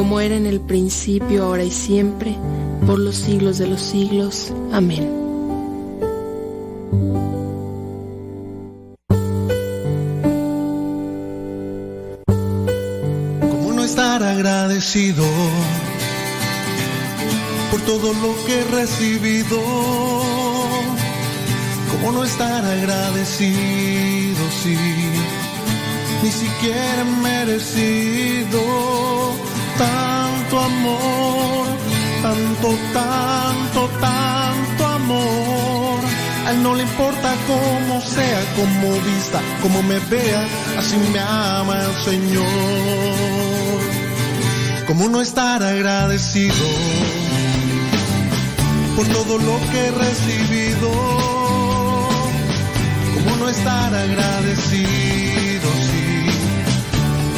como era en el principio, ahora y siempre, por los siglos de los siglos. Amén. ¿Cómo no estar agradecido por todo lo que he recibido? ¿Cómo no estar agradecido si ni siquiera merecido tanto, tanto, amor? A él no le importa cómo sea, cómo vista, cómo me vea, así me ama el Señor. ¿Cómo no estar agradecido por todo lo que he recibido? ¿Cómo no estar agradecido si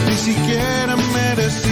ni siquiera merecido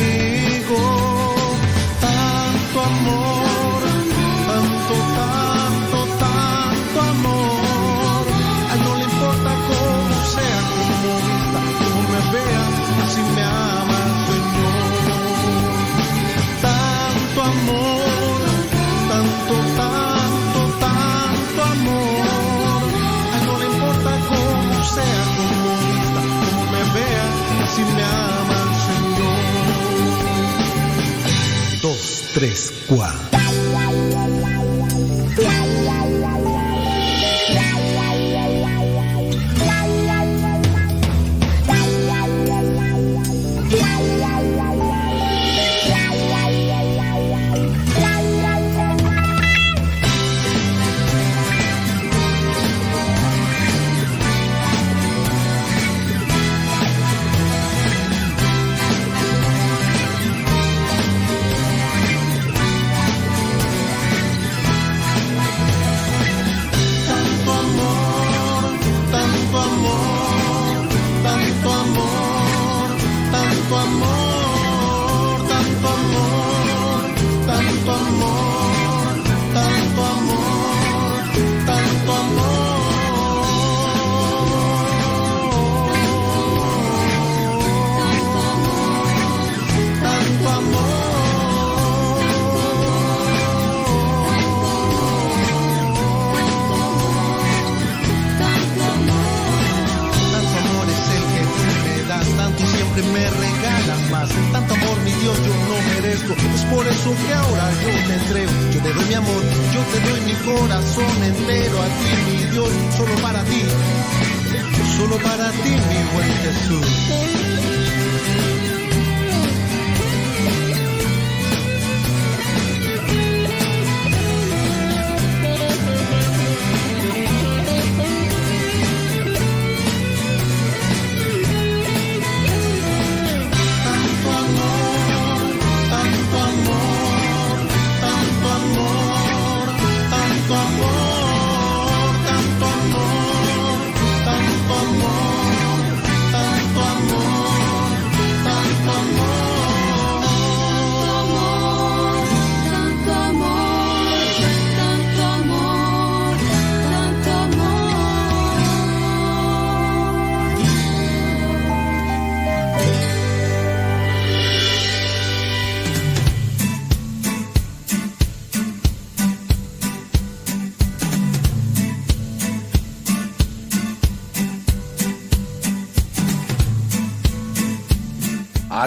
Así me ama el Señor. Dos, tres, cuatro.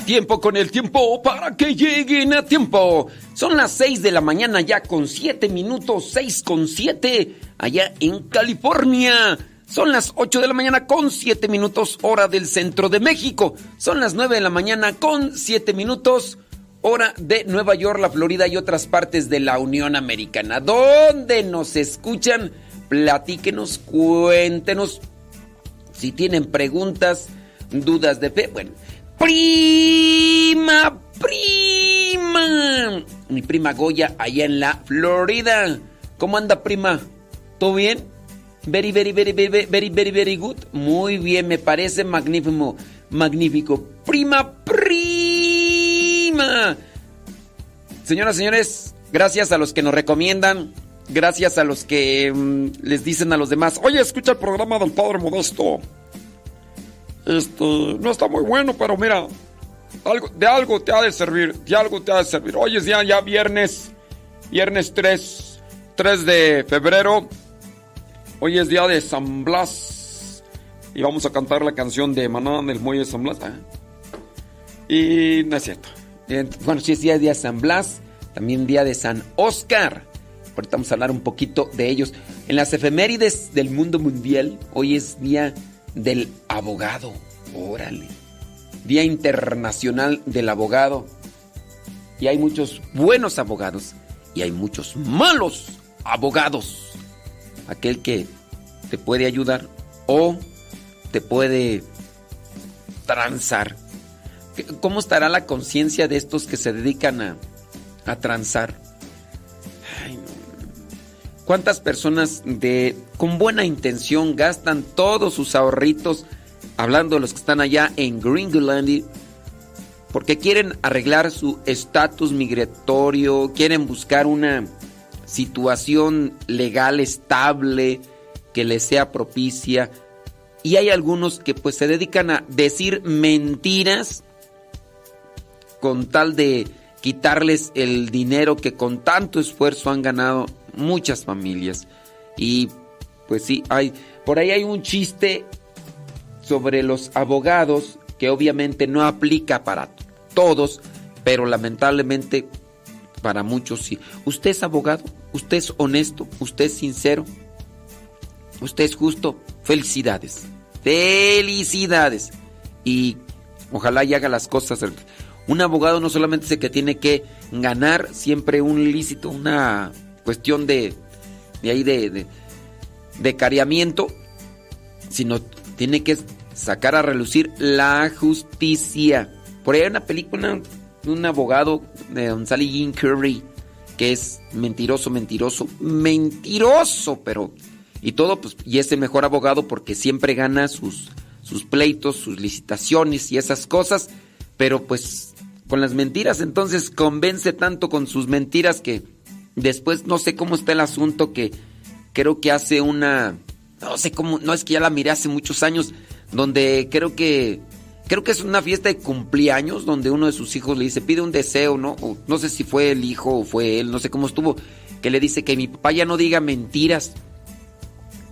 Tiempo con el tiempo para que lleguen a tiempo. Son las 6 de la mañana ya con 7 minutos, 6 con 7 allá en California. Son las 8 de la mañana con 7 minutos hora del centro de México. Son las 9 de la mañana con 7 minutos hora de Nueva York, la Florida y otras partes de la Unión Americana. ¿Dónde nos escuchan? Platíquenos, cuéntenos. Si tienen preguntas, dudas de fe, bueno prima, prima. Mi prima Goya allá en la Florida. ¿Cómo anda, prima? ¿Todo bien? Very, very, very, very, very, very, very good. Muy bien, me parece magnífico. Magnífico. Prima, prima. Señoras, señores, gracias a los que nos recomiendan. Gracias a los que mm, les dicen a los demás, oye, escucha el programa del Padre Modesto. Este, no está muy bueno, pero mira, algo, de algo te ha de servir, de algo te ha de servir. Hoy es día ya viernes, viernes 3, 3 de febrero. Hoy es día de San Blas. Y vamos a cantar la canción de Maná del Muelle de San Blas. ¿eh? Y no es cierto. Bueno, sí es día de San Blas, también día de San Oscar. Ahorita vamos a hablar un poquito de ellos. En las efemérides del mundo mundial, hoy es día del abogado. Órale. Día Internacional del Abogado. Y hay muchos buenos abogados y hay muchos malos abogados. Aquel que te puede ayudar o te puede transar. ¿Cómo estará la conciencia de estos que se dedican a, a transar? ¿Cuántas personas de con buena intención gastan todos sus ahorritos, hablando de los que están allá en Greenland, porque quieren arreglar su estatus migratorio, quieren buscar una situación legal estable que les sea propicia? Y hay algunos que pues se dedican a decir mentiras con tal de quitarles el dinero que con tanto esfuerzo han ganado muchas familias. Y pues sí, hay por ahí hay un chiste sobre los abogados que obviamente no aplica para todos, pero lamentablemente para muchos sí. ¿Usted es abogado? ¿Usted es honesto? ¿Usted es sincero? ¿Usted es justo? Felicidades. Felicidades. Y ojalá y haga las cosas. Un abogado no solamente es que tiene que ganar siempre un lícito, una cuestión de, de ahí de, de, cariamiento, sino tiene que sacar a relucir la justicia. Por ahí hay una película de un abogado de Don Sally Jean Curry que es mentiroso, mentiroso, mentiroso, pero y todo pues y es el mejor abogado porque siempre gana sus sus pleitos, sus licitaciones y esas cosas, pero pues con las mentiras entonces convence tanto con sus mentiras que Después no sé cómo está el asunto que creo que hace una no sé cómo, no es que ya la miré hace muchos años donde creo que creo que es una fiesta de cumpleaños donde uno de sus hijos le dice, "Pide un deseo", ¿no? no sé si fue el hijo o fue él, no sé cómo estuvo, que le dice que mi papá ya no diga mentiras.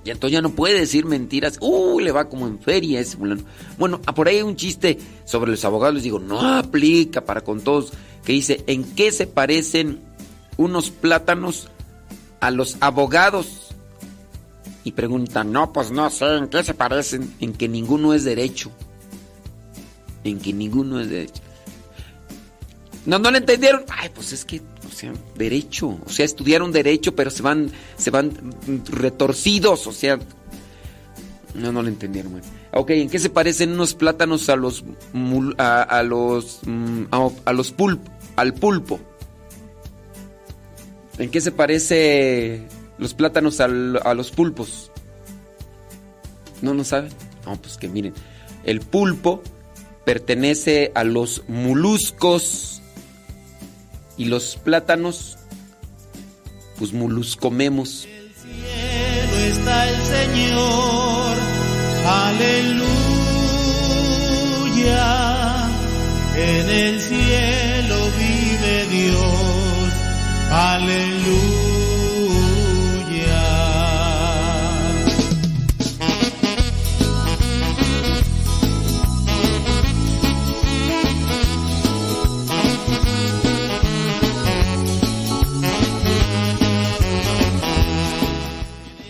Y entonces ya no puede decir mentiras. Uh, le va como en feria ese fulano. Bueno, por ahí hay un chiste sobre los abogados. Les digo, no aplica para con todos. Que dice, ¿en qué se parecen unos plátanos a los abogados y preguntan, no, pues no sé, ¿en qué se parecen? En que ninguno es derecho. En que ninguno es derecho. No, no le entendieron. Ay, pues es que, o sea, derecho. O sea, estudiaron derecho, pero se van, se van retorcidos. O sea, no, no le entendieron. Ok, ¿en qué se parecen unos plátanos a los, a, los, mm, a, los pulp, al pulpo? ¿En qué se parece los plátanos a los pulpos? ¿No, no saben? No, pues que miren. El pulpo pertenece a los moluscos y los plátanos, pues moluscomemos. El cielo está el Señor, aleluya. En el cielo vive Dios. Aleluya.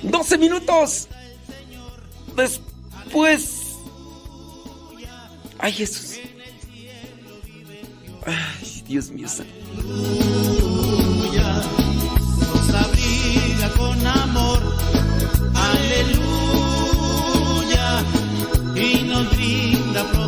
Doce minutos después. Ay, Jesús. Ay, Dios mío. Y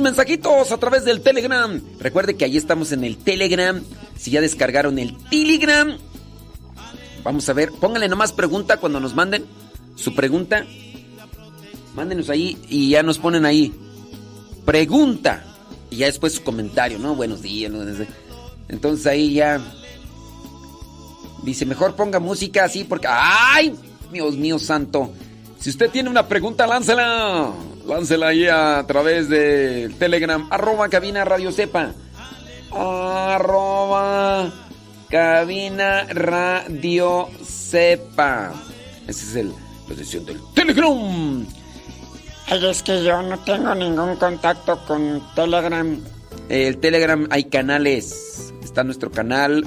mensajitos a través del Telegram. Recuerde que ahí estamos en el Telegram. Si ya descargaron el Telegram, vamos a ver. Pónganle nomás pregunta cuando nos manden su pregunta. Mándenos ahí y ya nos ponen ahí. Pregunta. Y ya después su comentario, ¿no? Buenos días. Entonces ahí ya. Dice, mejor ponga música así porque... ¡Ay! Dios mío santo. Si usted tiene una pregunta, láncela. Láncela ahí a través del Telegram. Arroba cabina radio sepa. Arroba cabina radio sepa. Ese es el, la del Telegram. Ay, es que yo no tengo ningún contacto con Telegram. El Telegram hay canales. Está nuestro canal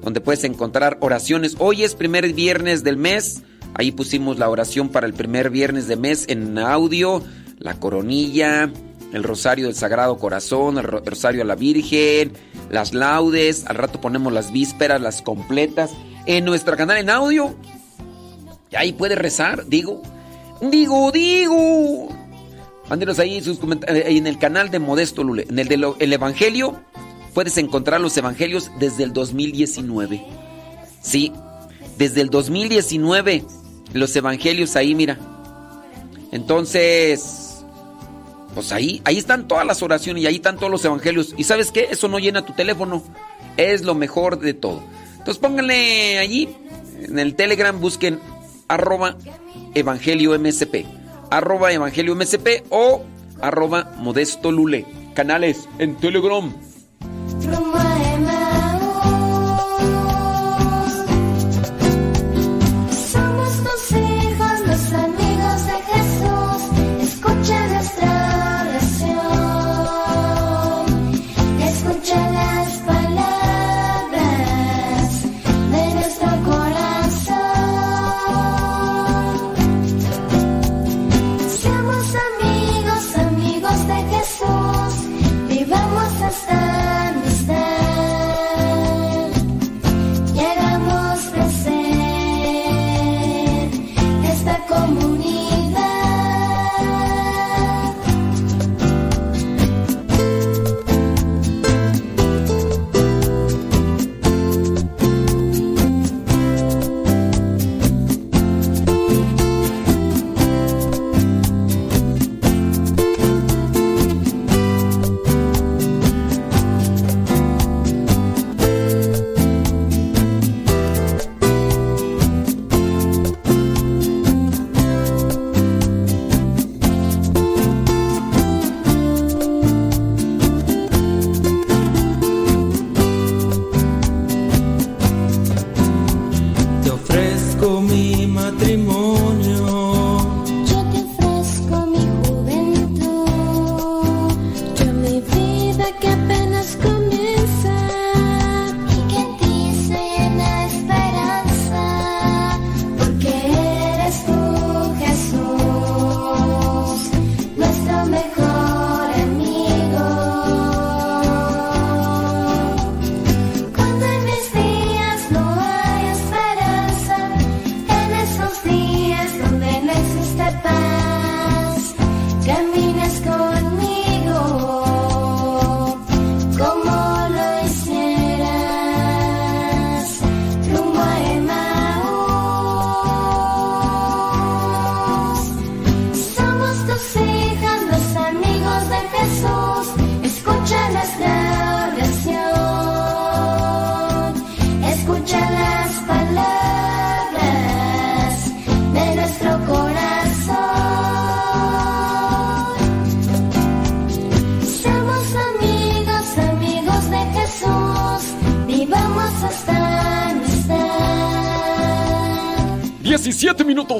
donde puedes encontrar oraciones. Hoy es primer viernes del mes. Ahí pusimos la oración para el primer viernes de mes en audio, la coronilla, el rosario del Sagrado Corazón, el ro- rosario a la Virgen, las laudes. Al rato ponemos las vísperas, las completas en nuestro canal en audio. Y ahí puede rezar, digo. Digo, digo. Mándenos ahí sus comentarios en el canal de Modesto Lule. En el del el Evangelio puedes encontrar los Evangelios desde el 2019. Sí, desde el 2019 los Evangelios ahí, mira. Entonces, pues ahí, ahí están todas las oraciones y ahí están todos los Evangelios. ¿Y sabes qué? Eso no llena tu teléfono. Es lo mejor de todo. Entonces pónganle allí, en el Telegram, busquen arroba Evangelio MSP. Arroba Evangelio MSP o arroba Modesto Lule. Canales en Telegram.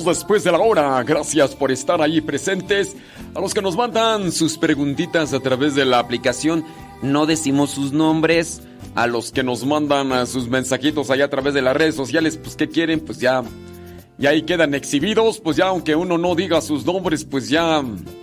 Después de la hora. Gracias por estar ahí presentes. A los que nos mandan sus preguntitas a través de la aplicación, no decimos sus nombres. A los que nos mandan a sus mensajitos allá a través de las redes sociales, pues ¿qué quieren? Pues ya, ya ahí quedan exhibidos. Pues ya aunque uno no diga sus nombres, pues ya,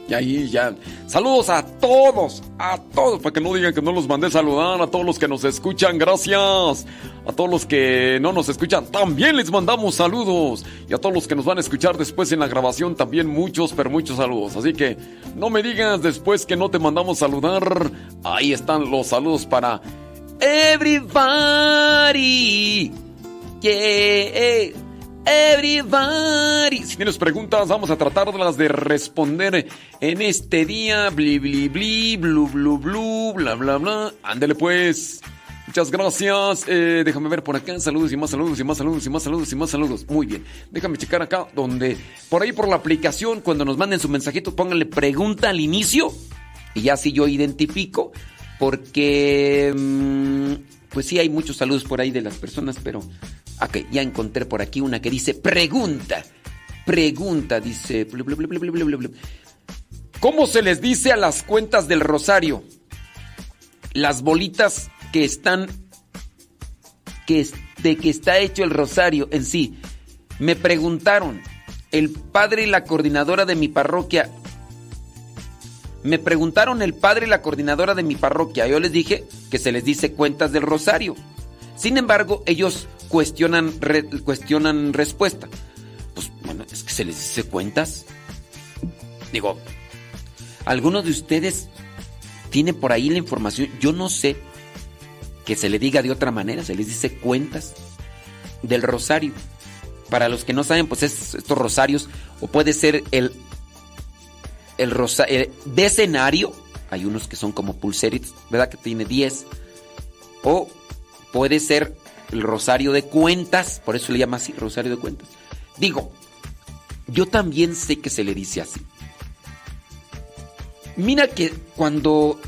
y ahí ya. Saludos a todos, a todos, para que no digan que no los mandé saludar. A todos los que nos escuchan, gracias. A todos los que no nos escuchan, también les mandamos saludos. Y a todos los que nos van a escuchar después en la grabación, también muchos, pero muchos saludos. Así que no me digas después que no te mandamos saludar. Ahí están los saludos para everybody. Yeah. Everybody. Si tienes preguntas, vamos a tratarlas de responder en este día. Bli, bli, bli, blu, blu, blu, bla, bla, bla. Ándele pues. Muchas gracias. Eh, déjame ver por acá. Saludos y más saludos y más saludos y más saludos y más saludos. Muy bien. Déjame checar acá donde, por ahí por la aplicación, cuando nos manden su mensajito, pónganle pregunta al inicio. Y ya así yo identifico. Porque, mm, pues sí, hay muchos saludos por ahí de las personas, pero... Ok, ya encontré por aquí una que dice pregunta. Pregunta, dice... ¿Cómo se les dice a las cuentas del rosario? Las bolitas que están... Que de que está hecho el rosario en sí. Me preguntaron, el padre y la coordinadora de mi parroquia... Me preguntaron el padre y la coordinadora de mi parroquia. Yo les dije que se les dice cuentas del rosario. Sin embargo, ellos cuestionan, cuestionan respuesta. Pues bueno, es que se les dice cuentas. Digo, algunos de ustedes tienen por ahí la información. Yo no sé que se le diga de otra manera. Se les dice cuentas del rosario. Para los que no saben, pues es estos rosarios. O puede ser el, el rosario decenario. Hay unos que son como pulseritos, ¿verdad? Que tiene 10. O puede ser el rosario de cuentas, por eso le llama así, rosario de cuentas. Digo, yo también sé que se le dice así. Mira que cuando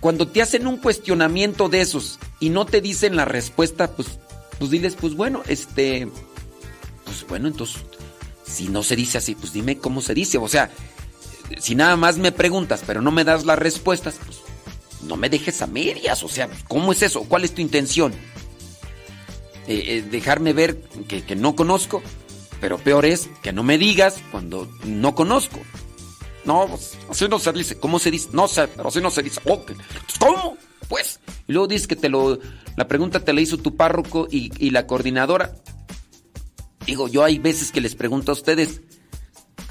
cuando te hacen un cuestionamiento de esos y no te dicen la respuesta, pues pues diles, pues bueno, este pues bueno, entonces si no se dice así, pues dime cómo se dice, o sea, si nada más me preguntas, pero no me das las respuestas, pues no me dejes a medias, o sea, ¿cómo es eso? ¿Cuál es tu intención? Eh, eh, dejarme ver que, que no conozco, pero peor es que no me digas cuando no conozco. No, pues, así no se dice. ¿Cómo se dice? No sé, pero así no se dice. Ok. ¿Cómo? Pues. Luego dices que te lo. La pregunta te la hizo tu párroco y, y la coordinadora. Digo, yo hay veces que les pregunto a ustedes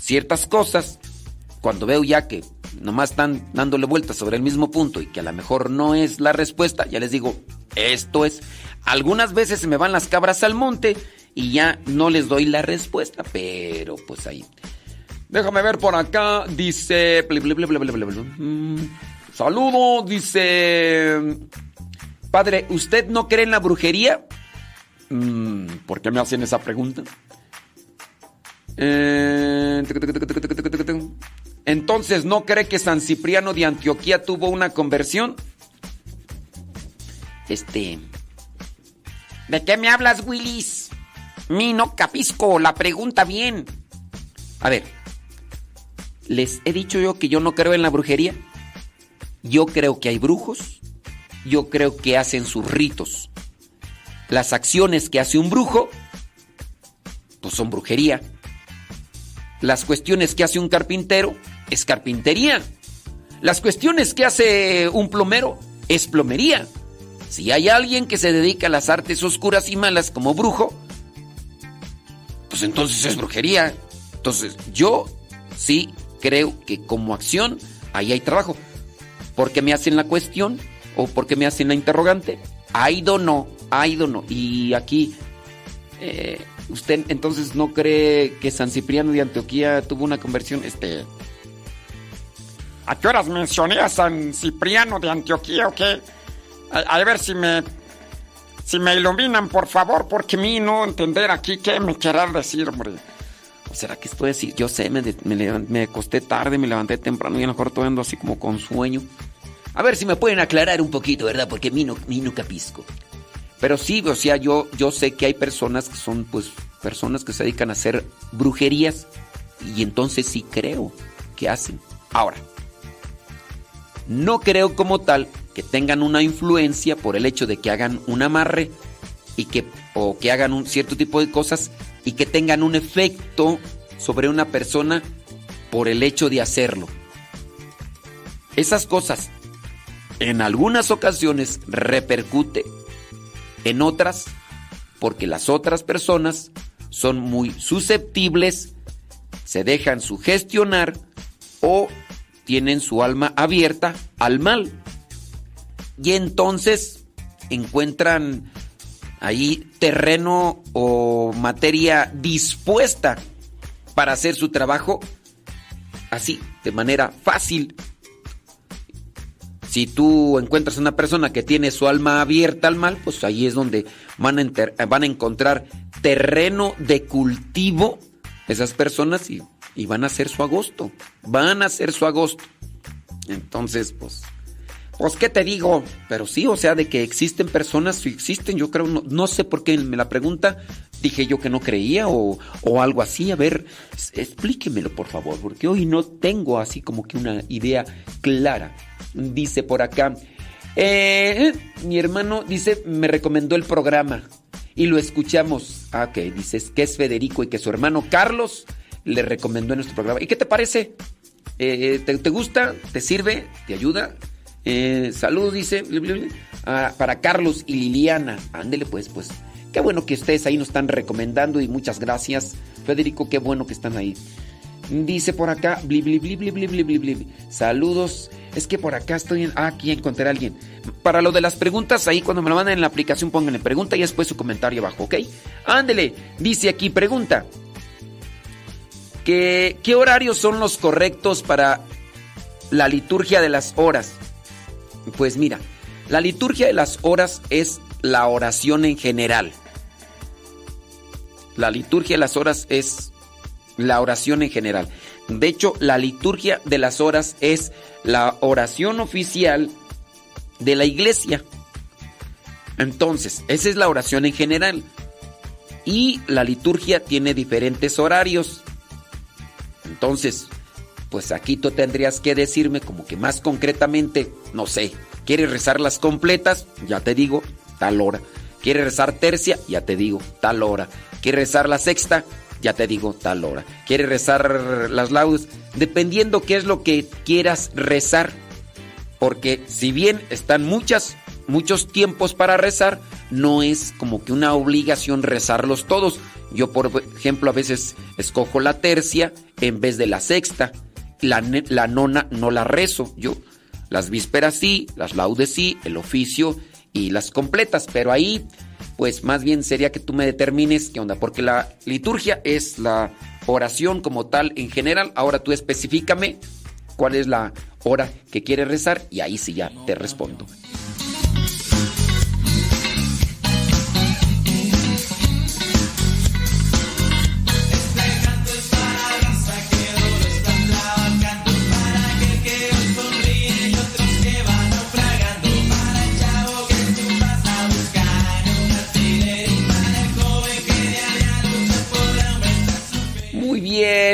ciertas cosas. Cuando veo ya que nomás están dándole vueltas sobre el mismo punto y que a lo mejor no es la respuesta, ya les digo, esto es. Algunas veces se me van las cabras al monte y ya no les doy la respuesta, pero pues ahí. Déjame ver por acá, dice... Mm, Saludo, dice... Padre, ¿usted no cree en la brujería? Mm, ¿Por qué me hacen esa pregunta? Eh, Entonces, ¿no cree que San Cipriano de Antioquía tuvo una conversión? Este... ¿De qué me hablas, Willis? Mi no capisco la pregunta bien. A ver, les he dicho yo que yo no creo en la brujería. Yo creo que hay brujos. Yo creo que hacen sus ritos. Las acciones que hace un brujo, pues son brujería. Las cuestiones que hace un carpintero, es carpintería. Las cuestiones que hace un plomero, es plomería. Si hay alguien que se dedica a las artes oscuras y malas como brujo, pues entonces es brujería. Entonces, yo sí creo que como acción ahí hay trabajo. ¿Por qué me hacen la cuestión? ¿O por qué me hacen la interrogante? I don't know, I don't know. Y aquí, eh, ¿usted entonces no cree que San Cipriano de Antioquía tuvo una conversión? Este, ¿A qué horas mencioné a San Cipriano de Antioquía o qué? A, a ver si me si me iluminan, por favor, porque a mí no entender aquí qué me querrán decir, hombre. ¿O será que esto decir? Yo sé, me, me, me acosté tarde, me levanté temprano y a lo mejor estoy ando así como con sueño. A ver si me pueden aclarar un poquito, ¿verdad? Porque a mí no, mí no capisco. Pero sí, o sea, yo, yo sé que hay personas que son, pues, personas que se dedican a hacer brujerías. Y entonces sí creo que hacen. Ahora, no creo como tal que tengan una influencia por el hecho de que hagan un amarre y que o que hagan un cierto tipo de cosas y que tengan un efecto sobre una persona por el hecho de hacerlo. Esas cosas en algunas ocasiones repercute, en otras porque las otras personas son muy susceptibles, se dejan sugestionar o tienen su alma abierta al mal. Y entonces encuentran ahí terreno o materia dispuesta para hacer su trabajo así, de manera fácil. Si tú encuentras una persona que tiene su alma abierta al mal, pues ahí es donde van a, van a encontrar terreno de cultivo esas personas y, y van a hacer su agosto. Van a hacer su agosto. Entonces, pues pues, ¿qué te digo? Pero sí, o sea, de que existen personas, sí existen, yo creo, no, sé por qué me la pregunta, dije yo que no creía o, o, algo así. A ver, explíquemelo, por favor, porque hoy no tengo así como que una idea clara. Dice por acá, eh, mi hermano dice, me recomendó el programa y lo escuchamos. Ah, ok, dices que es Federico y que su hermano Carlos le recomendó nuestro programa. ¿Y qué te parece? Eh, ¿te, ¿Te gusta? ¿Te sirve? ¿Te ayuda? Eh, saludos, dice, ah, para Carlos y Liliana. Ándele pues, pues. Qué bueno que ustedes ahí nos están recomendando y muchas gracias. Federico, qué bueno que están ahí. Dice por acá, bli, Saludos. Es que por acá estoy. Ah, aquí encontré a alguien. Para lo de las preguntas, ahí cuando me lo manden en la aplicación, pónganle pregunta y después su comentario abajo, ¿ok? Ándele. Dice aquí, pregunta. ¿Qué, ¿Qué horarios son los correctos para la liturgia de las horas? Pues mira, la liturgia de las horas es la oración en general. La liturgia de las horas es la oración en general. De hecho, la liturgia de las horas es la oración oficial de la iglesia. Entonces, esa es la oración en general. Y la liturgia tiene diferentes horarios. Entonces, pues aquí tú tendrías que decirme como que más concretamente, no sé, ¿quieres rezar las completas? Ya te digo, tal hora. ¿Quieres rezar tercia? Ya te digo, tal hora. ¿Quieres rezar la sexta? Ya te digo, tal hora. ¿Quieres rezar las laudes? Dependiendo qué es lo que quieras rezar. Porque si bien están muchas, muchos tiempos para rezar, no es como que una obligación rezarlos todos. Yo, por ejemplo, a veces escojo la tercia en vez de la sexta la, nona no la rezo. Yo las vísperas sí, las laudes sí, el oficio y las completas, pero ahí pues más bien sería que tú me determines qué onda, porque la liturgia es la oración como tal en general. Ahora tú especifícame cuál es la hora que quieres rezar y ahí sí ya te respondo.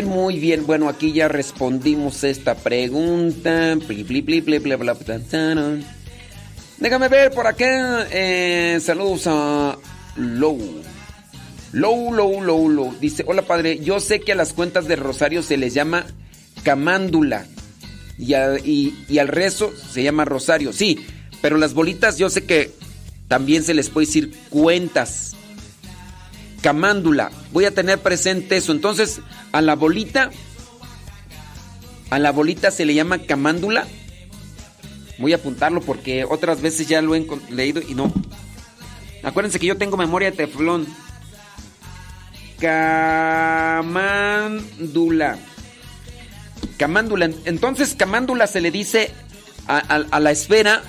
Muy bien. Bueno, aquí ya respondimos esta pregunta. Déjame ver por acá. Eh, saludos a Low. Low, Low, Low, Low. Dice, hola padre, yo sé que a las cuentas de Rosario se les llama camándula. Y, y al rezo se llama rosario. Sí, pero las bolitas yo sé que también se les puede decir cuentas camándula. Voy a tener presente eso. Entonces, a la bolita, a la bolita se le llama camándula. Voy a apuntarlo porque otras veces ya lo he leído y no. Acuérdense que yo tengo memoria de teflón. Camándula. Camándula. Entonces, camándula se le dice a, a la esfera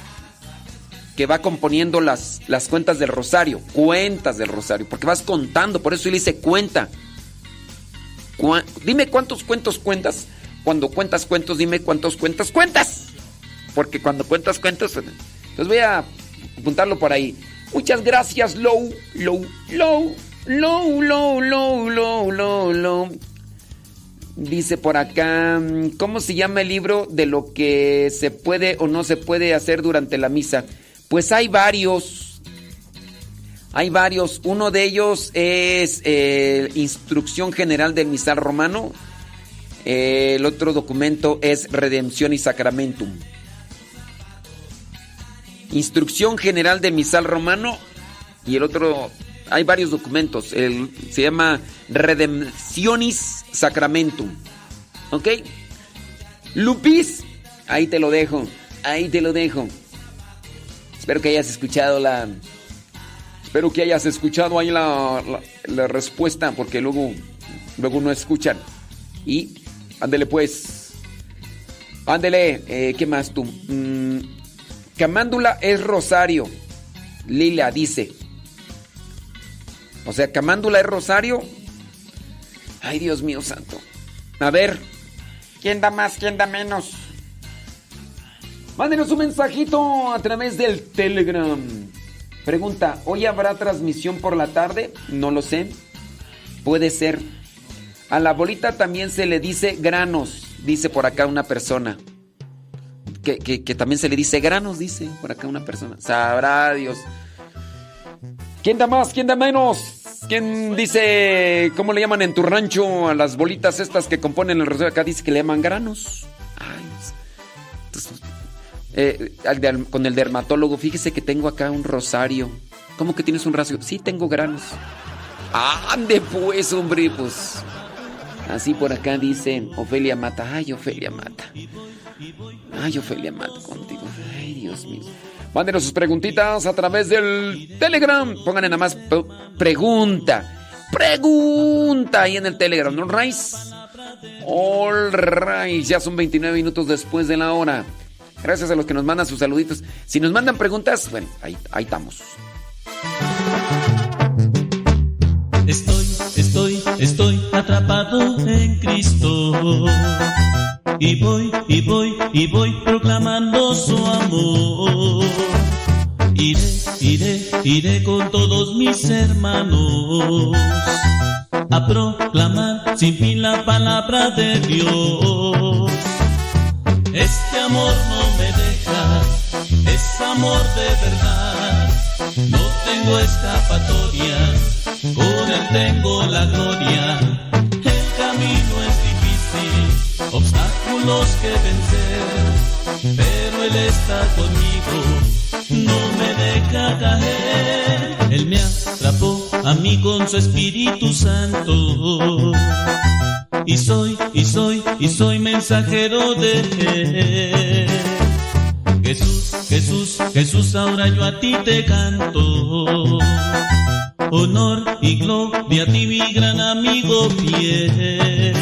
va componiendo las, las cuentas del rosario, cuentas del rosario, porque vas contando, por eso él dice cuenta. dime cuántos cuentos cuentas. Cuando cuentas cuentos, dime cuántos cuentos cuentas. Porque cuando cuentas cuentos, entonces voy a apuntarlo por ahí. Muchas gracias, Low, Low, Low, Low, Low, Low, Low, Low, Low. Dice por acá, ¿cómo se llama el libro de lo que se puede o no se puede hacer durante la misa? Pues hay varios. Hay varios. Uno de ellos es eh, Instrucción General del Misal Romano. el otro documento es Redención y Sacramentum. Instrucción General del Misal Romano. Y el otro, hay varios documentos. se llama Redemptionis Sacramentum. ¿Ok? Lupis, ahí te lo dejo. Ahí te lo dejo. Espero que hayas escuchado la. Espero que hayas escuchado ahí la, la, respuesta, porque luego, luego no escuchan. Y ándele pues. Ándele, eh, ¿qué más tú? Mm, camándula es rosario. Lila dice. O sea, camándula es rosario. Ay, Dios mío santo. A ver. ¿Quién da más? ¿Quién da menos? Mándenos un mensajito a través del Telegram. Pregunta, ¿hoy habrá transmisión por la tarde? No lo sé. Puede ser. A la bolita también se le dice granos, dice por acá una persona. Que, también se le dice granos, dice por acá una persona. Sabrá Dios. ¿Quién da más? ¿Quién da menos? ¿Quién dice, cómo le llaman en tu rancho a las bolitas estas que componen el rosario? Acá dice que le llaman granos. Ay, eh, con el dermatólogo, fíjese que tengo acá un rosario. ¿Cómo que tienes un rosario? Sí, tengo granos. Ande pues, hombre, pues. Así por acá dice Ofelia Mata. Ay, Ofelia Mata. Ay, Ofelia Mata contigo. Ay, Dios mío. Mándenos sus preguntitas a través del Telegram. Pónganle nada más pregunta. Pregunta ahí en el Telegram, ¿no, Rice? All. Ya son 29 minutos después de la hora. Gracias a los que nos mandan sus saluditos. Si nos mandan preguntas, bueno, ahí, ahí estamos. Estoy, estoy, estoy atrapado en Cristo. Y voy, y voy, y voy proclamando su amor. Iré, iré, iré con todos mis hermanos a proclamar sin fin la palabra de Dios. Este amor no amor de verdad. No tengo escapatoria, con él tengo la gloria. El camino es difícil, obstáculos que vencer, pero él está conmigo, no me deja caer. Él me atrapó a mí con su Espíritu Santo y soy, y soy, y soy mensajero de él. Jesús, Jesús, Jesús, ahora yo a ti te canto. Honor y gloria a ti, mi gran amigo fiel.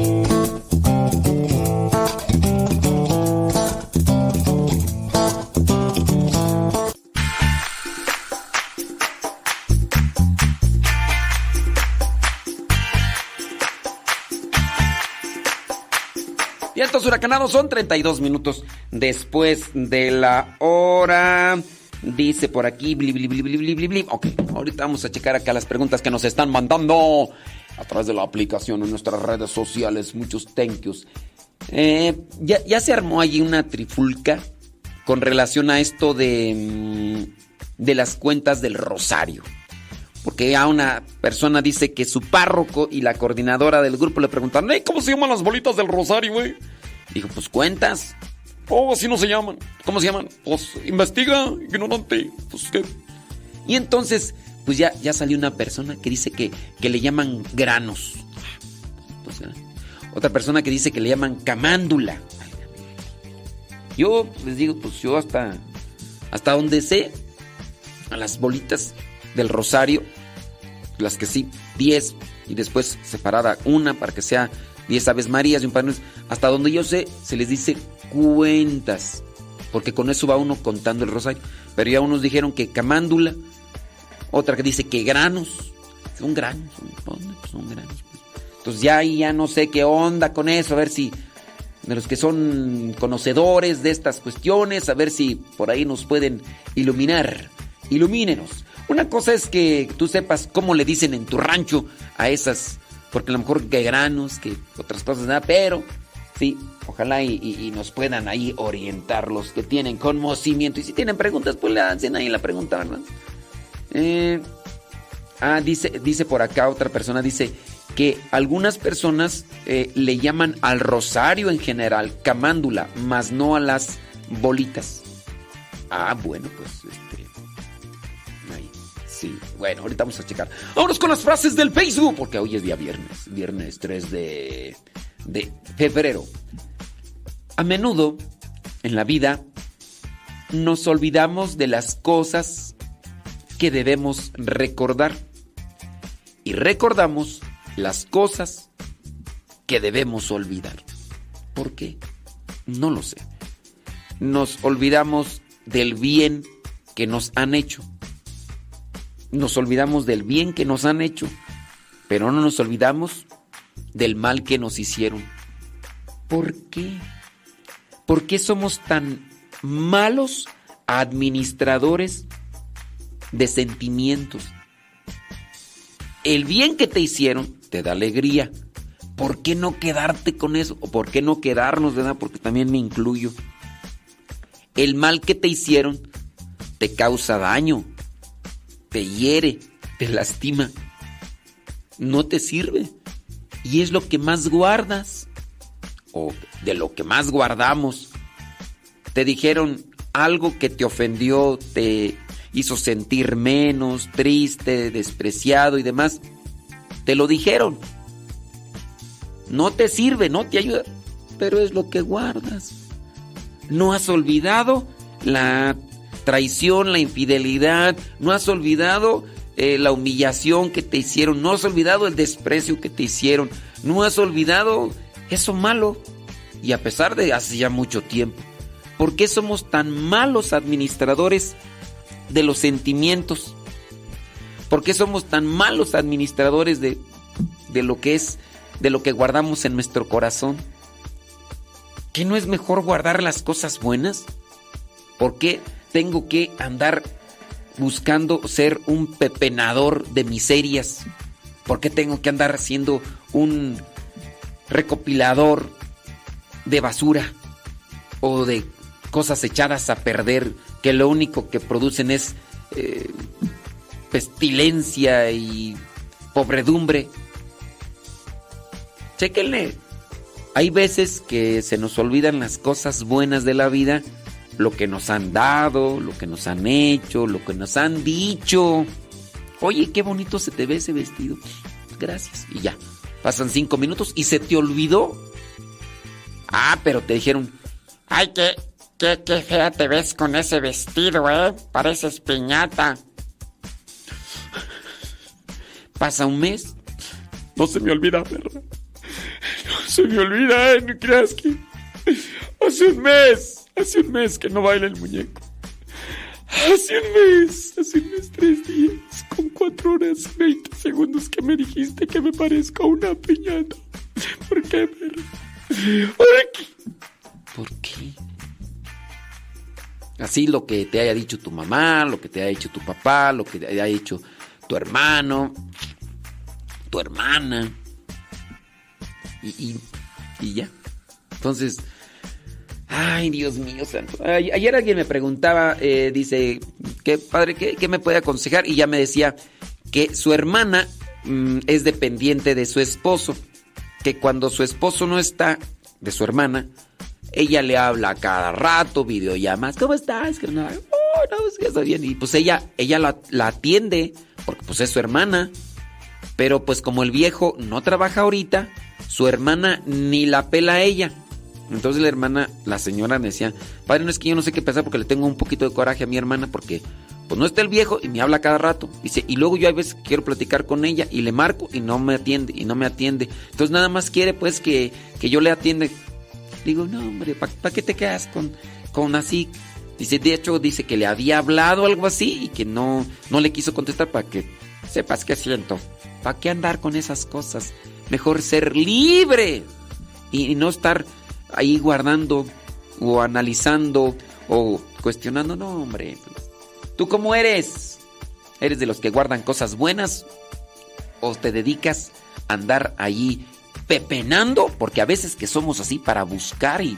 Huracanados son 32 minutos después de la hora. Dice por aquí, bli, bli, bli. Ok, ahorita vamos a checar acá las preguntas que nos están mandando a través de la aplicación en nuestras redes sociales. Muchos thank yous. Eh, ya, se armó allí una trifulca con relación a esto de, mm, de las cuentas del rosario. Porque ya una persona dice que su párroco y la coordinadora del grupo le preguntaron, "Ey, ¿cómo se llaman las bolitas del rosario, güey? Dijo, pues cuentas. Oh, así no se llaman. ¿Cómo se llaman? Pues investiga, ignorante. Pues qué. Y entonces, pues ya, ya salió una persona que dice que, que le llaman granos. Pues, ¿eh? otra persona que dice que le llaman camándula. Yo les digo, pues yo hasta, hasta donde sé, a las bolitas del rosario, las que sí, 10 y después separada una para que sea 10 aves marías y un pan. Hasta donde yo sé, se les dice cuentas, porque con eso va uno contando el rosario. Pero ya unos dijeron que camándula, otra que dice que granos, son granos, son, son granos. pues. Entonces ya ya no sé qué onda con eso, a ver si de los que son conocedores de estas cuestiones, a ver si por ahí nos pueden iluminar. Ilumínenos. Una cosa es que tú sepas cómo le dicen en tu rancho a esas, porque a lo mejor que granos, que otras cosas, nada, pero sí, ojalá y, nos puedan ahí orientar los que tienen conocimiento. Y si tienen preguntas, pues le hacen ahí la pregunta, ¿verdad? Eh, ah, dice, dice por acá otra persona, dice que algunas personas eh, le llaman al rosario en general camándula, más no a las bolitas. Ah, bueno, pues este. Bueno, ahorita vamos a checar. Vámonos con las frases del Facebook, porque hoy es día viernes, viernes 3 de, de febrero. A menudo en la vida nos olvidamos de las cosas que debemos recordar y recordamos las cosas que debemos olvidar. ¿Por qué? No lo sé. Nos olvidamos del bien que nos han hecho. Nos olvidamos del bien que nos han hecho, pero no nos olvidamos del mal que nos hicieron. ¿Por qué? ¿Por qué somos tan malos administradores de sentimientos? El bien que te hicieron te da alegría. ¿Por qué no quedarte con eso? ¿O por qué no quedarnos, verdad? Porque también me incluyo. El mal que te hicieron te causa daño, te hiere, te lastima. No te sirve. Y es lo que más guardas. O de lo que más guardamos. Te dijeron algo que te ofendió, te hizo sentir menos, triste, despreciado y demás. Te lo dijeron. No te sirve, no te ayuda, pero es lo que guardas. No has olvidado la traición, la infidelidad, no has olvidado eh, la humillación que te hicieron, no has olvidado el desprecio que te hicieron, no has olvidado eso malo. Y a pesar de hace ya mucho tiempo, ¿por qué somos tan malos administradores de los sentimientos? ¿Por qué somos tan malos administradores de, de lo que es, de lo que guardamos en nuestro corazón? ¿Que no es mejor guardar las cosas buenas? ¿Por qué tengo que andar buscando ser un pepenador de miserias? ¿Por qué tengo que andar siendo un recopilador de basura o de cosas echadas a perder que lo único que producen es eh, pestilencia y pobredumbre? Chéquenle. Hay veces que se nos olvidan las cosas buenas de la vida, lo que nos han dado, lo que nos han hecho, lo que nos han dicho. Oye, qué bonito se te ve ese vestido. Gracias. Y ya. Pasan cinco minutos y se te olvidó. Ah, pero te dijeron, Ay, qué, qué, qué fea te ves con ese vestido, ¿eh? Pareces piñata. pasa un mes. No se me olvida, ¿verdad? No se me olvida, ¿eh? No creas que... Hace un mes, hace un mes que no baila el muñeco. Hace un mes, hace un mes, tres días, con cuatro horas y veinte segundos que me dijiste que me parezco a una piñata. ¿Por qué, perro? ¿Por qué? ¿Por qué? Así lo que te haya dicho tu mamá, lo que te haya dicho tu papá, lo que te haya dicho tu hermano, tu hermana. Y, y- y ya. Entonces, ay Dios mío santo. Ay, ayer alguien me preguntaba, eh, dice, ¿qué padre, qué, me puede aconsejar? Y ya me decía que su hermana mm, es dependiente de su esposo, que cuando su esposo no está, de su hermana, ella le habla cada rato, videollamas, ¿cómo estás? Oh, no, que está bien. Y pues ella, ella la, la atiende, porque pues es su hermana. Pero pues como el viejo no trabaja ahorita, su hermana ni la pela a ella. Entonces la hermana, la señora me decía, padre, no es que yo no sé qué pensar porque le tengo un poquito de coraje a mi hermana porque pues no está el viejo y me habla cada rato. Dice, y luego yo a veces quiero platicar con ella y le marco y no me atiende y no me atiende. Entonces nada más quiere pues que, que yo le atiende. Digo, no hombre, ¿para qué te quedas con, con así? Dice, de hecho, dice que le había hablado algo así y que no, no le quiso contestar para que sepas qué siento. ¿Para qué andar con esas cosas? Mejor ser libre y no estar ahí guardando o analizando o cuestionando. No, hombre. ¿Tú cómo eres? ¿Eres de los que guardan cosas buenas? ¿O te dedicas a andar ahí pepenando? Porque a veces que somos así para buscar y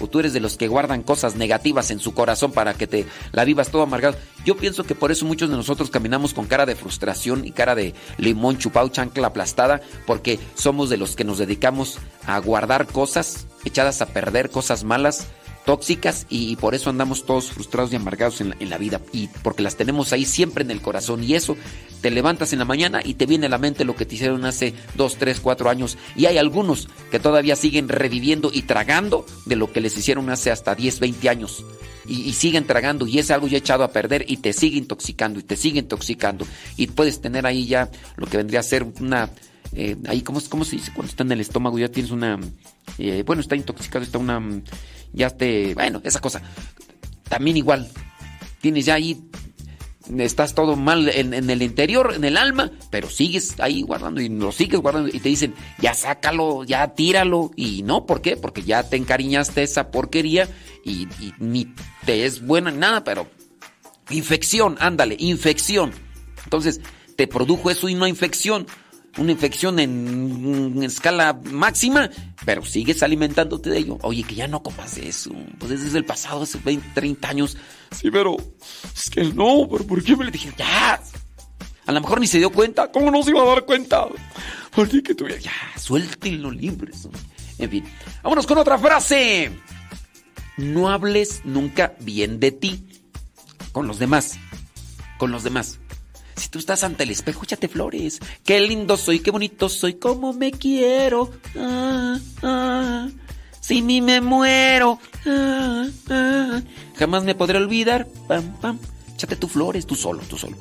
o tú eres de los que guardan cosas negativas en su corazón para que te la vivas todo amargado. Yo pienso que por eso muchos de nosotros caminamos con cara de frustración y cara de limón chupado, chancla aplastada, porque somos de los que nos dedicamos a guardar cosas echadas a perder, cosas malas tóxicas y, por eso andamos todos frustrados y amargados en la, vida. Y porque las tenemos ahí siempre en el corazón. Y eso te levantas en la mañana y te viene a la mente lo que te hicieron hace 2, 3, 4 años. Y hay algunos que todavía siguen reviviendo y tragando de lo que les hicieron hace hasta 10, 20 años. Y, siguen tragando y es algo ya echado a perder y te sigue intoxicando y te sigue intoxicando. Y puedes tener ahí ya lo que vendría a ser una eh, ahí ¿cómo, cómo se dice cuando está en el estómago ya tienes una eh, bueno está intoxicado está una ya esté, bueno, esa cosa. También igual, tienes ya ahí, estás todo mal en, el interior, en el alma, pero sigues ahí guardando y lo sigues guardando y te dicen, ya sácalo, ya tíralo. Y no, ¿por qué? Porque ya te encariñaste esa porquería y, ni te es buena ni nada, pero infección, ándale, infección. Entonces, te produjo eso y no infección una infección en, escala máxima, pero sigues alimentándote de ello. Oye, que ya no comas eso. Pues ese es el pasado, hace 20, 30 años. Sí, pero es que no, pero ¿por qué me le dije? Ya. A lo mejor ni se dio cuenta. ¿Cómo no se iba a dar cuenta? Porque que tuviera. Ya, suéltenlo libres. En fin, vámonos con otra frase. No hables nunca bien de ti con los demás. Con los demás. Si tú estás ante el espejo, échate flores. Qué lindo soy, qué bonito soy, cómo me quiero. Ah, ah. Si ni me muero. Ah, ah. Jamás me podré olvidar. Pam, pam. Échate tus flores, tú solo, tú solo.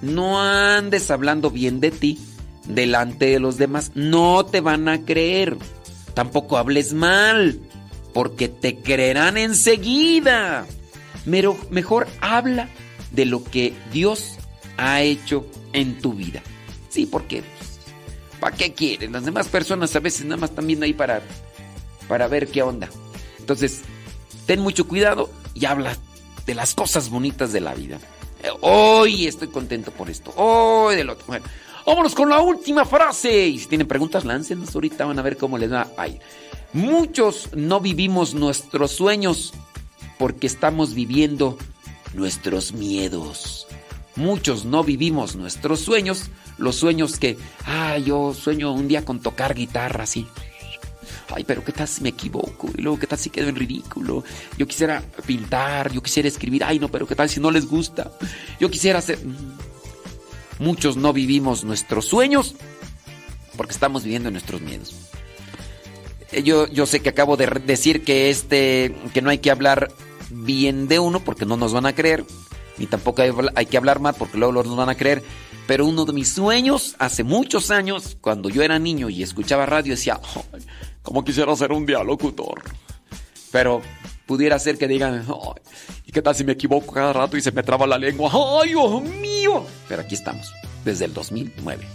No andes hablando bien de ti delante de los demás. No te van a creer. Tampoco hables mal, porque te creerán enseguida. Pero mejor habla de lo que Dios ha hecho en tu vida. Sí, porque ¿para qué quieren? Las demás personas a veces nada más también ahí para, para ver qué onda. Entonces, ten mucho cuidado y habla de las cosas bonitas de la vida. Eh, hoy estoy contento por esto. Hoy del otro. Vámonos con la última frase. Y si tienen preguntas, láncenos ahorita. Van a ver cómo les va. Ay, muchos no vivimos nuestros sueños porque estamos viviendo nuestros miedos. Muchos no vivimos nuestros sueños, los sueños que, ah, yo sueño un día con tocar guitarra así. Ay, pero qué tal si me equivoco, y luego qué tal si quedo en ridículo. Yo quisiera pintar, yo quisiera escribir, ay, no, pero qué tal si no les gusta. Yo quisiera hacer. Mm. Muchos no vivimos nuestros sueños porque estamos viviendo nuestros miedos. Eh, yo, yo sé que acabo de decir que este que no hay que hablar bien de uno porque no nos van a creer ni tampoco hay, que hablar mal porque luego nos van a creer. Pero uno de mis sueños, hace muchos años, cuando yo era niño y escuchaba radio, decía, ¿cómo quisiera ser un dialocutor? Pero pudiera ser que digan, ¿y qué tal si me equivoco cada rato y se me traba la lengua? ¡Ay, Dios mío! Pero aquí estamos, desde el 2009.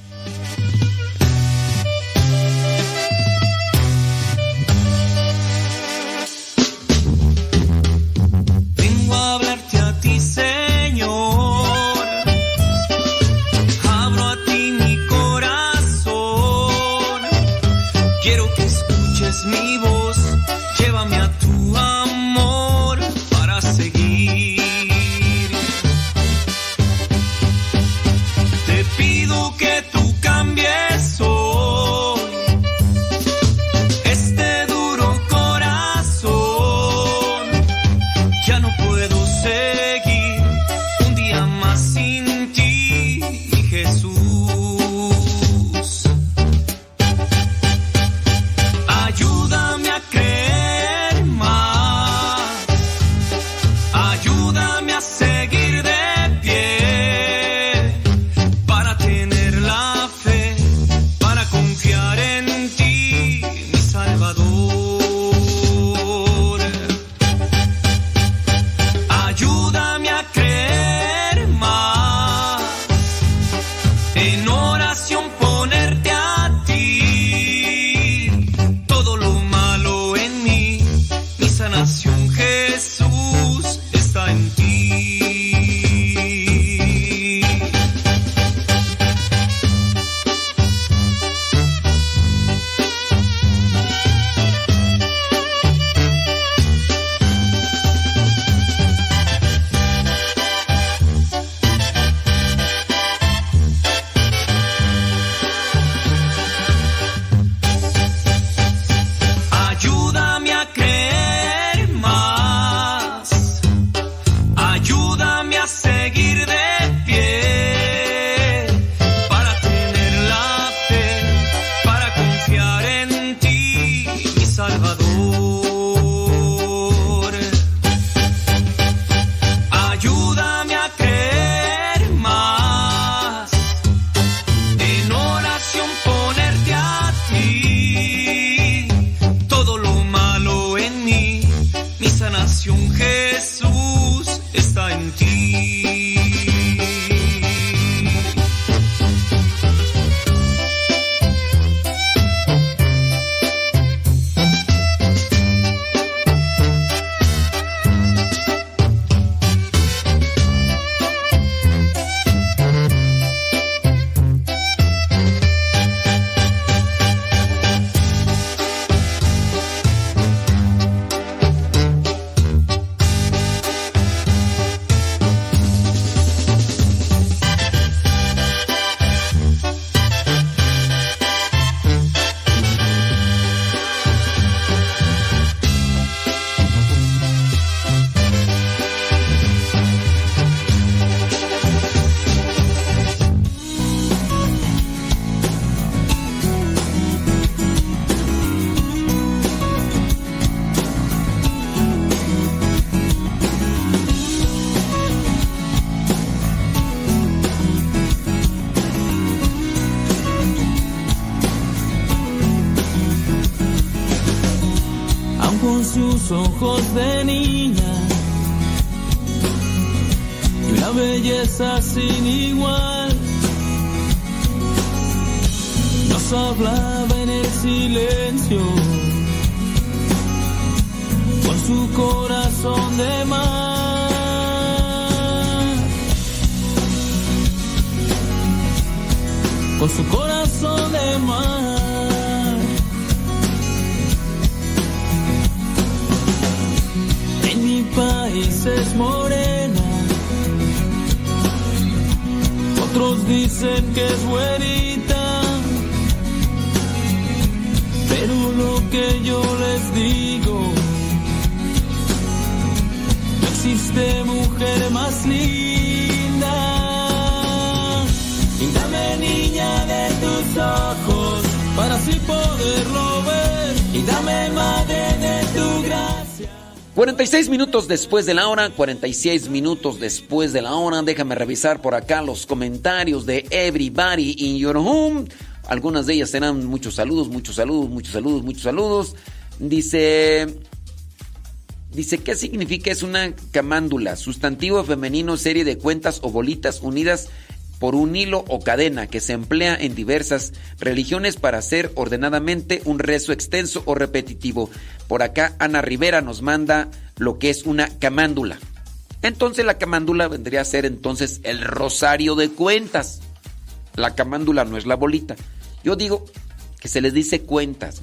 Ojos de niña después de la hora, 46 minutos después de la hora, déjame revisar por acá los comentarios de Everybody in Your Home. Algunas de ellas serán muchos saludos, muchos saludos, muchos saludos, muchos saludos. Dice, dice, ¿qué significa? Es una camándula, sustantivo femenino, serie de cuentas o bolitas unidas por un hilo o cadena que se emplea en diversas religiones para hacer ordenadamente un rezo extenso o repetitivo. Por acá Ana Rivera nos manda lo que es una camándula. Entonces la camándula vendría a ser entonces el rosario de cuentas. La camándula no es la bolita. Yo digo que se les dice cuentas.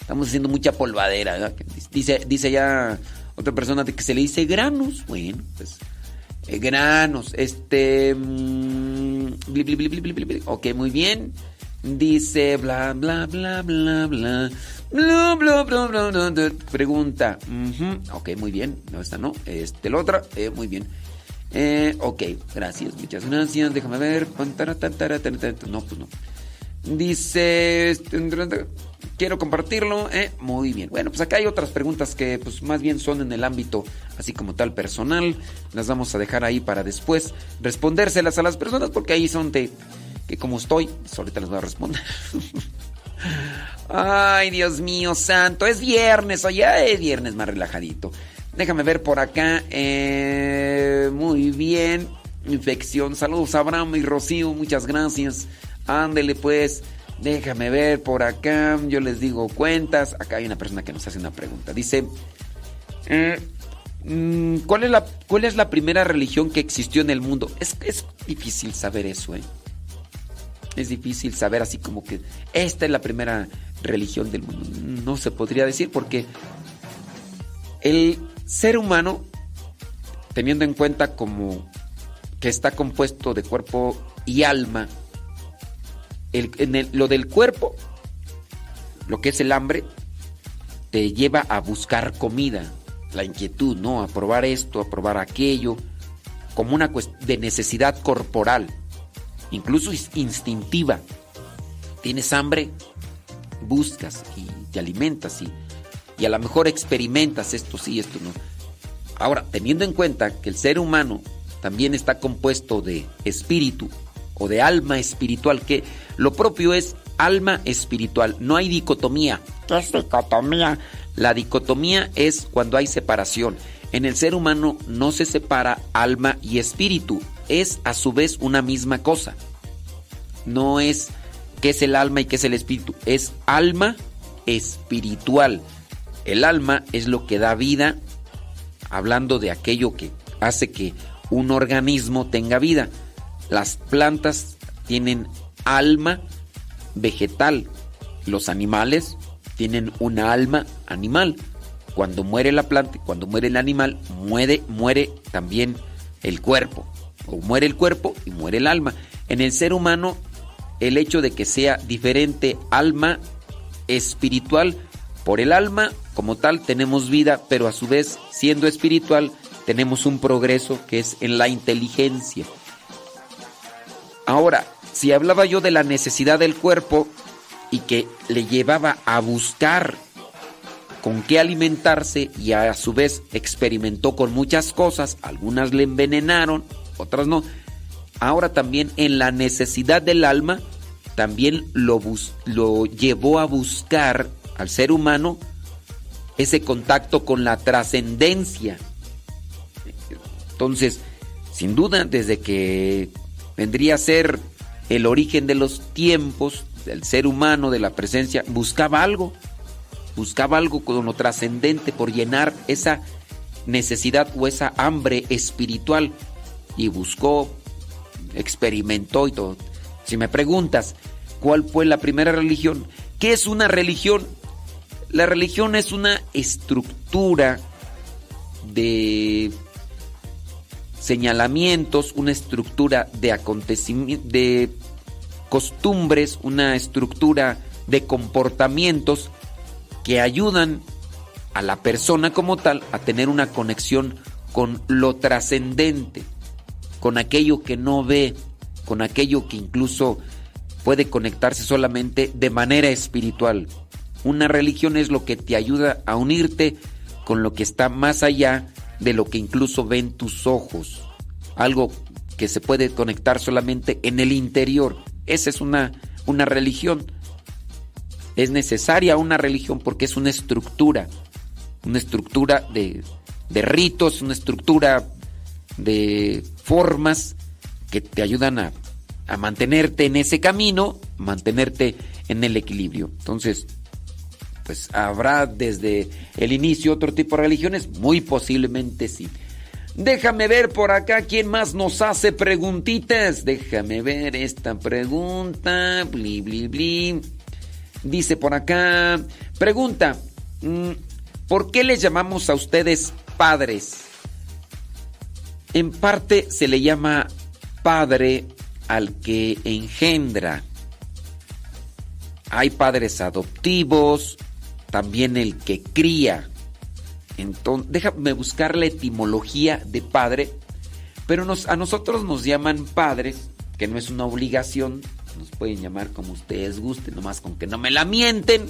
Estamos haciendo mucha polvadera. Dice, dice ya otra persona que se le dice granos. Bueno, pues eh, granos. Este. mm. Ok, muy bien. Dice bla bla bla bla bla. Bla bla bla bla bla. bla. Pregunta. ujú, Ok, muy bien. No, esta no. Este, la otra. eh, muy bien. Eh, ok, gracias, muchas gracias. Déjame ver. No, pues no. Dice, este, quiero compartirlo. ¿eh? Muy bien. Bueno, pues acá hay otras preguntas que pues más bien son en el ámbito así como tal personal. Las vamos a dejar ahí para después respondérselas a las personas porque ahí son de que como estoy, pues ahorita les voy a responder. Ay, Dios mío santo, es viernes, oye, es viernes más relajadito. Déjame ver por acá. eh, muy bien. Infección. Saludos Abraham y Rocío. Muchas gracias. Ándele pues. Déjame ver por acá. Yo les digo cuentas. Acá hay una persona que nos hace una pregunta. Dice. eh, mm, ¿cuál, es la, ¿Cuál es la primera religión que existió en el mundo? Es, es difícil saber eso, ¿eh? Es difícil saber así como que esta es la primera religión del mundo. No se podría decir porque el ser humano, teniendo en cuenta como que está compuesto de cuerpo y alma, en lo del cuerpo, lo que es el hambre, te lleva a buscar comida, la inquietud, ¿no? A probar esto, a probar aquello, como una de necesidad corporal, incluso instintiva. Tienes hambre, buscas y te alimentas y, y a lo mejor experimentas esto sí, esto no. Ahora, teniendo en cuenta que el ser humano también está compuesto de espíritu o de alma espiritual, que lo propio es alma espiritual, no hay dicotomía. ¿Qué es dicotomía? La dicotomía es cuando hay separación. En el ser humano no se separa alma y espíritu, es a su vez una misma cosa. No es qué es el alma y qué es el espíritu, es alma espiritual. El alma es lo que da vida, hablando de aquello que hace que un organismo tenga vida. Las plantas tienen alma vegetal, los animales tienen una alma animal. Cuando muere la planta, cuando muere el animal, muere, muere también el cuerpo. O muere el cuerpo y muere el alma. En el ser humano, el hecho de que sea diferente alma espiritual, por el alma como tal tenemos vida, pero a su vez, siendo espiritual, tenemos un progreso que es en la inteligencia. Ahora, si hablaba yo de la necesidad del cuerpo y que le llevaba a buscar con qué alimentarse y a su vez experimentó con muchas cosas, algunas le envenenaron, otras no. Ahora también en la necesidad del alma, también lo, bus- lo llevó a buscar al ser humano ese contacto con la trascendencia. Entonces, sin duda, desde que vendría a ser el origen de los tiempos, del ser humano, de la presencia, buscaba algo, buscaba algo con lo trascendente por llenar esa necesidad o esa hambre espiritual y buscó, experimentó y todo. Si me preguntas cuál fue la primera religión, ¿qué es una religión? La religión es una estructura de señalamientos, una estructura de acontecimientos, de costumbres, una estructura de comportamientos que ayudan a la persona como tal a tener una conexión con lo trascendente, con aquello que no ve, con aquello que incluso puede conectarse solamente de manera espiritual. Una religión es lo que te ayuda a unirte con lo que está más allá de lo que incluso ven tus ojos. Algo que se puede conectar solamente en el interior. Esa es una, una religión. Es necesaria una religión porque es una estructura. Una estructura de, ritos, una estructura de formas que te ayudan a, a mantenerte en ese camino, mantenerte en el equilibrio. Entonces, pues habrá desde el inicio otro tipo de religiones, muy posiblemente sí. Déjame ver por acá quién más nos hace preguntitas. Déjame ver esta pregunta. Bli, bli, bli. Dice por acá. Pregunta. Mm, ¿Por qué les llamamos a ustedes padres? En parte se le llama padre al que engendra. Hay padres adoptivos, también el que cría. Entonces, déjame buscar la etimología de padre, pero a nosotros nos llaman padres, que no es una obligación, nos pueden llamar como ustedes gusten, nomás con que no me la mienten.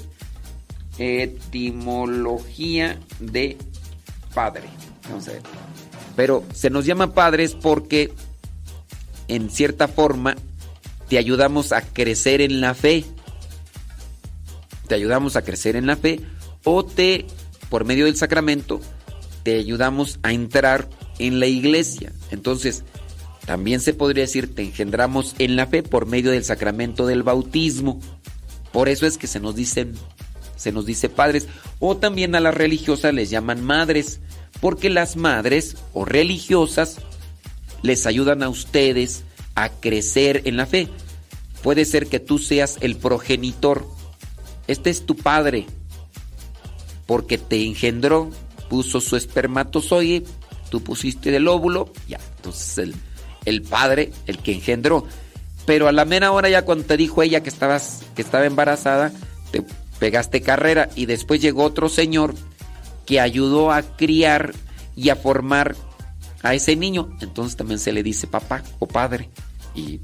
Etimología de padre. Vamos a ver. Pero se nos llama padres porque en cierta forma te ayudamos a crecer en la fe te ayudamos a crecer en la fe o te, por medio del sacramento, te ayudamos a entrar en la iglesia. Entonces, también se podría decir, te engendramos en la fe por medio del sacramento del bautismo. Por eso es que se nos dicen, se nos dice padres. O también a las religiosas les llaman madres, porque las madres o religiosas les ayudan a ustedes a crecer en la fe. Puede ser que tú seas el progenitor este es tu padre, porque te engendró, puso su espermatozoide, tú pusiste del óvulo, ya, entonces el, el padre, el que engendró. Pero a la mera hora ya cuando te dijo ella que, estabas, que estaba embarazada, te pegaste carrera y después llegó otro señor que ayudó a criar y a formar a ese niño. Entonces también se le dice papá o padre. Y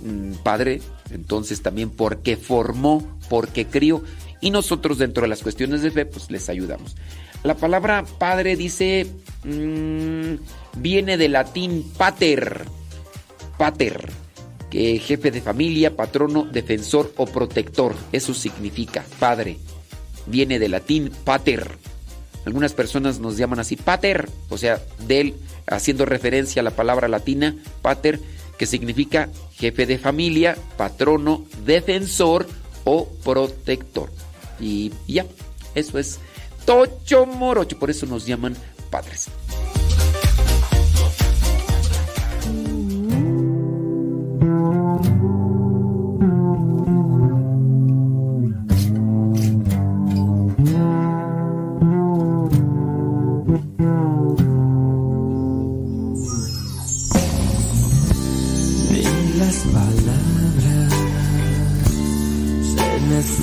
mm, padre, entonces también porque formó porque crió. Y nosotros dentro de las cuestiones de fe, pues les ayudamos. La palabra padre dice, mm, viene del latín pater, pater, que jefe de familia, patrono, defensor o protector. Eso significa padre. Viene del latín pater. Algunas personas nos llaman así pater, o sea, de él, haciendo referencia a la palabra latina pater, que significa jefe de familia, patrono, defensor o protector. Y ya, eso es Tocho Morocho, por eso nos llaman padres.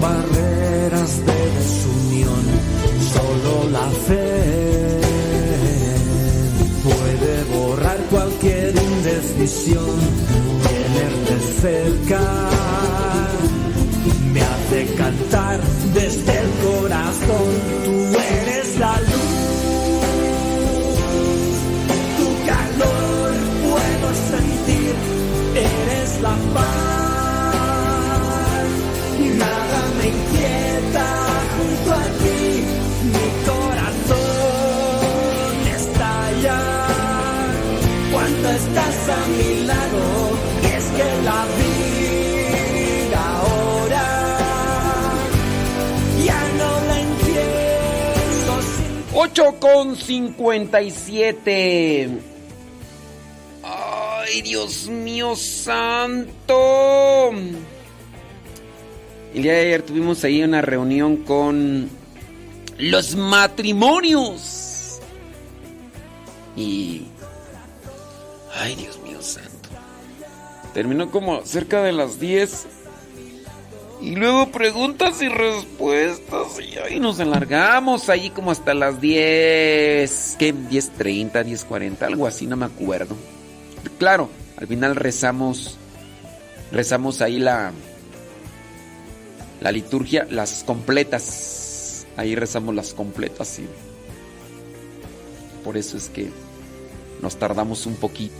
barreras de desunión, solo la fe puede borrar cualquier indecisión, tenerte cerca me hace cantar desde el corazón, tú eres la luz. Tu calor puedo sentir, eres la paz. Estás a mi lado. Y es que la vida ahora ya no la empiezo sin 8 con 57. Ay, Dios mío santo. El día de ayer tuvimos ahí una reunión con los matrimonios. Y... Ay, Dios. Terminó como cerca de las 10. Y luego preguntas y respuestas. Y nos alargamos ahí como hasta las 10. ¿Qué? 10.30, 10.40, algo así, no me acuerdo. Claro, al final rezamos. Rezamos ahí la. La liturgia, las completas. Ahí rezamos las completas, y Por eso es que nos tardamos un poquito.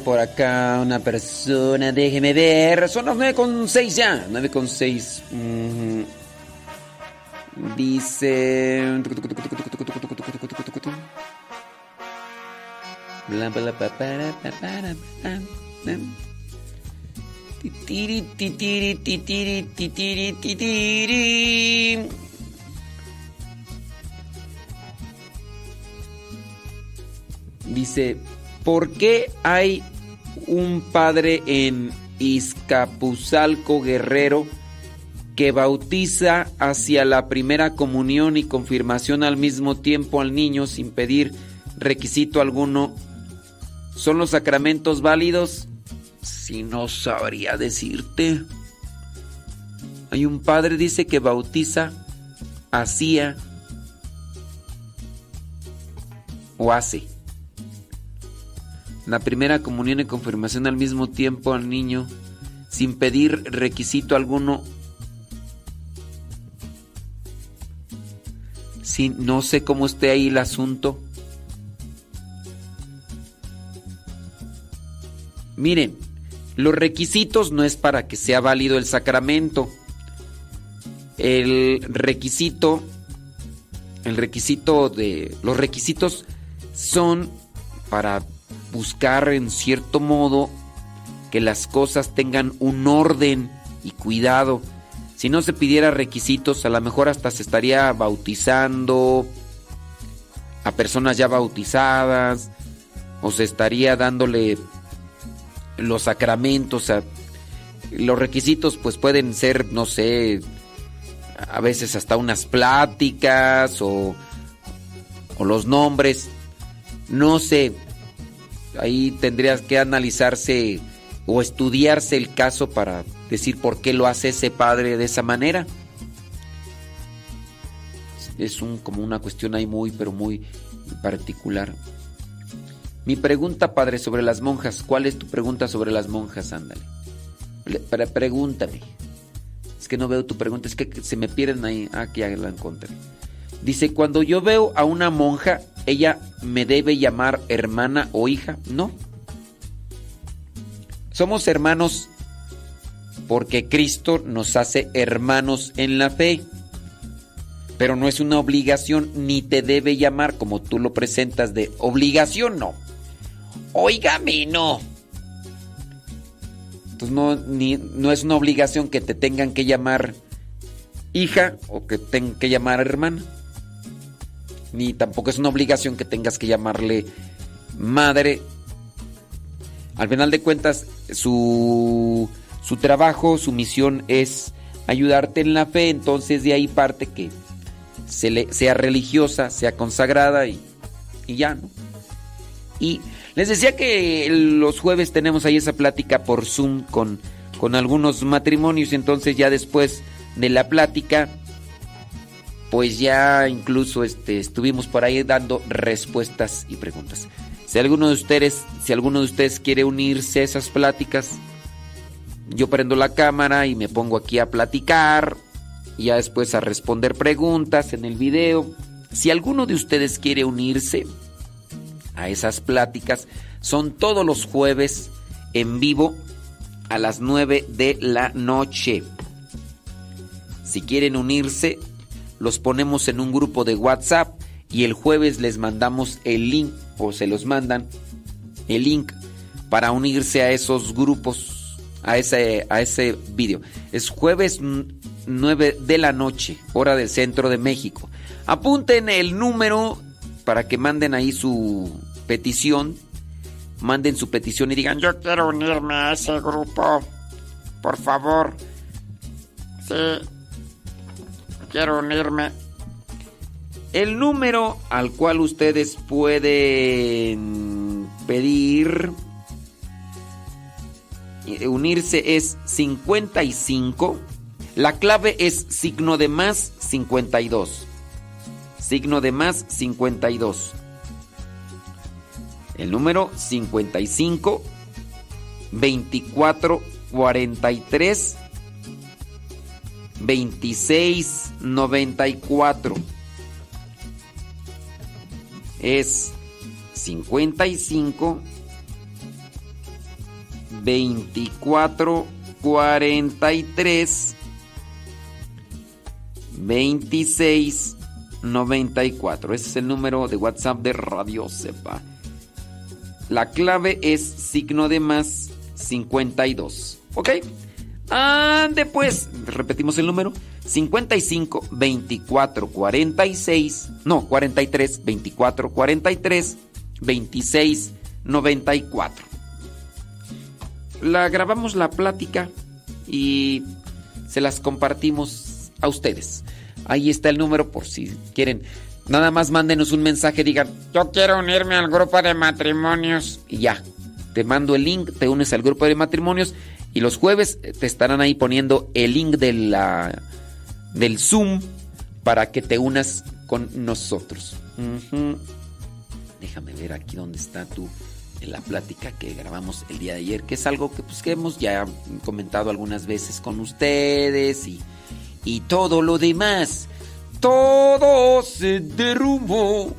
Por acá una persona, déjeme ver, son las 9 con 6 ya, 9 con 6. Ujú. Dice... Bla, bla, pa, para. Dice, ¿por qué hay un padre en Izcapuzalco Guerrero que bautiza hacia la primera comunión y confirmación al mismo tiempo al niño sin pedir requisito alguno? ¿Son los sacramentos válidos? Si no sabría decirte. Hay un padre, dice, que bautiza, hacía o hace la primera comunión y confirmación al mismo tiempo al niño sin pedir requisito alguno. Sí, no sé cómo esté ahí el asunto. Miren, los requisitos no es para que sea válido el sacramento. El requisito, el requisito de, los requisitos son para buscar en cierto modo que las cosas tengan un orden y cuidado. Si no se pidiera requisitos, a lo mejor hasta se estaría bautizando a personas ya bautizadas o se estaría dándole los sacramentos a los requisitos pues pueden ser no sé a veces hasta unas pláticas o, o los nombres no sé ahí tendrías que analizarse o estudiarse el caso para decir por qué lo hace ese padre de esa manera es un como una cuestión ahí muy pero muy particular mi pregunta, padre, sobre las monjas. ¿Cuál es tu pregunta sobre las monjas? Ándale. Pre- pregúntame. Es que no veo tu pregunta, es que se me pierden ahí. Ah, aquí ya la encontré. Dice, cuando yo veo a una monja, ¿ella me debe llamar hermana o hija? No. Somos hermanos porque Cristo nos hace hermanos en la fe. Pero no es una obligación, ni te debe llamar como tú lo presentas de obligación, no. Óigame, no. Entonces no, ni- no es una obligación que te tengan que llamar hija o que tengan que llamar hermana. Ni tampoco es una obligación que tengas que llamarle madre. Al final de cuentas, su, su trabajo, su misión es ayudarte en la fe. Entonces de ahí parte que se le- sea religiosa, sea consagrada y, y ya, ¿no? Y les decía que los jueves tenemos ahí esa plática por Zoom con, con algunos matrimonios. Entonces ya después de la plática, pues ya incluso este, estuvimos por ahí dando respuestas y preguntas. Si alguno de ustedes, si alguno de ustedes quiere unirse a esas pláticas, yo prendo la cámara y me pongo aquí a platicar y ya después a responder preguntas en el video. Si alguno de ustedes quiere unirse a esas pláticas, son todos los jueves en vivo a las 9 de la noche. Si quieren unirse, los ponemos en un grupo de WhatsApp y el jueves les mandamos el link o se los mandan el link para unirse a esos grupos, a ese, a ese vídeo. Es jueves 9 de la noche, hora del centro de México. Apunten el número para que manden ahí su petición. Manden su petición y digan, yo quiero unirme a ese grupo. Por favor. Sí. Quiero unirme. El número al cual ustedes pueden pedir eh, unirse es 55. La clave es signo de más 52. Signo de más 52. El número 55 24 43 26 94. Es 55 24 43 26 94. Ese es el número de WhatsApp de Radio Cepa. La clave es signo de más 52. ¿Ok? Ande pues, repetimos el número. 55 24 46, no, 43 24 43 26 94. La grabamos la plática y se las compartimos a ustedes. Ahí está el número por si quieren. Nada más mándenos un mensaje, digan, yo quiero unirme al grupo de matrimonios. Y ya, te mando el link, te unes al grupo de matrimonios y los jueves te estarán ahí poniendo el link de la, del Zoom para que te unas con nosotros. Déjame ver aquí dónde está tú en la plática que grabamos el día de ayer, que es algo que, pues, que hemos ya comentado algunas veces con ustedes y, y todo lo demás. Todo se derrumbó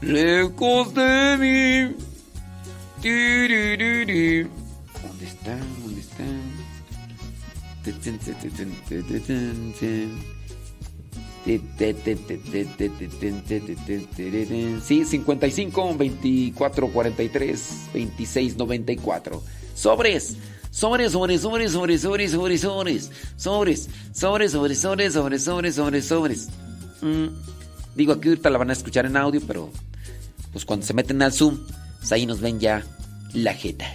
lejos de mí. ¿Dónde está? Sí, 55, 24, 43, 26, 94. Sobres. Sobres, sobres, sobres, sobres, sobres, sobres, sobres. Sobres, sobres, sobres, sobres, sobres, sobres, sobres, sobres. Digo, aquí ahorita la van a escuchar en audio, pero pues cuando se meten al Zoom, pues ahí nos ven ya la jeta.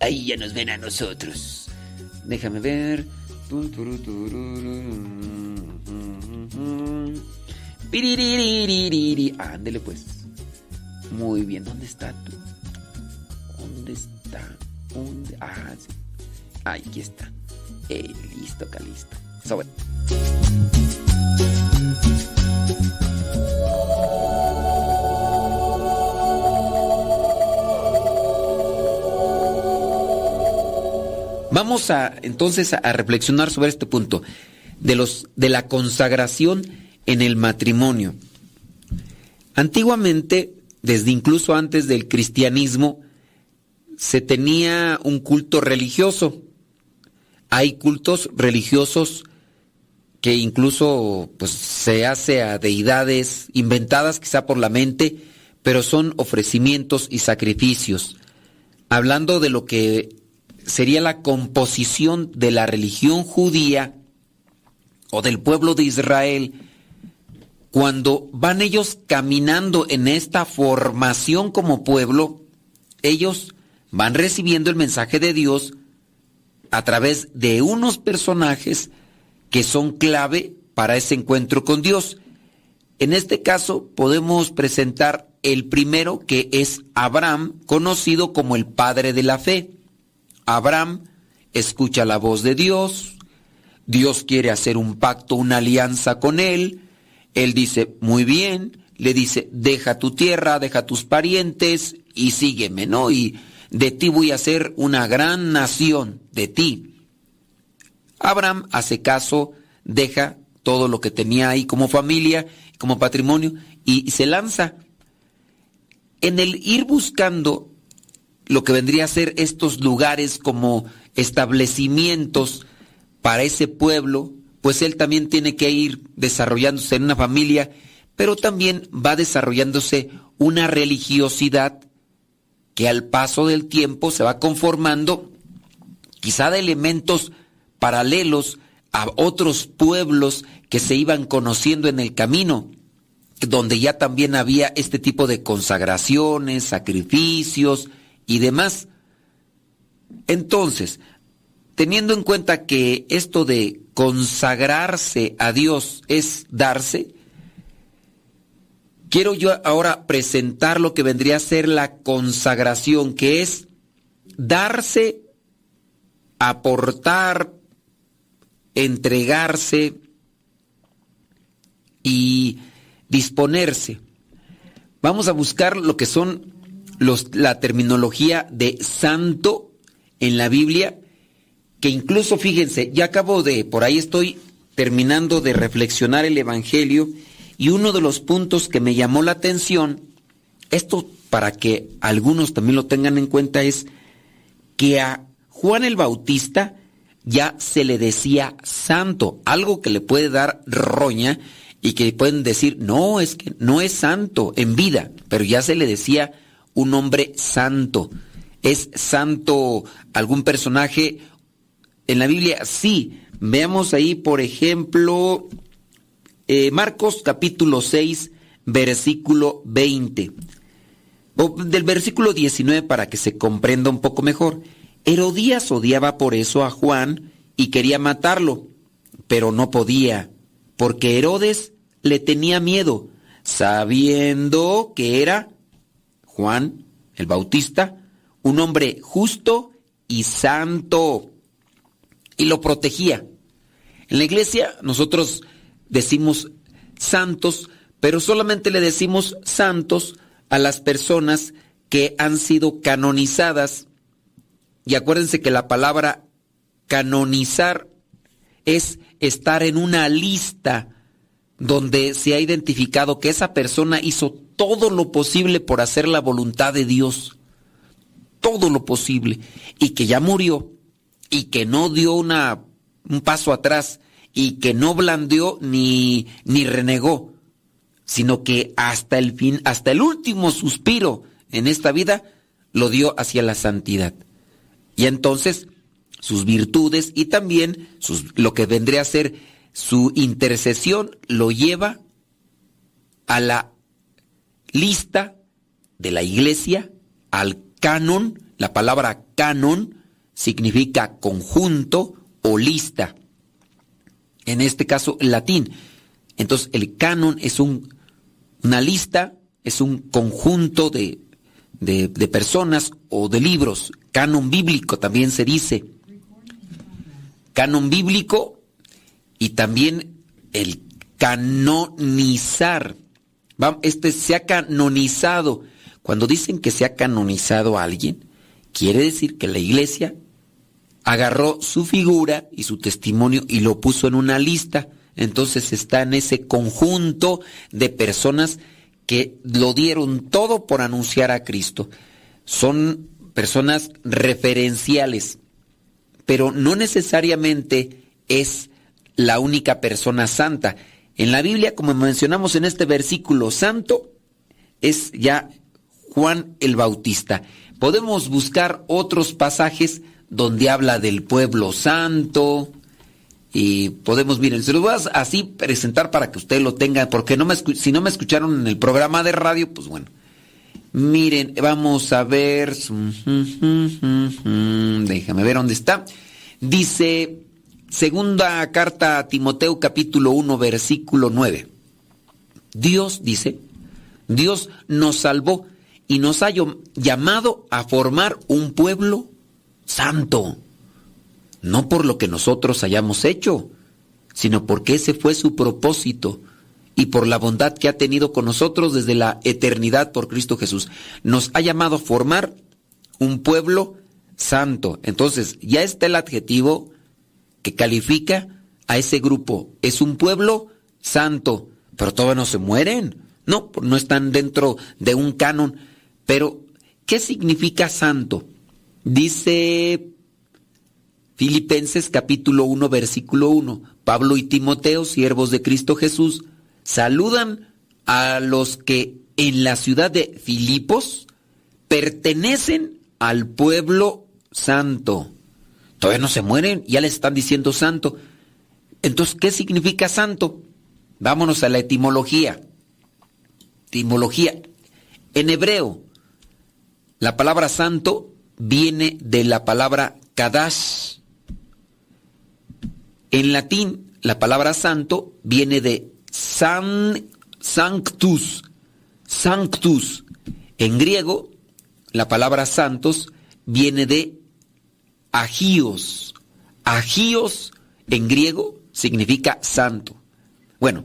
Ahí ya nos ven a nosotros. Déjame ver. Ándele pues. Muy bien, ¿dónde está tú? ¿Dónde está? ¿Dónde? Ah, sí. aquí está. Eh, listo, acá listo. Sobre. Vamos a entonces a reflexionar sobre este punto de los de la consagración en el matrimonio. Antiguamente, desde incluso antes del cristianismo, se tenía un culto religioso. Hay cultos religiosos que incluso pues, se hace a deidades inventadas quizá por la mente, pero son ofrecimientos y sacrificios. Hablando de lo que sería la composición de la religión judía o del pueblo de Israel, cuando van ellos caminando en esta formación como pueblo, ellos van recibiendo el mensaje de Dios a través de unos personajes que son clave para ese encuentro con Dios. En este caso podemos presentar el primero que es Abraham, conocido como el padre de la fe. Abraham escucha la voz de Dios, Dios quiere hacer un pacto, una alianza con él, él dice, muy bien, le dice, deja tu tierra, deja tus parientes y sígueme, ¿no? Y de ti voy a hacer una gran nación, de ti. Abraham hace caso, deja todo lo que tenía ahí como familia, como patrimonio, y se lanza. En el ir buscando lo que vendría a ser estos lugares como establecimientos para ese pueblo, pues él también tiene que ir desarrollándose en una familia, pero también va desarrollándose una religiosidad que al paso del tiempo se va conformando quizá de elementos paralelos a otros pueblos que se iban conociendo en el camino, donde ya también había este tipo de consagraciones, sacrificios y demás. Entonces, teniendo en cuenta que esto de consagrarse a Dios es darse, quiero yo ahora presentar lo que vendría a ser la consagración, que es darse, aportar, entregarse y disponerse. Vamos a buscar lo que son la terminología de santo en la Biblia que incluso fíjense, ya acabo de, por ahí estoy terminando de reflexionar el Evangelio y uno de los puntos que me llamó la atención, esto para que algunos también lo tengan en cuenta, es que a Juan el Bautista ya se le decía santo, algo que le puede dar roña y que pueden decir, no, es que no es santo en vida, pero ya se le decía un hombre santo. ¿Es santo algún personaje en la Biblia? Sí. Veamos ahí, por ejemplo, eh, Marcos capítulo 6, versículo 20. O del versículo 19 para que se comprenda un poco mejor. Herodías odiaba por eso a Juan y quería matarlo, pero no podía, porque Herodes le tenía miedo, sabiendo que era Juan el Bautista, un hombre justo y santo, y lo protegía. En la iglesia nosotros decimos santos, pero solamente le decimos santos a las personas que han sido canonizadas. Y acuérdense que la palabra canonizar es estar en una lista donde se ha identificado que esa persona hizo todo lo posible por hacer la voluntad de Dios. Todo lo posible. Y que ya murió. Y que no dio una, un paso atrás. Y que no blandeó ni, ni renegó sino que hasta el fin, hasta el último suspiro en esta vida, lo dio hacia la santidad. Y entonces sus virtudes y también sus, lo que vendría a ser su intercesión lo lleva a la lista de la iglesia, al canon, la palabra canon significa conjunto o lista. En este caso, latín. Entonces, el canon es un una lista es un conjunto de, personas o de libros. Canon bíblico también se dice. Canon bíblico y también el canonizar. Este se ha canonizado. Cuando dicen que se ha canonizado a alguien, quiere decir que la iglesia agarró su figura y su testimonio y lo puso en una lista entonces está en ese conjunto de personas que lo dieron todo por anunciar a Cristo. Son personas referenciales, pero no necesariamente es la única persona santa. En la Biblia, como mencionamos en este versículo santo, es ya Juan el Bautista. Podemos buscar otros pasajes donde habla del pueblo santo, y podemos, miren, se los voy a así presentar para que usted lo tenga, porque no me, si no me escucharon en el programa de radio, pues bueno. Miren, vamos a ver, déjame ver dónde está. Dice, segunda carta a Timoteo capítulo 1, versículo 9. Dios dice, Dios nos salvó y nos ha llamado a formar un pueblo santo no por lo que nosotros hayamos hecho, sino porque ese fue su propósito y por la bondad que ha tenido con nosotros desde la eternidad por Cristo Jesús. Nos ha llamado a formar un pueblo santo. Entonces, ya está el adjetivo que califica a ese grupo. Es un pueblo santo, pero todavía no se mueren. No, no están dentro de un canon. Pero, ¿qué significa santo? Dice Filipenses capítulo 1 versículo 1. Pablo y Timoteo, siervos de Cristo Jesús, saludan a los que en la ciudad de Filipos pertenecen al pueblo santo. Todavía no se mueren, ya les están diciendo santo. Entonces, ¿qué significa santo? Vámonos a la etimología. Etimología. En hebreo, la palabra santo viene de la palabra kadash, en latín, la palabra santo viene de san, sanctus, sanctus. En griego, la palabra santos viene de agios. Agios en griego significa santo. Bueno,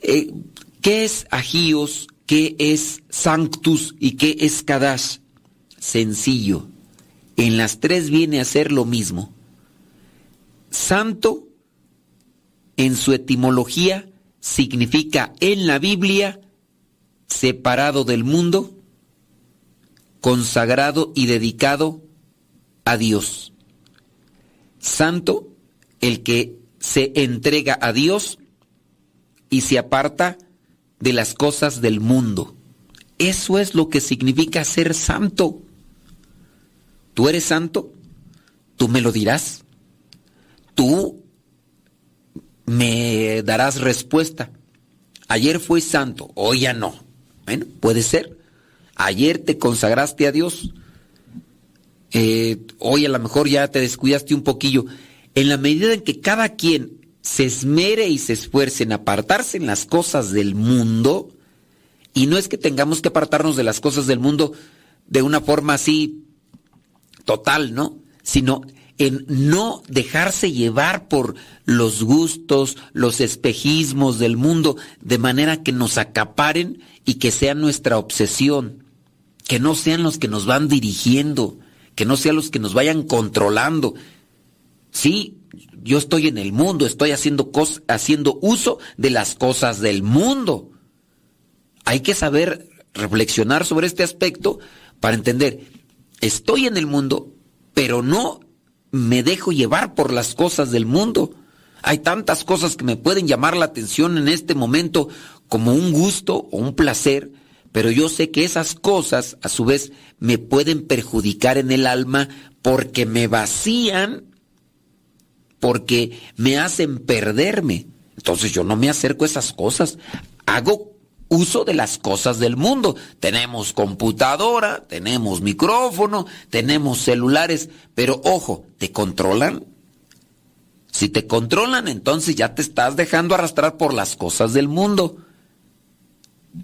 eh, ¿qué es agios? ¿Qué es sanctus? ¿Y qué es kadash? Sencillo. En las tres viene a ser lo mismo. Santo, en su etimología, significa en la Biblia separado del mundo, consagrado y dedicado a Dios. santo el que se entrega a Dios y se aparta de las cosas del mundo. Eso es lo que significa ser santo. ¿Tú eres santo? Tú me lo dirás. Tú me darás respuesta. Ayer fui santo, hoy ya no. Bueno, puede ser. Ayer te consagraste a Dios. Eh, hoy a lo mejor ya te descuidaste un poquillo. En la medida en que cada quien se esmere y se esfuerce en apartarse en las cosas del mundo, y no es que tengamos que apartarnos de las cosas del mundo de una forma así total, ¿no? Sino en no dejarse llevar por los gustos, los espejismos del mundo, de manera que nos acaparen y que sean nuestra obsesión, que no sean los que nos van dirigiendo, que no sean los que nos vayan controlando. Sí, yo estoy en el mundo, estoy haciendo, haciendo uso de las cosas del mundo. Hay que saber reflexionar sobre este aspecto para entender, estoy en el mundo, pero no me dejo llevar por las cosas del mundo. Hay tantas cosas que me pueden llamar la atención en este momento como un gusto o un placer, pero yo sé que esas cosas a su vez me pueden perjudicar en el alma porque me vacían, porque me hacen perderme. Entonces yo no me acerco a esas cosas. Hago uso de las cosas del mundo. Tenemos computadora, tenemos micrófono, tenemos celulares, pero ojo, ¿te controlan? Si te controlan, entonces ya te estás dejando arrastrar por las cosas del mundo.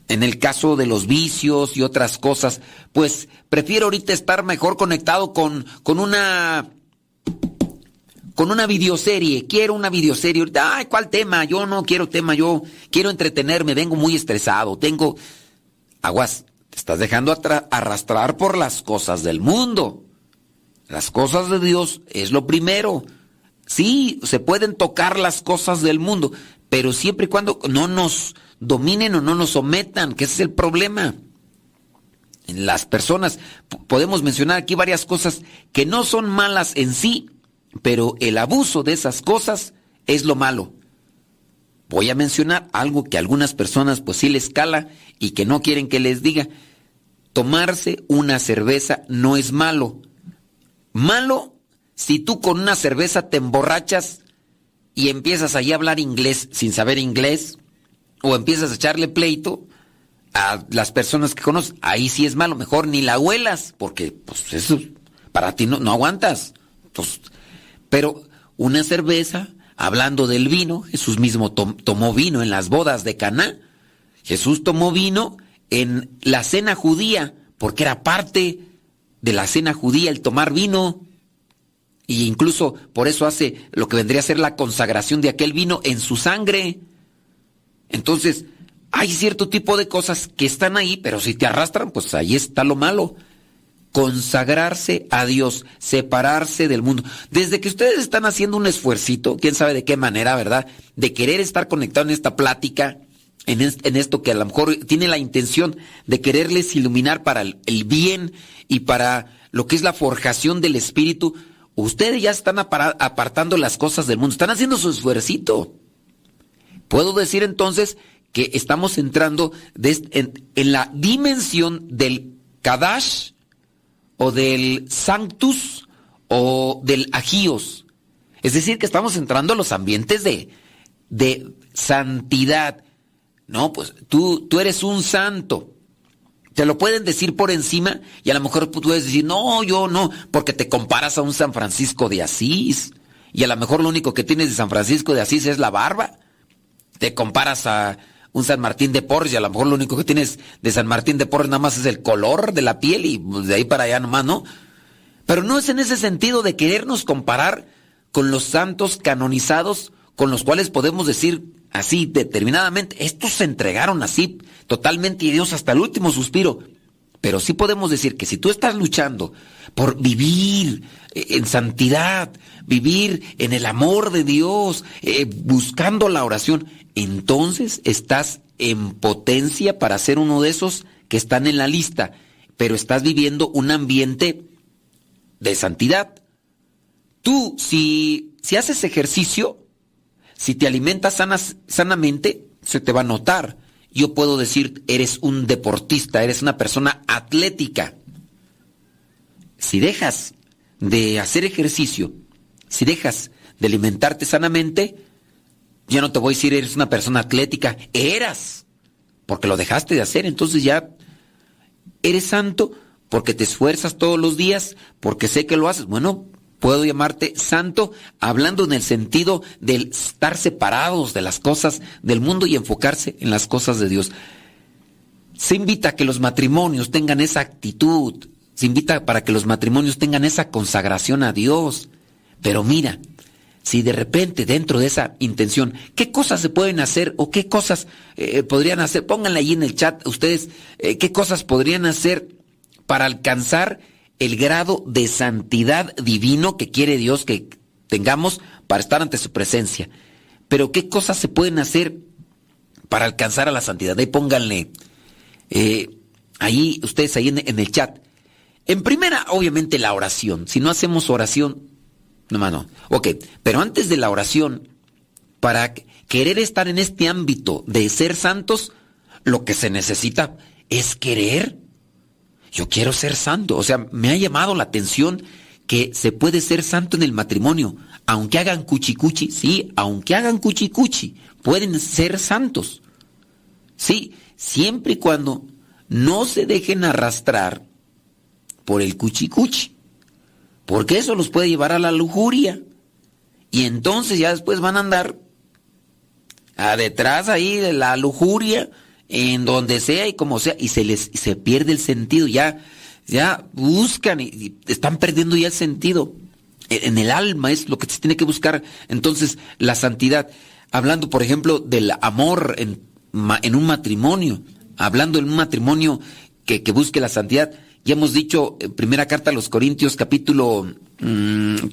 En el caso de los vicios y otras cosas, pues prefiero ahorita estar mejor conectado con, con una con una videoserie, quiero una videoserie, ay, ¿cuál tema? Yo no quiero tema, yo quiero entretenerme, vengo muy estresado, tengo... Aguas, te estás dejando arrastrar por las cosas del mundo. Las cosas de Dios es lo primero. Sí, se pueden tocar las cosas del mundo, pero siempre y cuando no nos dominen o no nos sometan, que ese es el problema. En las personas, podemos mencionar aquí varias cosas que no son malas en sí, pero el abuso de esas cosas es lo malo. Voy a mencionar algo que a algunas personas pues sí les cala y que no quieren que les diga. Tomarse una cerveza no es malo. Malo si tú con una cerveza te emborrachas y empiezas ahí a hablar inglés sin saber inglés o empiezas a echarle pleito a las personas que conoces, ahí sí es malo, mejor ni la huelas, porque pues eso para ti no, no aguantas. Pero una cerveza, hablando del vino, Jesús mismo tomó vino en las bodas de Caná. Jesús tomó vino en la cena judía, porque era parte de la cena judía el tomar vino. Y incluso por eso hace lo que vendría a ser la consagración de aquel vino en su sangre. Entonces, hay cierto tipo de cosas que están ahí, pero si te arrastran, pues ahí está lo malo consagrarse a Dios, separarse del mundo. Desde que ustedes están haciendo un esfuercito, quién sabe de qué manera, ¿verdad? De querer estar conectado en esta plática, en, esto que a lo mejor tiene la intención de quererles iluminar para el, bien y para lo que es la forjación del espíritu, ustedes ya están apartando las cosas del mundo, están haciendo su esfuercito. Puedo decir entonces que estamos entrando en, la dimensión del Kadash, o del Sanctus o del Agios. Es decir, que estamos entrando a los ambientes de, de santidad. No, pues tú, tú eres un santo. Te lo pueden decir por encima y a lo mejor tú puedes decir, no, yo no, porque te comparas a un San Francisco de Asís. Y a lo mejor lo único que tienes de San Francisco de Asís es la barba. Te comparas a un San Martín de Porres y a lo mejor lo único que tienes de San Martín de Porres nada más es el color de la piel y pues, de ahí para allá nomás, ¿no? Pero no es en ese sentido de querernos comparar con los santos canonizados con los cuales podemos decir así determinadamente, estos se entregaron así totalmente a Dios hasta el último suspiro. Pero sí podemos decir que si tú estás luchando por vivir en santidad, vivir en el amor de Dios, eh, buscando la oración, entonces estás en potencia para ser uno de esos que están en la lista, pero estás viviendo un ambiente de santidad. Tú, si, si haces ejercicio, si te alimentas sanas, sanamente, se te va a notar. Yo puedo decir, eres un deportista, eres una persona atlética. Si dejas de hacer ejercicio, si dejas de alimentarte sanamente, ya no te voy a decir eres una persona atlética, eras, porque lo dejaste de hacer, entonces ya eres santo porque te esfuerzas todos los días, porque sé que lo haces. Bueno, puedo llamarte santo hablando en el sentido del estar separados de las cosas del mundo y enfocarse en las cosas de Dios. Se invita a que los matrimonios tengan esa actitud, se invita para que los matrimonios tengan esa consagración a Dios. Pero mira, si de repente dentro de esa intención, ¿qué cosas se pueden hacer o qué cosas eh, podrían hacer? Pónganle ahí en el chat ustedes, eh, ¿qué cosas podrían hacer para alcanzar el grado de santidad divino que quiere Dios que tengamos para estar ante su presencia. Pero ¿qué cosas se pueden hacer para alcanzar a la santidad? Ahí pónganle, eh, ahí ustedes ahí en, el chat. En primera, obviamente la oración. Si no hacemos oración, no, no. Ok, pero antes de la oración, para querer estar en este ámbito de ser santos, lo que se necesita es querer yo quiero ser santo. O sea, me ha llamado la atención que se puede ser santo en el matrimonio, aunque hagan cuchicuchi, sí, aunque hagan cuchicuchi, pueden ser santos. Sí, siempre y cuando no se dejen arrastrar por el cuchicuchi, porque eso los puede llevar a la lujuria. Y entonces ya después van a andar a detrás ahí de la lujuria, en donde sea y como sea, y se les se pierde el sentido, ya, ya buscan y, están perdiendo ya el sentido. E, en, el alma es lo que se tiene que buscar. Entonces, la santidad, hablando, por ejemplo, del amor en, en un matrimonio, hablando en un matrimonio que, que, busque la santidad, ya hemos dicho, en primera carta a los Corintios, capítulo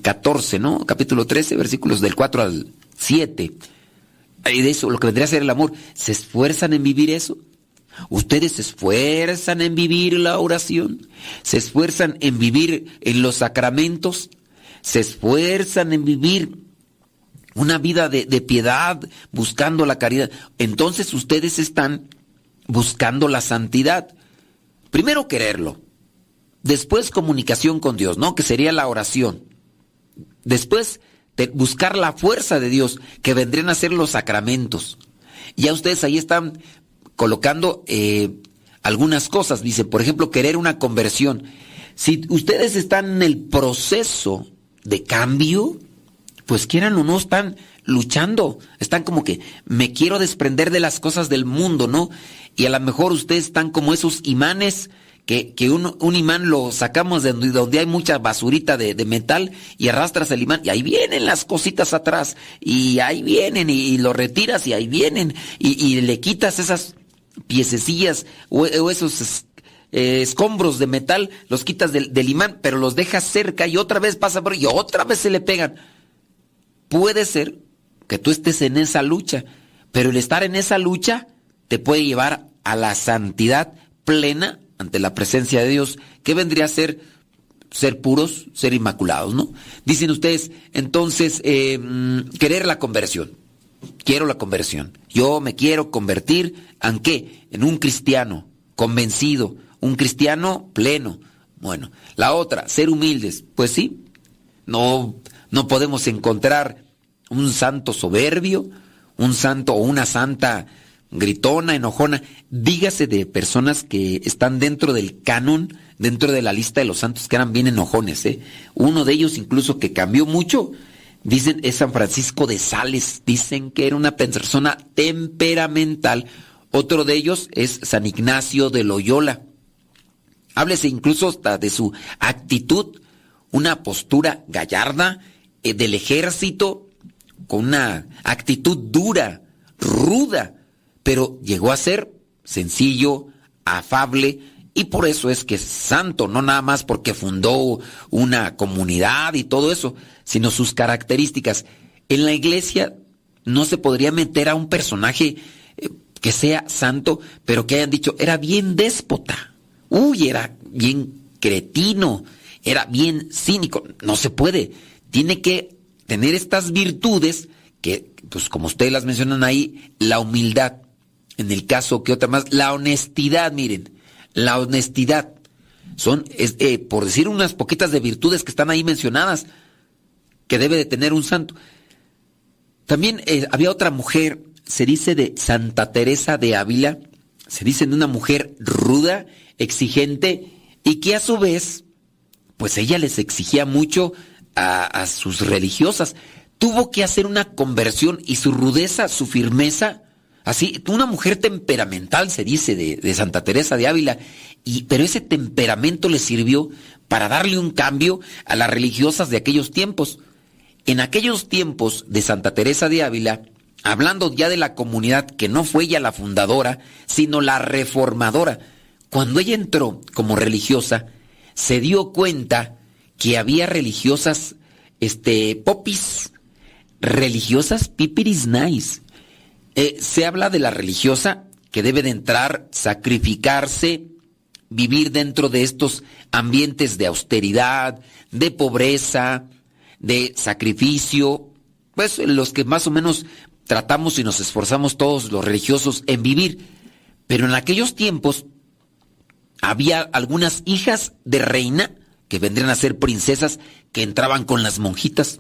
14, mm, ¿no? Capítulo 13, versículos del 4 al 7 y de eso, lo que vendría a ser el amor, ¿se esfuerzan en vivir eso? Ustedes se esfuerzan en vivir la oración, se esfuerzan en vivir en los sacramentos, se esfuerzan en vivir una vida de, de, piedad, buscando la caridad. Entonces ustedes están buscando la santidad. Primero quererlo, después comunicación con Dios, ¿no? Que sería la oración. Después de buscar la fuerza de Dios, que vendrían a ser los sacramentos. Ya ustedes ahí están colocando eh, algunas cosas. Dice, por ejemplo, querer una conversión. Si ustedes están en el proceso de cambio, pues quieran o no, están luchando. Están como que me quiero desprender de las cosas del mundo, ¿no? Y a lo mejor ustedes están como esos imanes que, un, imán lo sacamos de donde hay mucha basurita de, metal y arrastras el imán y ahí vienen las cositas atrás y ahí vienen y, lo retiras y ahí vienen y, le quitas esas piececillas o, esos eh, escombros de metal, los quitas del, del, imán, pero los dejas cerca y otra vez pasa por y otra vez se le pegan. Puede ser que tú estés en esa lucha, pero el estar en esa lucha te puede llevar a la santidad plena ante la presencia de Dios, ¿qué vendría a ser ser puros, ser inmaculados, ¿no? Dicen ustedes, entonces, eh, mm, querer la conversión. Quiero la conversión. Yo me quiero convertir, ¿en qué? En un cristiano convencido, un cristiano pleno. Bueno, la otra, ser humildes. Pues sí, no, no podemos encontrar un santo soberbio, un santo o una santa gritona, enojona, dígase de personas que están dentro del canon, dentro de la lista de los santos que eran bien enojones. ¿eh? Uno de ellos incluso que cambió mucho, dicen, es San Francisco de Sales, dicen que era una persona temperamental. Otro de ellos es San Ignacio de Loyola. Háblese incluso hasta de su actitud, una postura gallarda eh, del ejército, con una actitud dura, ruda, pero llegó a ser sencillo, afable, y por eso es que es santo, no nada más porque fundó una comunidad y todo eso, sino sus características. En la iglesia no se podría meter a un personaje eh, que sea santo, pero que hayan dicho, era bien déspota, uy, era bien cretino, era bien cínico, no se puede. tiene que tener estas virtudes que, pues como ustedes las mencionan ahí, la humildad. En el caso que otra más, la honestidad, miren, la honestidad. Son, eh, por decir unas poquitas de virtudes que están ahí mencionadas, que debe de tener un santo. También eh, había otra mujer, se dice de Santa Teresa de Ávila, se dice de una mujer ruda, exigente, y que a su vez, pues ella les exigía mucho a, sus religiosas. Tuvo que hacer una conversión y su rudeza, su firmeza, así, una mujer temperamental, se dice, de, Santa Teresa de Ávila, y, pero ese temperamento le sirvió para darle un cambio a las religiosas de aquellos tiempos. En aquellos tiempos de Santa Teresa de Ávila, hablando ya de la comunidad que no fue ella la fundadora, sino la reformadora, cuando ella entró como religiosa, se dio cuenta que había religiosas, este, popis, religiosas pipiris nice. Eh, se habla de la religiosa que debe de entrar, sacrificarse, vivir dentro de estos ambientes de austeridad, de pobreza, de sacrificio, pues los que más o menos tratamos y nos esforzamos todos los religiosos en vivir. Pero en aquellos tiempos había algunas hijas de reina que vendrían a ser princesas que entraban con las monjitas.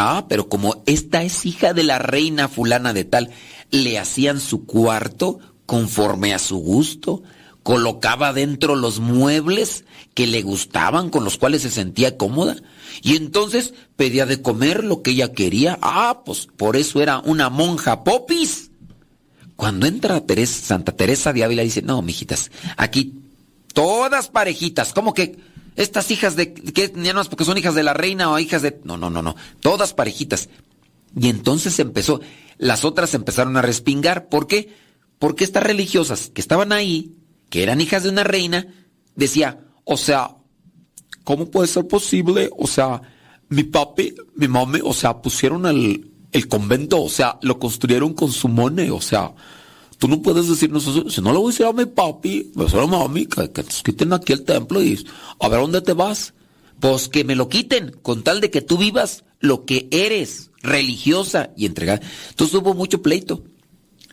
Ah, pero como esta es hija de la reina fulana de tal, le hacían su cuarto conforme a su gusto, colocaba dentro los muebles que le gustaban, con los cuales se sentía cómoda, y entonces pedía de comer lo que ella quería. Ah, pues por eso era una monja popis. Cuando entra Santa Teresa de Ávila dice, no, mijitas, aquí todas parejitas, ¿cómo que estas hijas de, que ya no porque son hijas de la reina o hijas de... No, no, no, no, todas parejitas. Y entonces empezó, las otras empezaron a respingar. ¿Por qué? Porque estas religiosas que estaban ahí, que eran hijas de una reina, decía, o sea, ¿cómo puede ser posible? O sea, mi papi, mi mami, o sea, pusieron el, el convento, o sea, lo construyeron con su money, o sea, Tú no puedes decirnos eso. Si no le voy a decir a mi papi, pues a mami, que, que te quiten aquí el templo y a ver dónde te vas. Pues que me lo quiten, con tal de que tú vivas lo que eres, religiosa y entregada. Entonces hubo mucho pleito.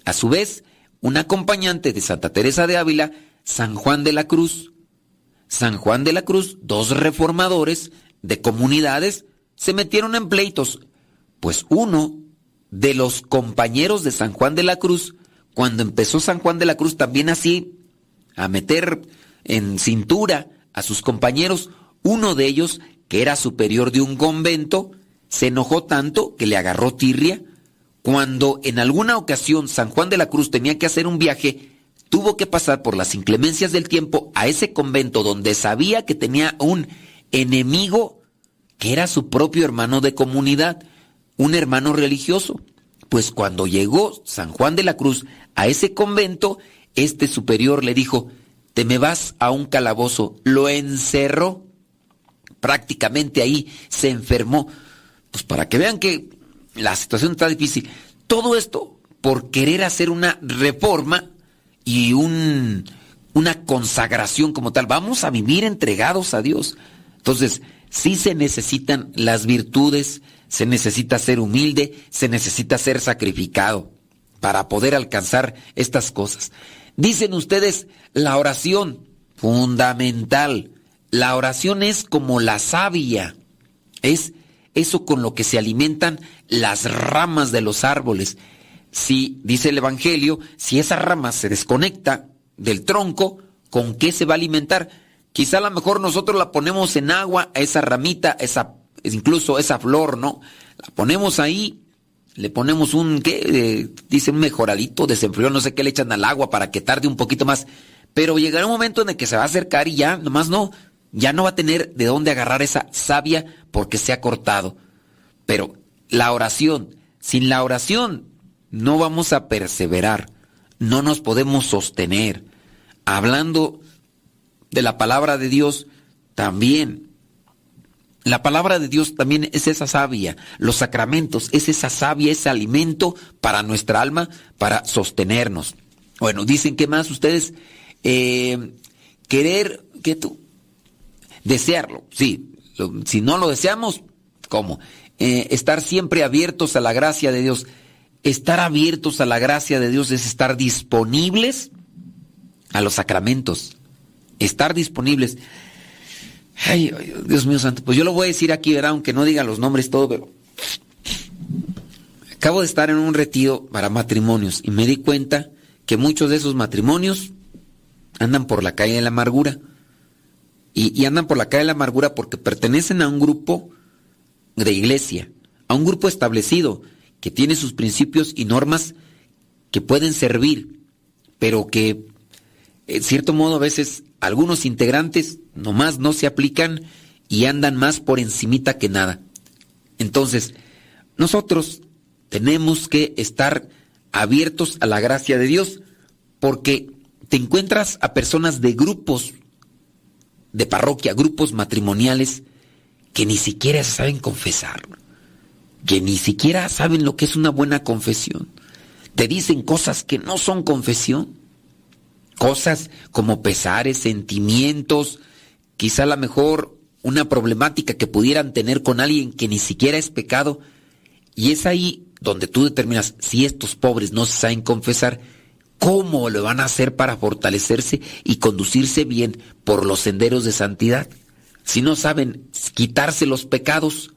A su vez, un acompañante de Santa Teresa de Ávila, San Juan de la Cruz. San Juan de la Cruz, dos reformadores de comunidades, se metieron en pleitos. Pues uno de los compañeros de San Juan de la Cruz cuando empezó San Juan de la Cruz también así, a meter en cintura a sus compañeros, uno de ellos, que era superior de un convento, se enojó tanto que le agarró tirria. Cuando en alguna ocasión San Juan de la Cruz tenía que hacer un viaje, tuvo que pasar por las inclemencias del tiempo a ese convento donde sabía que tenía un enemigo que era su propio hermano de comunidad, un hermano religioso. Pues cuando llegó San Juan de la Cruz a ese convento, este superior le dijo, te me vas a un calabozo. Lo encerró. Prácticamente ahí se enfermó. Pues para que vean que la situación está difícil. Todo esto por querer hacer una reforma y un, una consagración como tal. Vamos a vivir entregados a Dios. Entonces, sí se necesitan las virtudes, se necesita ser humilde, se necesita ser sacrificado para poder alcanzar estas cosas. Dicen ustedes, la oración, fundamental. La oración es como la savia, es eso con lo que se alimentan las ramas de los árboles. Si, dice el Evangelio, si esa rama se desconecta del tronco, ¿con qué se va a alimentar? Quizá a lo mejor nosotros la ponemos en agua, esa ramita, esa, incluso esa flor, ¿no? La ponemos ahí le ponemos un, ¿qué? Eh, dice un mejoradito, desenfrió, no sé qué le echan al agua para que tarde un poquito más. Pero llegará un momento en el que se va a acercar y ya, nomás no, ya no va a tener de dónde agarrar esa savia porque se ha cortado. Pero la oración, sin la oración no vamos a perseverar, no nos podemos sostener. Hablando de la palabra de Dios, también la palabra de Dios también es esa savia, los sacramentos, es esa savia, ese alimento para nuestra alma, para sostenernos. Bueno, dicen que más ustedes, eh, querer, que tú, desearlo, sí, si no lo deseamos, ¿Cómo? Eh, estar siempre abiertos a la gracia de Dios. Estar abiertos a la gracia de Dios es estar disponibles a los sacramentos. Estar disponibles. Ay, Dios mío santo. Pues yo lo voy a decir aquí, ¿verdad? Aunque no diga los nombres todo, pero... Acabo de estar en un retiro para matrimonios y me di cuenta que muchos de esos matrimonios andan por la calle de la amargura. Y, andan por la calle de la amargura porque pertenecen a un grupo de iglesia, a un grupo establecido que tiene sus principios y normas que pueden servir, pero que en cierto modo a veces algunos integrantes nomás no se aplican y andan más por encimita que nada. Entonces, nosotros tenemos que estar abiertos a la gracia de Dios porque te encuentras a personas de grupos de parroquia, grupos matrimoniales, que ni siquiera saben confesar, que ni siquiera saben lo que es una buena confesión. Te dicen cosas que no son confesión, cosas como pesares, sentimientos, quizá a lo mejor una problemática que pudieran tener con alguien que ni siquiera es pecado, y es ahí donde tú determinas si estos pobres no saben confesar, cómo lo van a hacer para fortalecerse y conducirse bien por los senderos de santidad. Si no saben quitarse los pecados,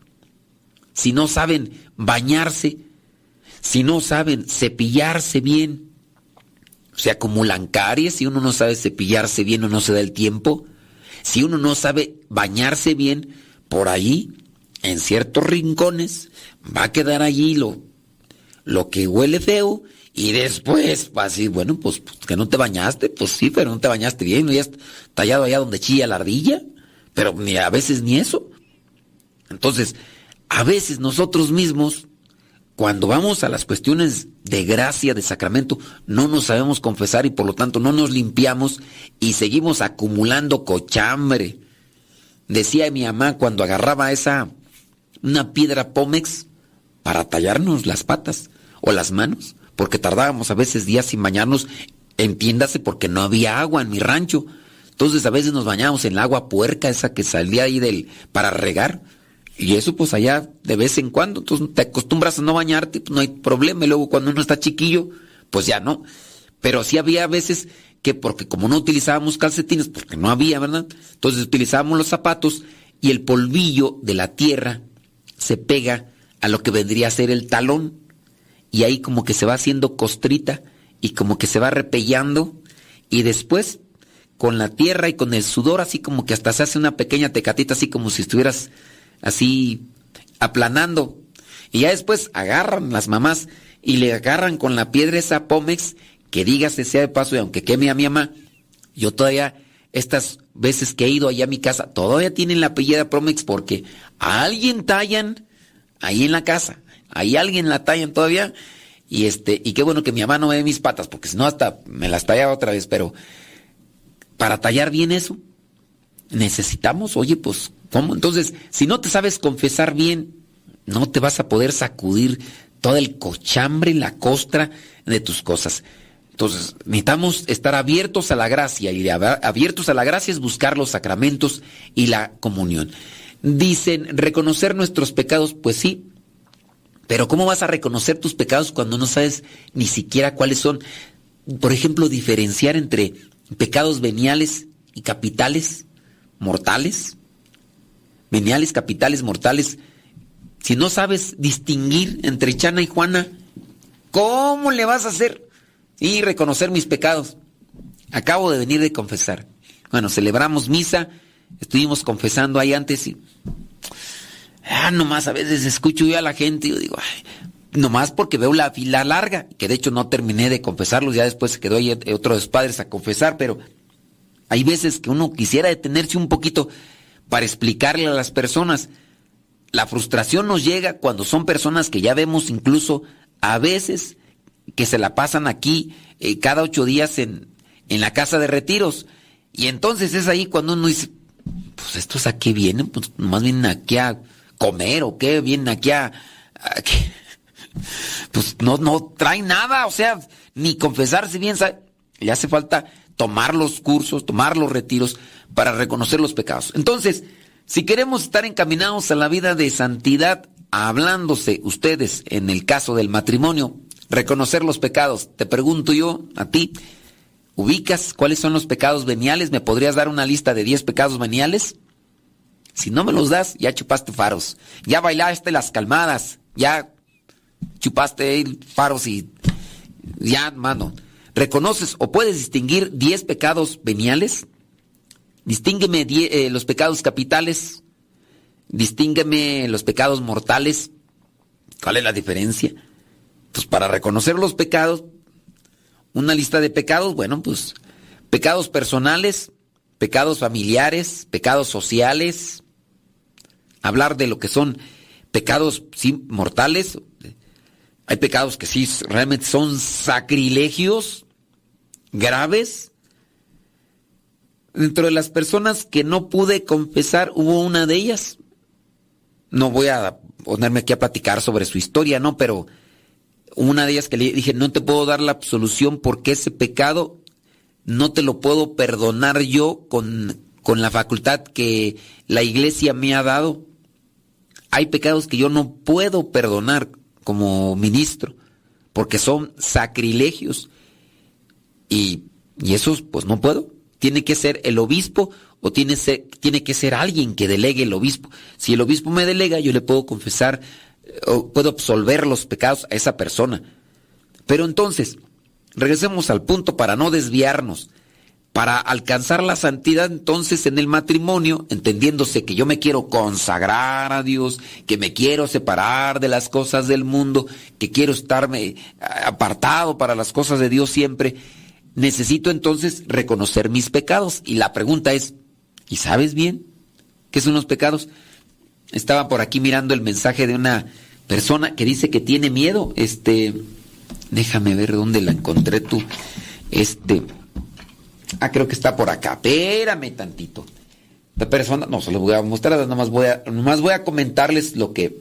si no saben bañarse, si no saben cepillarse bien, se acumulan caries si uno no sabe cepillarse bien o no se da el tiempo, si uno no sabe bañarse bien, por ahí, en ciertos rincones, va a quedar allí lo, lo que huele feo y después, así, bueno, pues, pues, que no te bañaste, pues sí, pero no te bañaste bien, no has tallado allá donde chilla la ardilla, pero ni a veces ni eso. Entonces, a veces nosotros mismos, cuando vamos a las cuestiones de gracia, de sacramento, no nos sabemos confesar y por lo tanto no nos limpiamos y seguimos acumulando cochambre. Decía mi mamá cuando agarraba esa, una piedra pómex para tallarnos las patas o las manos porque tardábamos a veces días sin bañarnos, entiéndase porque no había agua en mi rancho. Entonces a veces nos bañábamos en el agua puerca, esa que salía ahí del, para regar. Y eso pues allá de vez en cuando, entonces te acostumbras a no bañarte, pues no hay problema. Y luego cuando uno está chiquillo, pues ya no. Pero sí había veces que porque como no utilizábamos calcetines, porque no había, ¿verdad? Entonces utilizábamos los zapatos y el polvillo de la tierra se pega a lo que vendría a ser el talón y ahí como que se va haciendo costrita y como que se va repellando y después con la tierra y con el sudor así como que hasta se hace una pequeña tecatita así como si estuvieras así aplanando. Y ya después agarran las mamás y le agarran con la piedra esa pómex que dígase sea de paso y aunque queme a mi mamá yo todavía estas veces que he ido allá a mi casa todavía tienen la piedra pómex porque a alguien tallan ahí en la casa Ahí alguien la tallan todavía. Y este, y qué bueno que mi mamá no ve mis patas, porque si no hasta me las tallaba otra vez, pero para tallar bien eso, necesitamos, oye, pues, ¿cómo? Entonces, si no te sabes confesar bien, no te vas a poder sacudir todo el cochambre, la costra de tus cosas. Entonces, necesitamos estar abiertos a la gracia, y abiertos a la gracia es buscar los sacramentos y la comunión. Dicen, reconocer nuestros pecados, pues sí, pero ¿cómo vas a reconocer tus pecados cuando no sabes ni siquiera cuáles son? Por ejemplo, diferenciar entre pecados veniales y capitales, mortales. Veniales, capitales, mortales. Si no sabes distinguir entre Chana y Juana, ¿cómo le vas a hacer? Y reconocer mis pecados. Acabo de venir de confesar. Bueno, celebramos misa, estuvimos confesando ahí antes y Ah, nomás a veces escucho yo a la gente y yo digo, ay, nomás porque veo la fila larga, que de hecho no terminé de confesarlos, ya después se quedó ahí otros padres a confesar, pero hay veces que uno quisiera detenerse un poquito para explicarle a las personas. La frustración nos llega cuando son personas que ya vemos incluso a veces que se la pasan aquí eh, cada ocho días en, en la casa de retiros. Y entonces es ahí cuando uno dice, pues estos aquí vienen, pues más vienen aquí a comer o qué, vienen aquí a, pues no, no traen nada, o sea, ni confesarse bien, le hace falta tomar los cursos, tomar los retiros para reconocer los pecados. Entonces, Si queremos estar encaminados a la vida de santidad, hablándose ustedes en el caso del matrimonio, reconocer los pecados, te pregunto yo a ti, ¿ubicas cuáles son los pecados veniales? ¿Me podrías dar una lista de 10 pecados veniales? Si no me los das, ya chupaste faros, ya bailaste las calmadas, ya chupaste faros y ya, mano. ¿Reconoces o puedes distinguir 10 pecados veniales? Distíngueme eh, los pecados capitales. Distíngueme los pecados mortales. ¿Cuál es la diferencia? Pues para reconocer los pecados, una lista de pecados, bueno, pues pecados personales, pecados familiares, pecados sociales, hablar de lo que son pecados mortales. Hay pecados que sí realmente son sacrilegios graves Dentro de las personas que no pude confesar, hubo una de ellas. No voy a ponerme aquí a platicar sobre su historia, ¿no? Pero una de ellas que le dije, no te puedo dar la absolución porque ese pecado no te lo puedo perdonar yo con, con la facultad que la iglesia me ha dado. Hay pecados que yo no puedo perdonar como ministro porque son sacrilegios. Y, y esos, pues no puedo tiene que ser el obispo o tiene, tiene que ser alguien que delegue el obispo. Si el obispo me delega, yo le puedo confesar eh, o puedo absolver los pecados a esa persona. Pero entonces, regresemos al punto para no desviarnos. Para alcanzar la santidad entonces en el matrimonio, entendiéndose que yo me quiero consagrar a Dios, que me quiero separar de las cosas del mundo, que quiero estarme eh, apartado para las cosas de Dios siempre, necesito entonces reconocer mis pecados. Y la pregunta es, ¿y sabes bien qué son los pecados? Estaba por aquí mirando el mensaje de una persona que dice que tiene miedo. Este, déjame ver dónde la encontré tú. Este, ah, creo que está por acá. Espérame tantito. La persona, no se lo voy a mostrar, nomás voy a, nomás voy a comentarles lo que,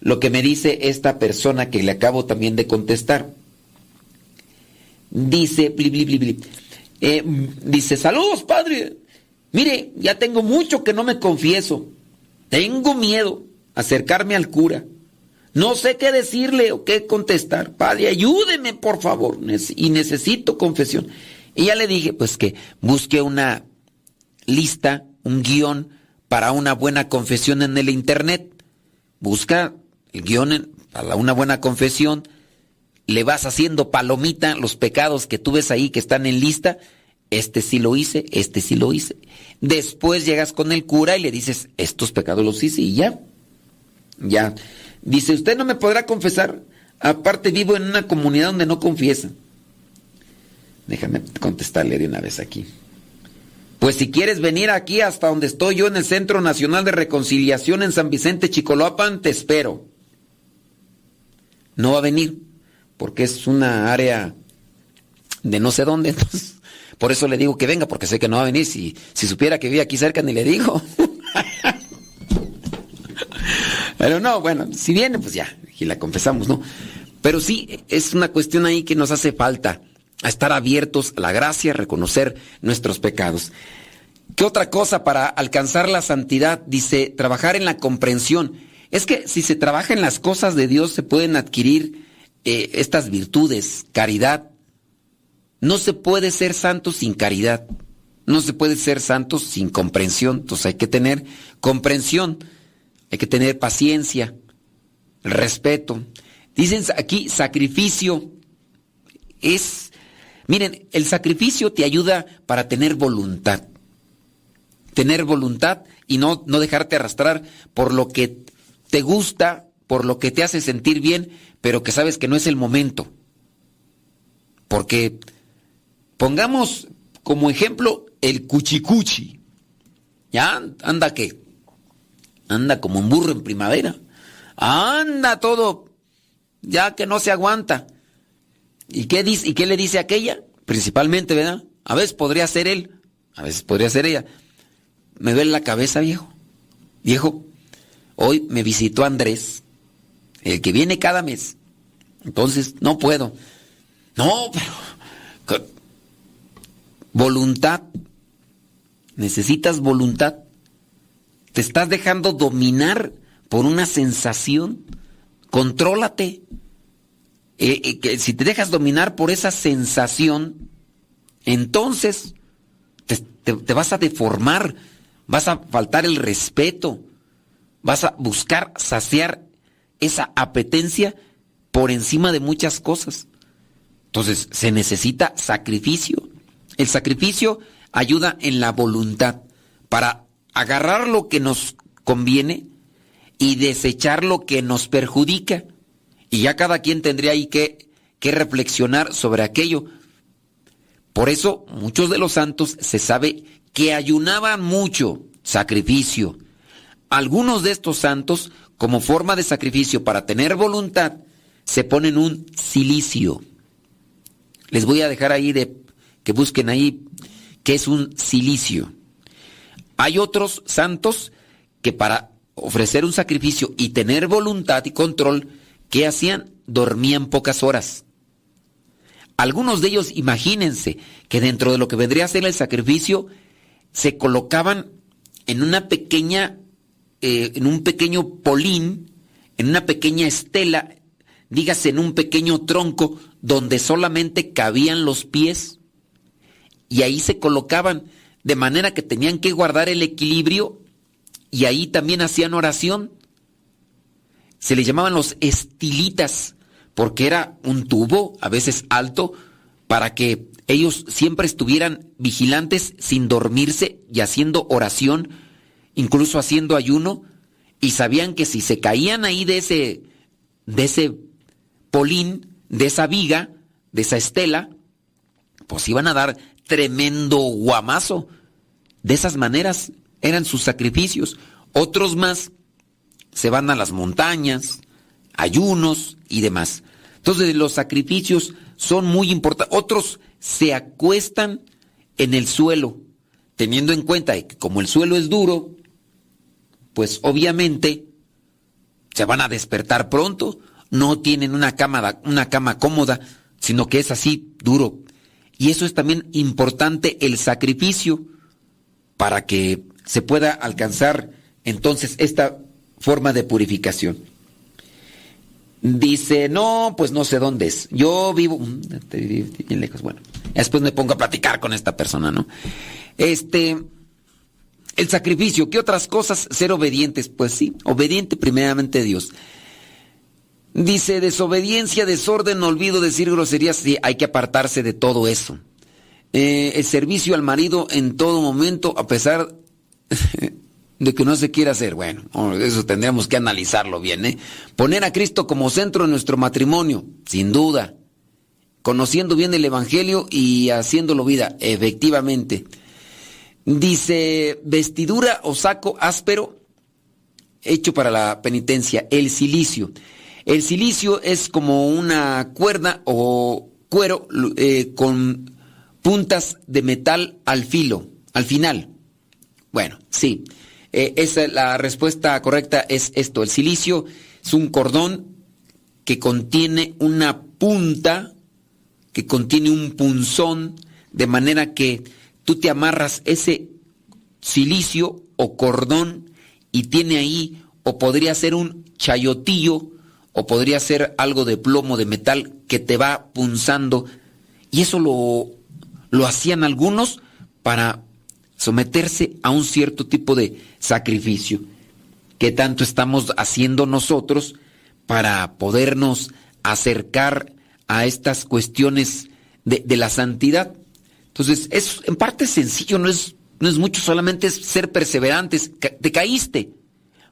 lo que me dice esta persona que le acabo también de contestar dice, eh, dice, saludos, padre. Mire, ya tengo mucho que no me confieso. Tengo miedo acercarme al cura. No sé qué decirle o qué contestar. Padre, ayúdeme, por favor. Y necesito confesión. Y ya le dije, pues que busque una lista, un guion para una buena confesión en el internet. Busca el guion para una buena confesión le vas haciendo palomita los pecados que tú ves ahí que están en lista, este sí lo hice, este sí lo hice. Después llegas con el cura y le dices, estos pecados los hice y ya. Ya. Dice, usted no me podrá confesar. Aparte vivo en una comunidad donde no confiesa. Déjame contestarle de una vez aquí. Pues si quieres venir aquí hasta donde estoy yo en el Centro Nacional de Reconciliación en San Vicente Chicoloapan, te espero. No va a venir porque es una área de no sé dónde. por eso le digo que venga, porque sé que no va a venir. Si, si supiera que vive aquí cerca, ni le digo. Pero no, bueno, si viene, pues ya, y la confesamos, ¿no? Pero sí, es una cuestión ahí que nos hace falta, a estar abiertos a la gracia, reconocer nuestros pecados. ¿Qué otra cosa para alcanzar la santidad? Dice, trabajar en la comprensión. Es que si se trabaja en las cosas de Dios, se pueden adquirir eh, estas virtudes, caridad. No se puede ser santo sin caridad. No se puede ser santo sin comprensión. Entonces hay que tener comprensión, hay que tener paciencia, respeto. Dicen aquí sacrificio. Es, miren, el sacrificio te ayuda para tener voluntad. Tener voluntad y no, no dejarte arrastrar por lo que te gusta, por lo que te hace sentir bien, pero que sabes que no es el momento. Porque pongamos como ejemplo el cuchicuchi. Ya anda que anda como un burro en primavera. Anda todo ya que no se aguanta. ¿Y qué dice y qué le dice aquella? Principalmente, ¿verdad? A veces podría ser él, a veces podría ser ella. Me duele la cabeza, viejo. Viejo, hoy me visitó Andrés el que viene cada mes. Entonces, no puedo. No, pero... Voluntad. Necesitas voluntad. te estás dejando dominar por una sensación. Contrólate. Eh, eh, que si te dejas dominar por esa sensación, entonces te, te vas a deformar, vas a faltar el respeto, vas a buscar saciar esa apetencia por encima de muchas cosas. Entonces se necesita sacrificio. El sacrificio ayuda en la voluntad para agarrar lo que nos conviene y desechar lo que nos perjudica. Y ya cada quien tendría ahí que, que reflexionar sobre aquello. Por eso muchos de los santos se sabe que ayunaban mucho, sacrificio. Algunos de estos santos, como forma de sacrificio para tener voluntad, se ponen un silicio. Les voy a dejar ahí de que busquen ahí qué es un silicio. Hay otros santos que para ofrecer un sacrificio y tener voluntad y control, ¿qué hacían? Dormían pocas horas. Algunos de ellos, imagínense, que dentro de lo que vendría a ser el sacrificio, se colocaban en una pequeña, eh, en un pequeño polín, en una pequeña estela, dígase en un pequeño tronco, donde solamente cabían los pies, y ahí se colocaban, de manera que tenían que guardar el equilibrio y ahí también hacían oración. Se les llamaban los estilitas porque era un tubo, a veces alto, para que ellos siempre estuvieran vigilantes sin dormirse y haciendo oración, incluso haciendo ayuno, y sabían que si se caían ahí de ese, de ese polín, de esa viga, de esa estela, pues iban a dar tremendo guamazo. De esas maneras eran sus sacrificios. Otros más se van a las montañas, ayunos y demás. Entonces los sacrificios son muy importantes. Otros se acuestan en el suelo, teniendo en cuenta que como el suelo es duro, pues obviamente se van a despertar pronto. No tienen una cama, una cama cómoda, sino que es así duro. Y eso es también importante el sacrificio para que se pueda alcanzar entonces esta forma de purificación. Dice, no, pues no sé dónde es. Yo vivo mm, lejos. Bueno, después me pongo a platicar con esta persona, ¿no? Este, el sacrificio, ¿qué otras cosas? Ser obedientes, pues sí, obediente primeramente a Dios. Dice, desobediencia, desorden, olvido, decir groserías, sí, hay que apartarse de todo eso. Eh, el servicio al marido en todo momento, a pesar de que no se quiera hacer. Bueno, eso tendríamos que analizarlo bien. ¿eh? Poner a Cristo como centro de nuestro matrimonio, sin duda. Conociendo bien el Evangelio y haciéndolo vida, efectivamente. Dice, vestidura o saco áspero hecho para la penitencia, el silicio. El silicio es como una cuerda o cuero eh, con puntas de metal al filo, al final. Bueno, sí. Eh, esa, la respuesta correcta es esto. El silicio es un cordón que contiene una punta, que contiene un punzón, de manera que tú te amarras ese silicio o cordón y tiene ahí, o podría ser un chayotillo, o podría ser algo de plomo, de metal, que te va punzando. Y eso lo, lo hacían algunos para someterse a un cierto tipo de sacrificio. ¿Qué tanto estamos haciendo nosotros para podernos acercar a estas cuestiones de, la santidad? Entonces, es en parte sencillo, no es, no es mucho, solamente es ser perseverantes. Te caíste,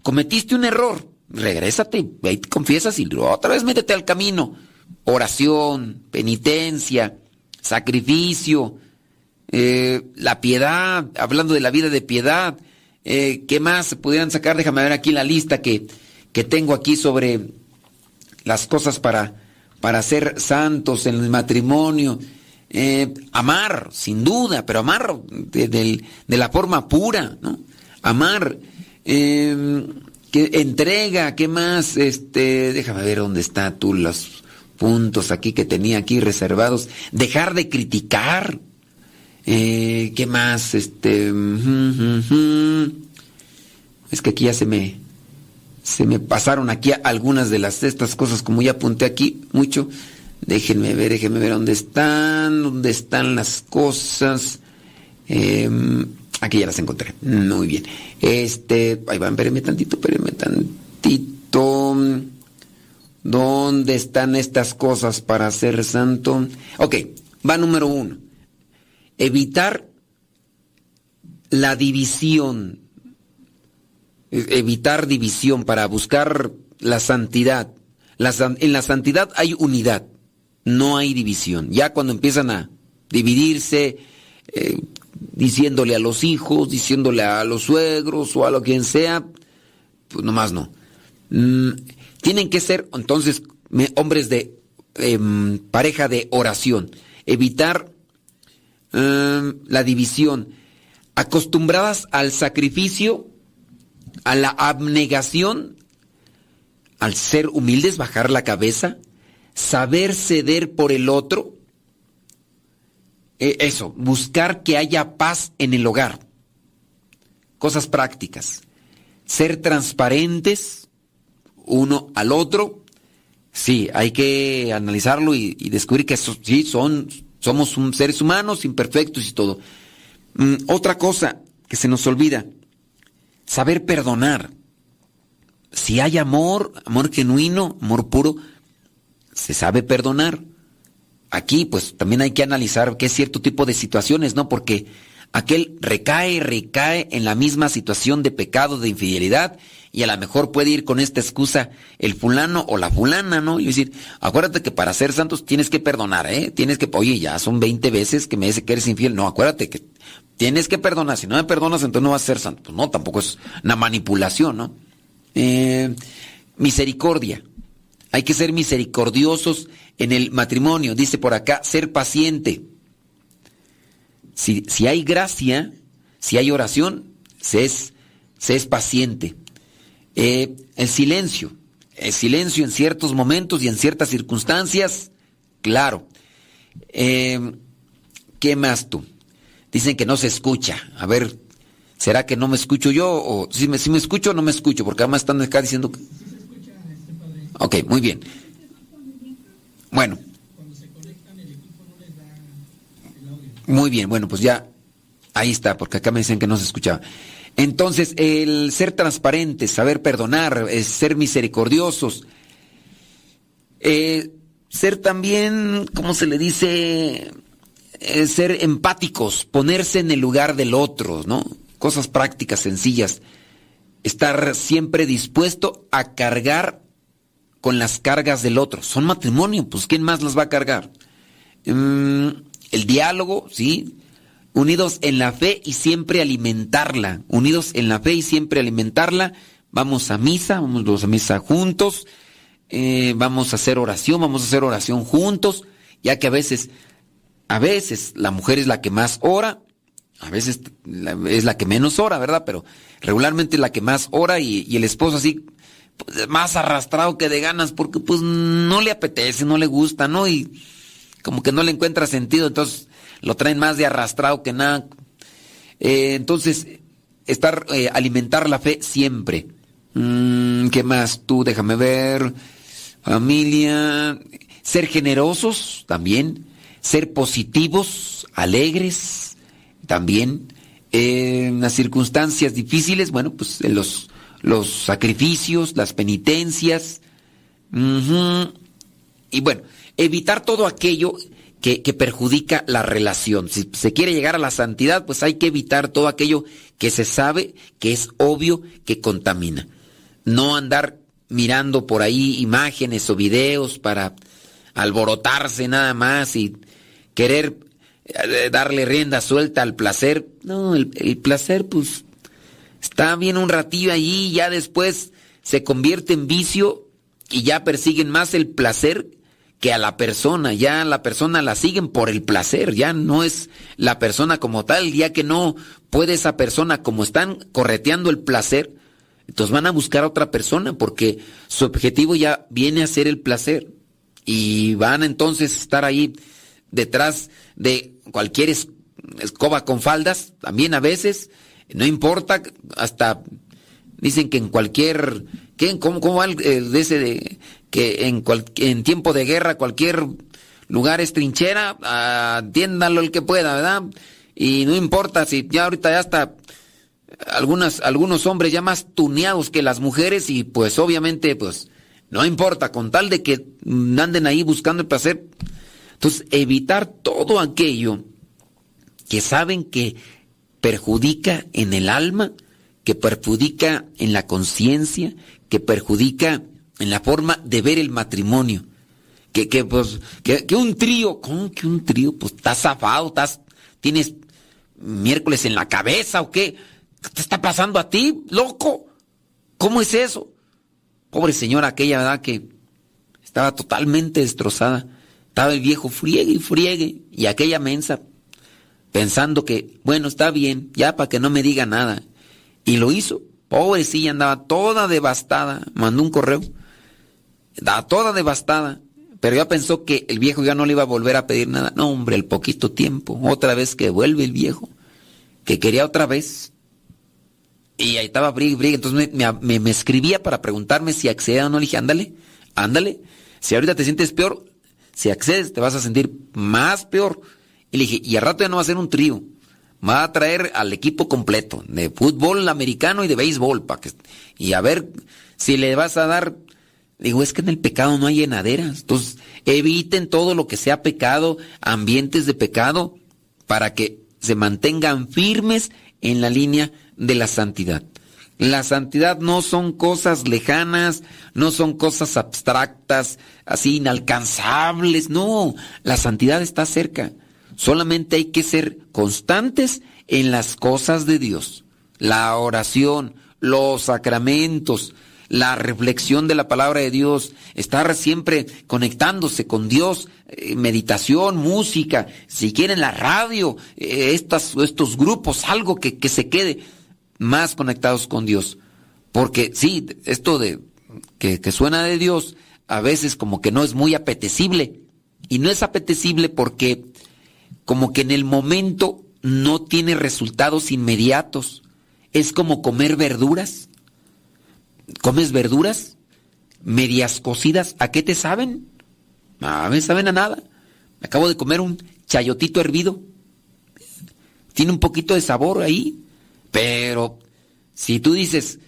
cometiste un error, regrésate, ahí te confiesas y otra vez métete al camino. Oración, penitencia, sacrificio, eh, la piedad, hablando de la vida de piedad. Eh, ¿Qué más pudieran sacar? Déjame ver aquí la lista que, que tengo aquí sobre las cosas para, para ser santos en el matrimonio. Eh, amar, sin duda, pero amar de, la forma pura, ¿no? Amar, que entrega, ¿qué más? Este, déjame ver dónde está tú los puntos aquí que tenía aquí reservados. Dejar de criticar, eh, ¿Qué más? Este. Es que aquí ya se me, se me pasaron aquí algunas de las estas cosas, como ya apunté aquí mucho. Déjenme ver, déjenme ver dónde están, dónde están las cosas. Em, aquí ya las encontré. Muy bien. Este, ahí van, espérenme tantito, espérenme tantito. ¿Dónde están estas cosas para ser santo? Ok, va número uno. Evitar la división. E, evitar división para buscar la santidad. en la santidad hay unidad, no hay división. Ya cuando empiezan a dividirse, eh, diciéndole a los hijos, diciéndole a los suegros o a lo quien sea, pues nomás no. Mm, tienen que ser entonces hombres de em, pareja de oración, evitar em, la división, acostumbradas al sacrificio, a la abnegación, al ser humildes, bajar la cabeza, saber ceder por el otro, e, eso, buscar que haya paz en el hogar, cosas prácticas, ser transparentes, uno al otro, sí, hay que analizarlo y, descubrir que sí, son, somos seres humanos imperfectos y todo. Mm, otra cosa que se nos olvida, saber perdonar. Si hay amor, amor genuino, amor puro, se sabe perdonar. Aquí pues también hay que analizar qué cierto tipo de situaciones, ¿no? Porque aquel recae, recae en la misma situación de pecado, de infidelidad, y a lo mejor puede ir con esta excusa el fulano o la fulana, ¿no? Y decir, acuérdate que para ser santos tienes que perdonar, ¿eh? Tienes que, oye, ya son 20 veces que me dice que eres infiel. No, acuérdate que tienes que perdonar. Si no me perdonas, entonces no vas a ser santo. Pues no, tampoco es una manipulación, ¿no? Eh, misericordia. Hay que ser misericordiosos en el matrimonio. Dice por acá, ser paciente. Si, si hay gracia, si hay oración, se es, se es paciente. Eh, el silencio. El silencio en ciertos momentos y en ciertas circunstancias, claro. Eh, ¿Qué más tú? Dicen que no se escucha. A ver, ¿será que no me escucho yo? O si me, si me escucho o no me escucho, porque además están acá diciendo que... Ok, muy bien. Bueno. Muy bien, bueno, pues ya ahí está, porque acá me dicen que no se escuchaba. Entonces, el ser transparentes, saber perdonar, ser misericordiosos, eh, ser también, ¿cómo se le dice? Eh, ser empáticos, ponerse en el lugar del otro, ¿no? Cosas prácticas, sencillas. Estar siempre dispuesto a cargar con las cargas del otro. Son matrimonio, pues ¿quién más las va a cargar? Mm, el diálogo, sí, unidos en la fe y siempre alimentarla, unidos en la fe y siempre alimentarla. Vamos a misa, vamos a misa juntos, eh, vamos a hacer oración, vamos a hacer oración juntos, ya que a veces, a veces la mujer es la que más ora, a veces es la que menos ora, ¿verdad? Pero regularmente es la que más ora y, y el esposo así, pues, más arrastrado que de ganas, porque pues no le apetece, no le gusta, ¿no? Y como que no le encuentra sentido, entonces lo traen más de arrastrado que nada. Eh, entonces, estar, eh, alimentar la fe siempre. Mm, ¿Qué más tú? Déjame ver. Familia. Ser generosos también. Ser positivos, alegres también. en las circunstancias difíciles, bueno, pues los, los sacrificios, las penitencias. Y bueno, evitar todo aquello que, perjudica la relación. Si se quiere llegar a la santidad, pues hay que evitar todo aquello que se sabe, que es obvio, que contamina. No andar mirando por ahí imágenes o videos para alborotarse nada más y querer eh, darle rienda suelta al placer. No, el, placer pues está bien un ratillo allí ya después se convierte en vicio y ya persiguen más el placer que a la persona, ya la persona la siguen por el placer, ya no es la persona como tal, ya que no puede esa persona, como están correteando el placer, entonces van a buscar a otra persona porque su objetivo ya viene a ser el placer. Y van entonces a estar ahí detrás de cualquier escoba con faldas, también a veces, no importa, hasta Dicen que en cualquier... ¿qué? ¿Cómo, cómo va el, de ese de que en, cual- en tiempo de guerra cualquier lugar es trinchera? Atiéndalo el que pueda, ¿verdad? Y no importa si ya ahorita ya está algunas, algunos hombres ya más tuneados que las mujeres y pues obviamente pues no importa, con tal de que anden ahí buscando el placer. Entonces, evitar todo aquello que saben que perjudica en el alma, que perjudica en la conciencia, que perjudica en la forma de ver el matrimonio. Que, que, pues, que, que un trío, ¿cómo que un trío? Pues estás zafado, estás, tienes miércoles en la cabeza o qué. ¿Qué te está pasando a ti, loco? ¿Cómo es eso? Pobre señora aquella, ¿verdad? Que estaba totalmente destrozada. Estaba el viejo friegue y friegue. Y aquella mensa pensando que, bueno, está bien, ya para que no me diga nada. Y lo hizo. Pobrecilla, andaba toda devastada. Mandó un correo. Estaba toda devastada. Pero ya pensó que el viejo ya no le iba a volver a pedir nada. No, hombre, el poquito tiempo. Otra vez que vuelve el viejo. Que quería otra vez. Y ahí estaba brigue, brigue. Entonces me, me- me escribía para preguntarme si accedía o no. Le dije, ándale, ándale. Si ahorita te sientes peor, si accedes te vas a sentir más peor. Y le dije, y al rato ya no va a ser un trío. Va a traer al equipo completo de fútbol americano y de béisbol. Pa que, y a ver si le vas a dar... Digo, es que en el pecado no hay llenaderas. Entonces, eviten todo lo que sea pecado, ambientes de pecado, para que se mantengan firmes en la línea de la santidad. La santidad no son cosas lejanas, no son cosas abstractas, así inalcanzables, no, la santidad está cerca. Solamente hay que ser constantes en las cosas de Dios. La oración, los sacramentos, la reflexión de la palabra de Dios, estar siempre conectándose con Dios, eh, meditación, música, si quieren la radio, eh, estos grupos, algo que, se quede más conectados con Dios. Porque sí, esto de que suena de Dios, a veces como que no es muy apetecible. Y no es apetecible porque como que en el momento no tiene resultados inmediatos. Es como comer verduras. ¿Comes verduras? Medias cocidas. ¿A qué te saben? A me saben a nada. Me acabo de comer un chayotito hervido. Tiene un poquito de sabor ahí. Pero si tú dices,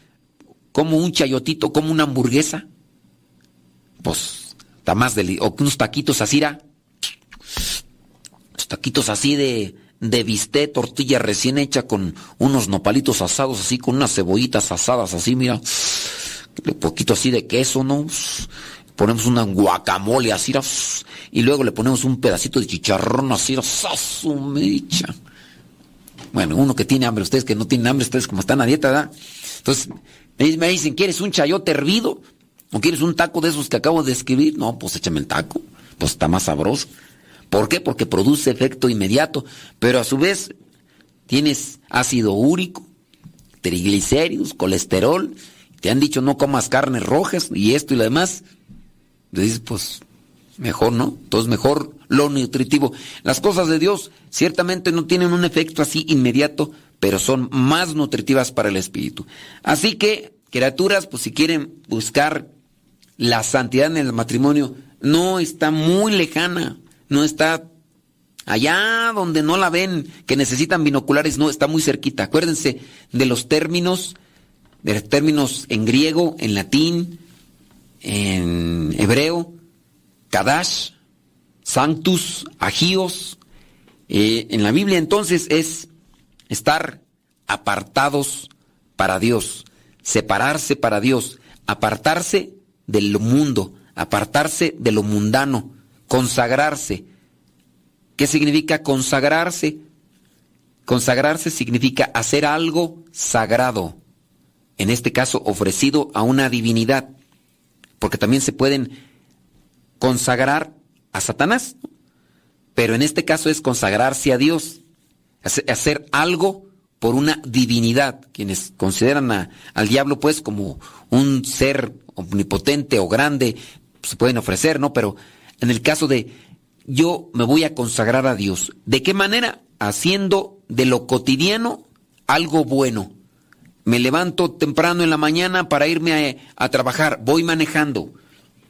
como un chayotito, como una hamburguesa, pues está más deli O unos taquitos así. Taquitos así de, de tortilla recién hecha con unos nopalitos asados así, con unas cebollitas asadas así, mira. Un poquito así de queso, ¿no? Ponemos una guacamole así, y luego le ponemos un pedacito de chicharrón así, ¿ra? ¡Sasu mecha! Bueno, uno que tiene hambre, ustedes que no tienen hambre, ustedes como están a dieta, ¿verdad? Entonces, me dicen, ¿quieres un chayote hervido? ¿O quieres un taco de esos que acabo de escribir? No, pues échame el taco. Pues está más sabroso. ¿Por qué? Porque produce efecto inmediato. Pero a su vez, tienes ácido úrico, triglicéridos, colesterol. Te han dicho no comas carnes rojas y esto y lo demás. Dices, pues, mejor, ¿no? Entonces, mejor lo nutritivo. Las cosas de Dios ciertamente no tienen un efecto así inmediato, pero son más nutritivas para el espíritu. Así que, criaturas, pues si quieren buscar la santidad en el matrimonio, no está muy lejana, no está allá donde no la ven, que necesitan binoculares, no, está muy cerquita. Acuérdense de los términos, de los términos en griego, en latín, en hebreo, kadash, sanctus, agios. Eh, en la Biblia entonces es estar apartados para Dios, separarse para Dios, apartarse del mundo, apartarse de lo mundano, consagrarse. ¿Qué significa consagrarse? Consagrarse significa hacer algo sagrado, en este caso ofrecido a una divinidad, porque también se pueden consagrar a Satanás, pero en este caso es consagrarse a Dios, hace- hacer algo por una divinidad, quienes consideran a- al diablo pues como un ser omnipotente o grande, se pueden ofrecer, ¿no? Pero en el caso de yo me voy a consagrar a Dios, ¿de qué manera? Haciendo de lo cotidiano algo bueno, me levanto temprano en la mañana para irme a, a trabajar, voy manejando.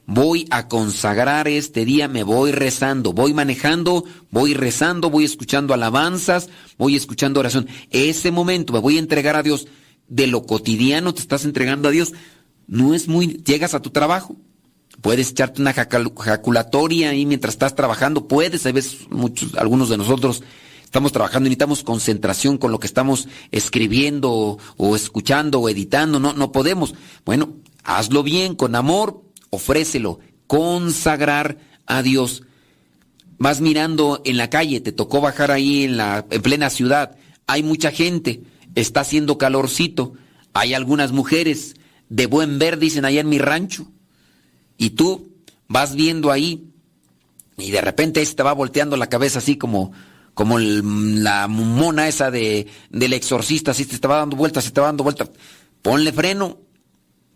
Voy a consagrar este día, me voy rezando, voy manejando, voy rezando, voy escuchando alabanzas, voy escuchando oración. Ese momento me voy a entregar a Dios. De lo cotidiano te estás entregando a Dios. No es muy... Llegas a tu trabajo. Puedes echarte una jaculatoria ahí mientras estás trabajando. Puedes, a veces muchos, algunos de nosotros estamos trabajando y necesitamos concentración con lo que estamos escribiendo o, escuchando o editando. No, no podemos. Bueno, hazlo bien, con amor, ofrécelo, consagrar a Dios. Vas mirando en la calle, te tocó bajar ahí en la en plena ciudad, hay mucha gente, está haciendo calorcito, hay algunas mujeres de buen ver, dicen allá en mi rancho, y tú vas viendo ahí y de repente te va volteando la cabeza así como como la mona esa de del exorcista, así te estaba dando vueltas, se te va dando vueltas. Ponle freno,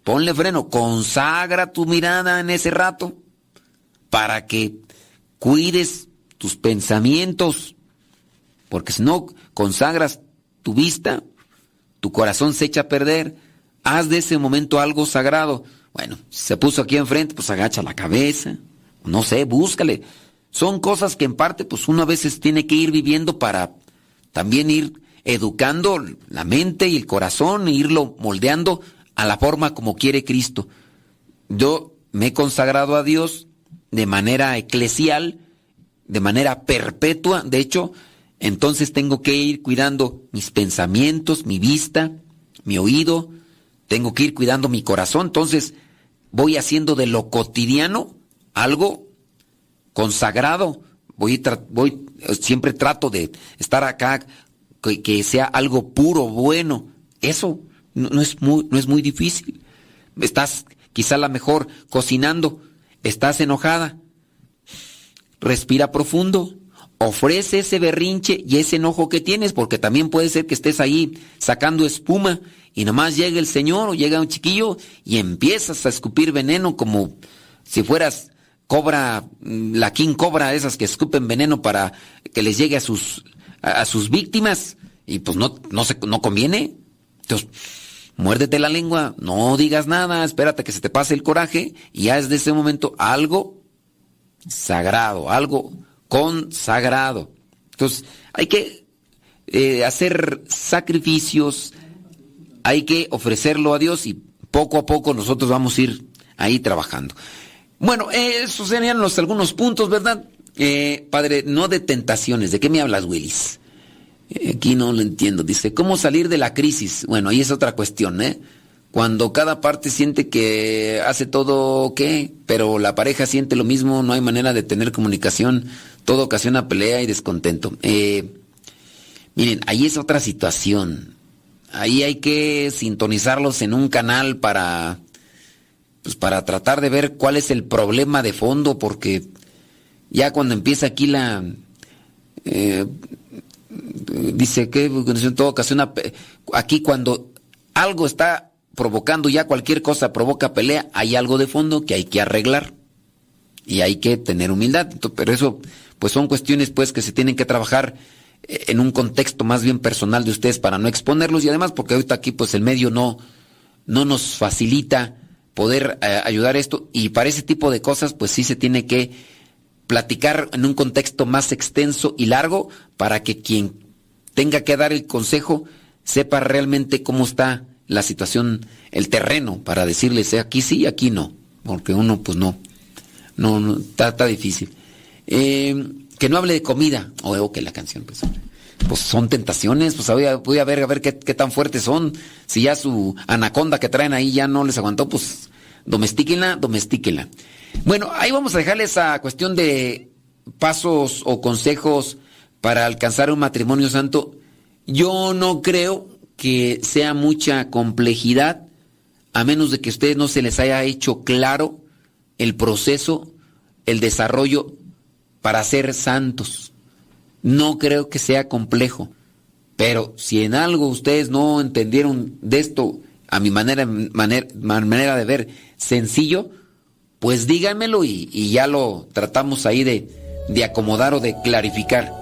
Ponle freno, consagra tu mirada en ese rato para que cuides tus pensamientos, porque si no consagras tu vista, tu corazón se echa a perder. Haz de ese momento algo sagrado. Bueno, si se puso aquí enfrente, pues agacha la cabeza. No sé, búscale. Son cosas que en parte, pues uno a veces tiene que ir viviendo para también ir educando la mente y el corazón, e irlo moldeando a la forma como quiere Cristo. Yo me he consagrado a Dios de manera eclesial, de manera perpetua, de hecho, entonces tengo que ir cuidando mis pensamientos, mi vista, mi oído, tengo que ir cuidando mi corazón, entonces voy haciendo de lo cotidiano algo consagrado, voy, voy siempre trato de estar acá, que, que sea algo puro, bueno, eso no, es muy, no es muy difícil. Estás quizá la mejor cocinando, estás enojada. Respira profundo, ofrece ese berrinche y ese enojo que tienes, porque también puede ser que estés ahí sacando espuma y nomás llega el Señor o llega un chiquillo y empiezas a escupir veneno como si fueras cobra, la king cobra, esas que escupen veneno para que les llegue a sus, a, sus víctimas y pues no, no, se, no conviene. Entonces, muérdete la lengua, no digas nada, espérate que se te pase el coraje y ya de ese momento algo sagrado, algo consagrado. Entonces, hay que eh, hacer sacrificios, hay que ofrecerlo a Dios y poco a poco nosotros vamos a ir ahí trabajando. Bueno, esos serían los algunos puntos, ¿verdad? Eh, padre, no de tentaciones. ¿De qué me hablas, Willis? Aquí no lo entiendo. Dice, ¿cómo salir de la crisis? Bueno, ahí es otra cuestión, ¿eh? Cuando cada parte siente que hace todo qué, pero la pareja siente lo mismo, no hay manera de tener comunicación, todo ocasiona pelea y descontento. Eh, miren, ahí es otra situación. Ahí hay que sintonizarlos en un canal para, pues para tratar de ver cuál es el problema de fondo, porque ya cuando empieza aquí la, eh, dice que en toda ocasión aquí cuando algo está provocando ya cualquier cosa provoca pelea, hay algo de fondo que hay que arreglar y hay que tener humildad. Pero eso pues son cuestiones pues que se tienen que trabajar en un contexto más bien personal de ustedes para no exponerlos y además porque ahorita aquí pues el medio no no nos facilita poder eh, ayudar esto y para ese tipo de cosas pues sí se tiene que platicar en un contexto más extenso y largo para que quien tenga que dar el consejo sepa realmente cómo está la situación, el terreno, para decirles aquí sí, aquí no, porque uno pues no, no, no está, difícil. Eh, que no hable de comida, o oh, que la canción, pues, pues son tentaciones, pues voy a, ver a ver qué, qué, tan fuertes son. Si ya su anaconda que traen ahí ya no les aguantó, pues domestíquenla, domestíquenla. Bueno, ahí vamos a dejarle esa cuestión de pasos o consejos para alcanzar un matrimonio santo. Yo no creo que sea mucha complejidad, a menos de que a ustedes no se les haya hecho claro el proceso, el desarrollo para ser santos. No creo que sea complejo. Pero si en algo ustedes no entendieron de esto, a mi manera, de ver, sencillo, pues díganmelo y, ya lo tratamos ahí de, de acomodar o de clarificar.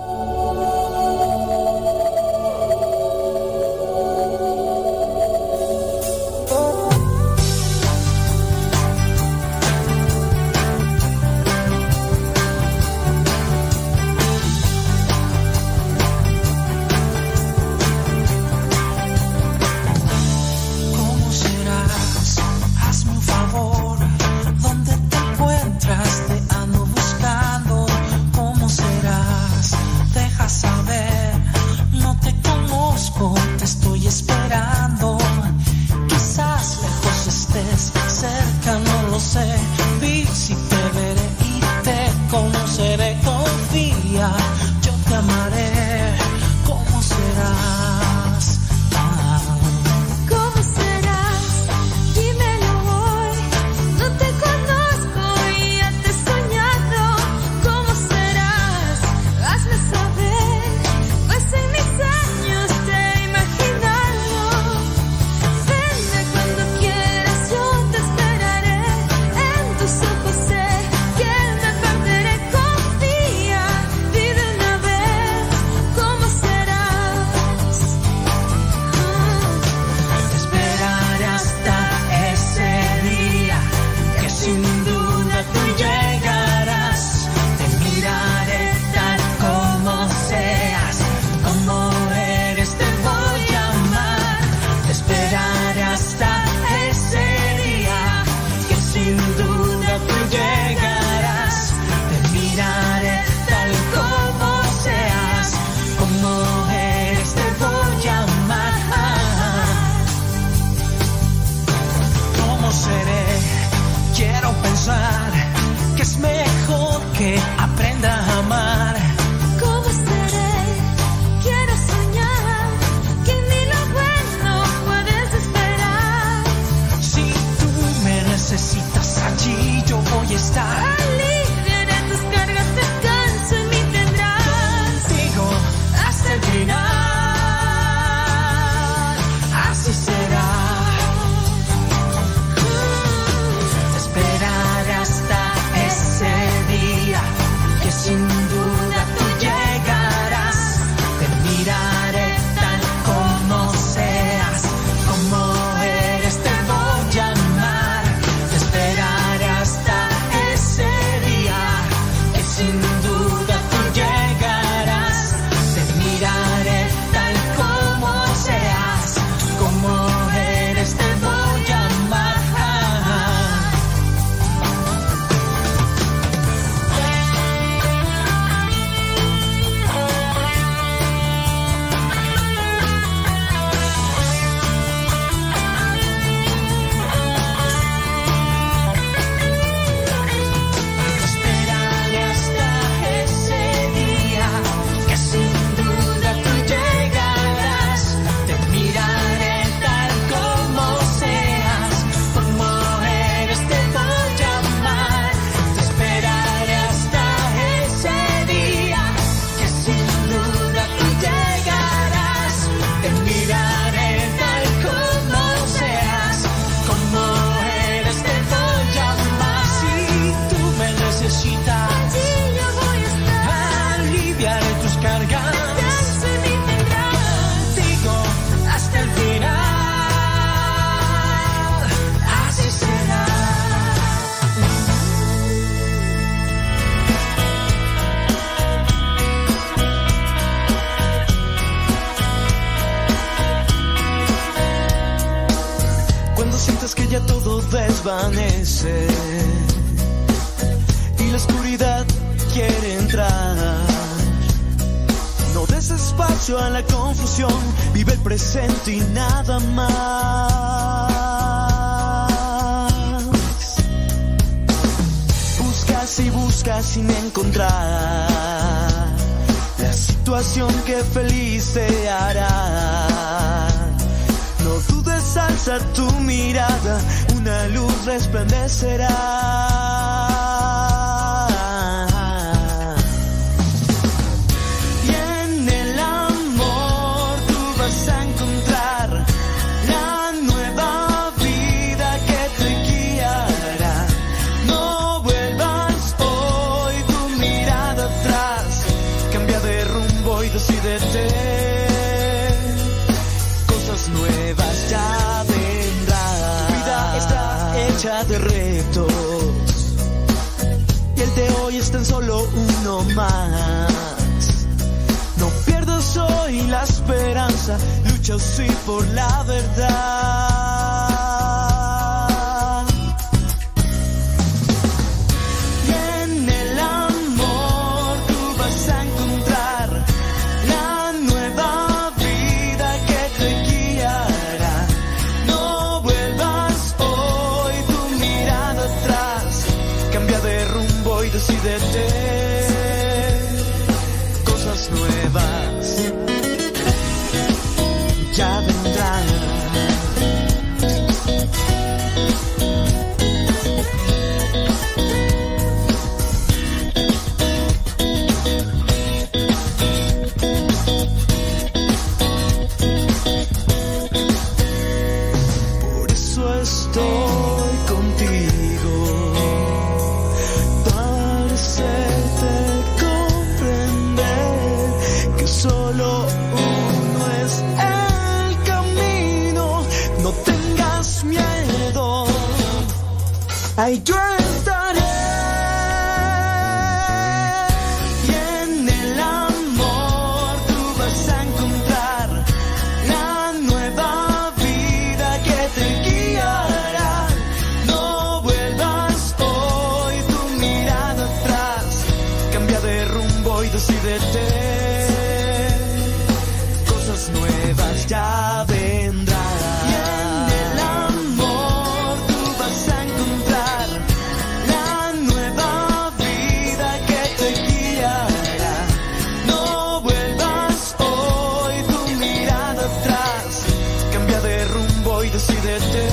cambia de rumbo y decídete.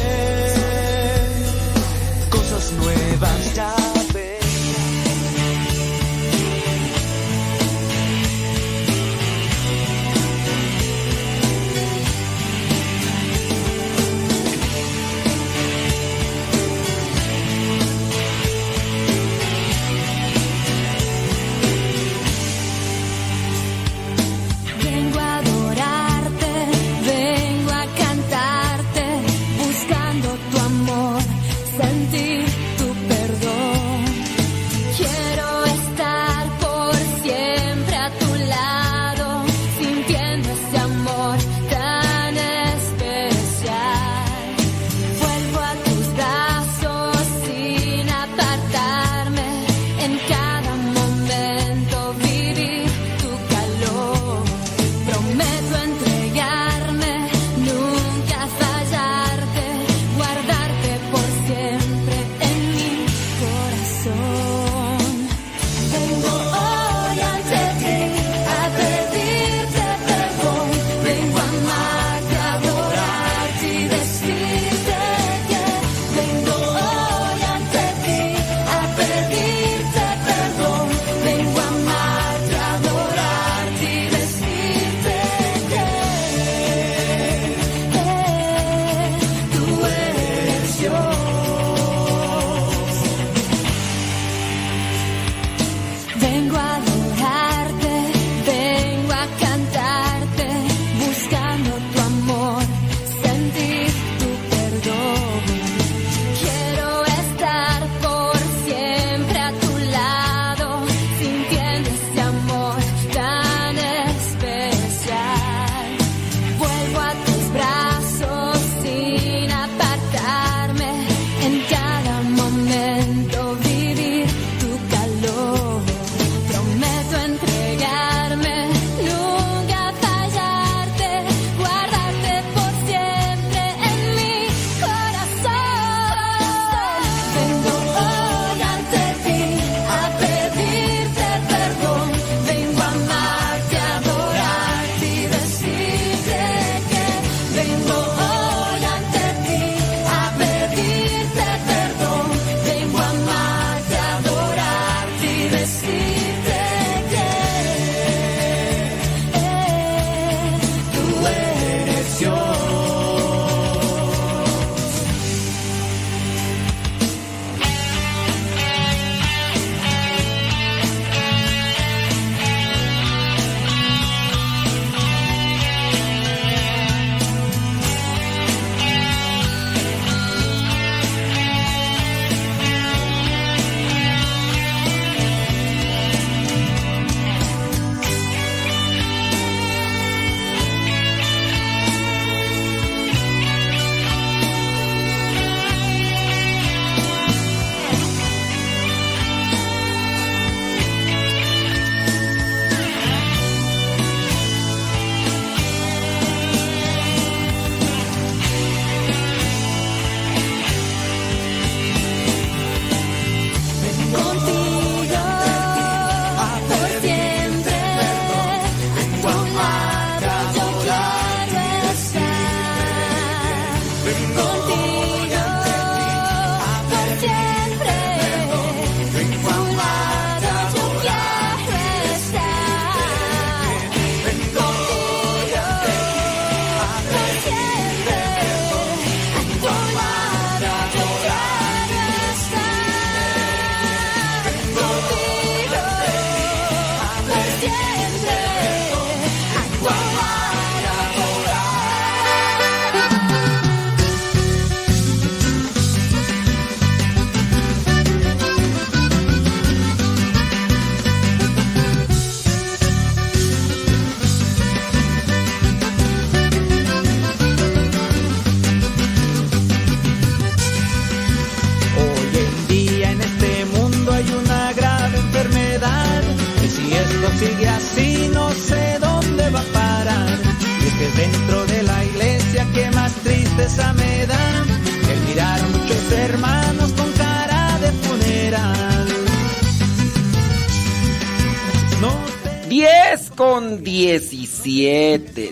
Cosas nuevas ya.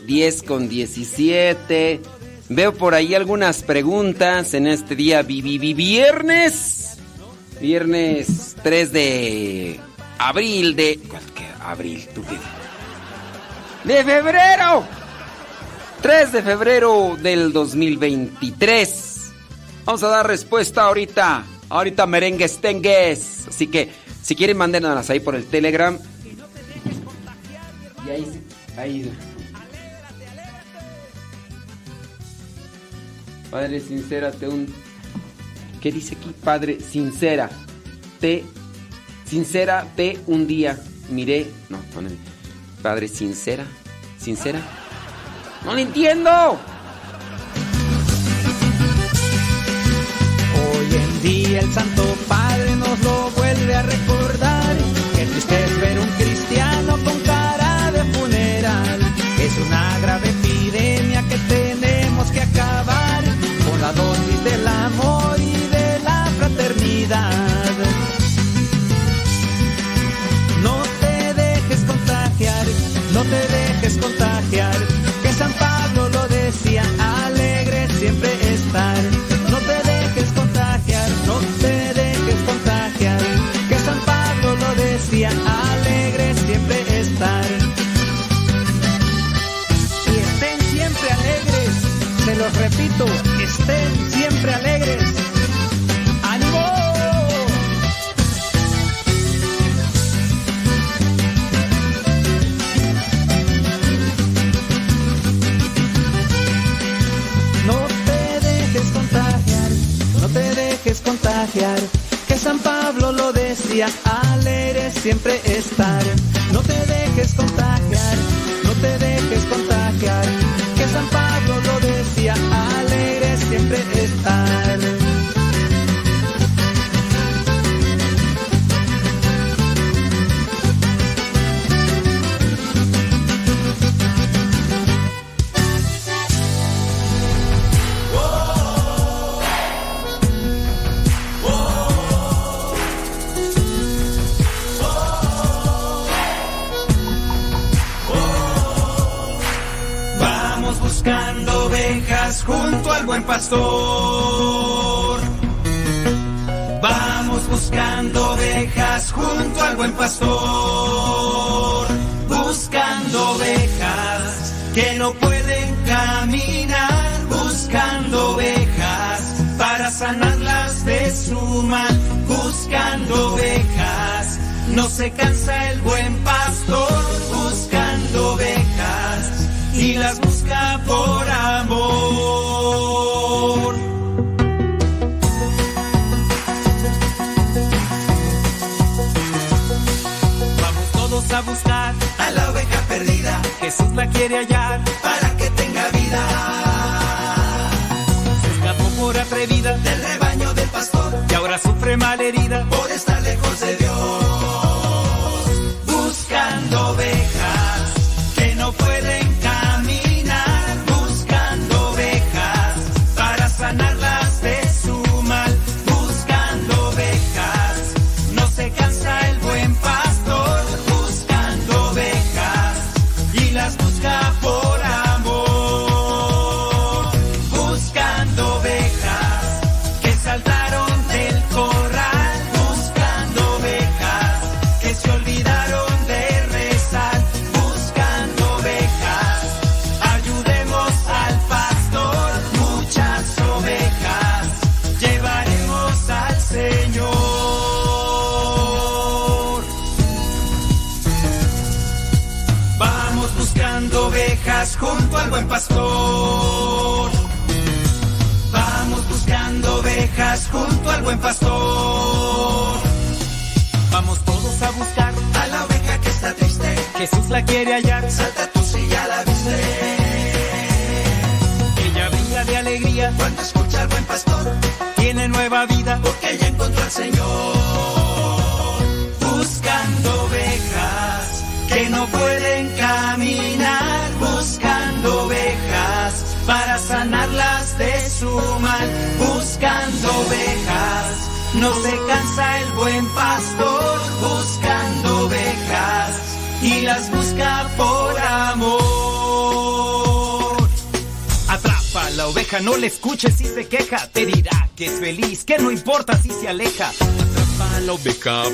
10 con 17. Veo por ahí algunas preguntas en este día vi, vi, vi, viernes. Viernes 3 de abril de... ¿Cuál que abril? ¿Tú qué? ¡De febrero! 3 de febrero del 2023. Vamos a dar respuesta ahorita. Ahorita merengues tengues. Así que si quieren mándenlas ahí por el Telegram. Y ahí... ahí. Padre, sincérate un... ¿Qué dice aquí? Padre, sincera. Te... Sincera, te un día. Miré... No, poneme. Padre, sincera. Sincera. ¡No lo entiendo! Hoy en día el Santo Padre nos lo vuelve a recordar los repito, estén siempre alegres. ¡Ánimo! No te dejes contagiar, no te dejes contagiar, que San Pablo lo decía, alegre siempre estar.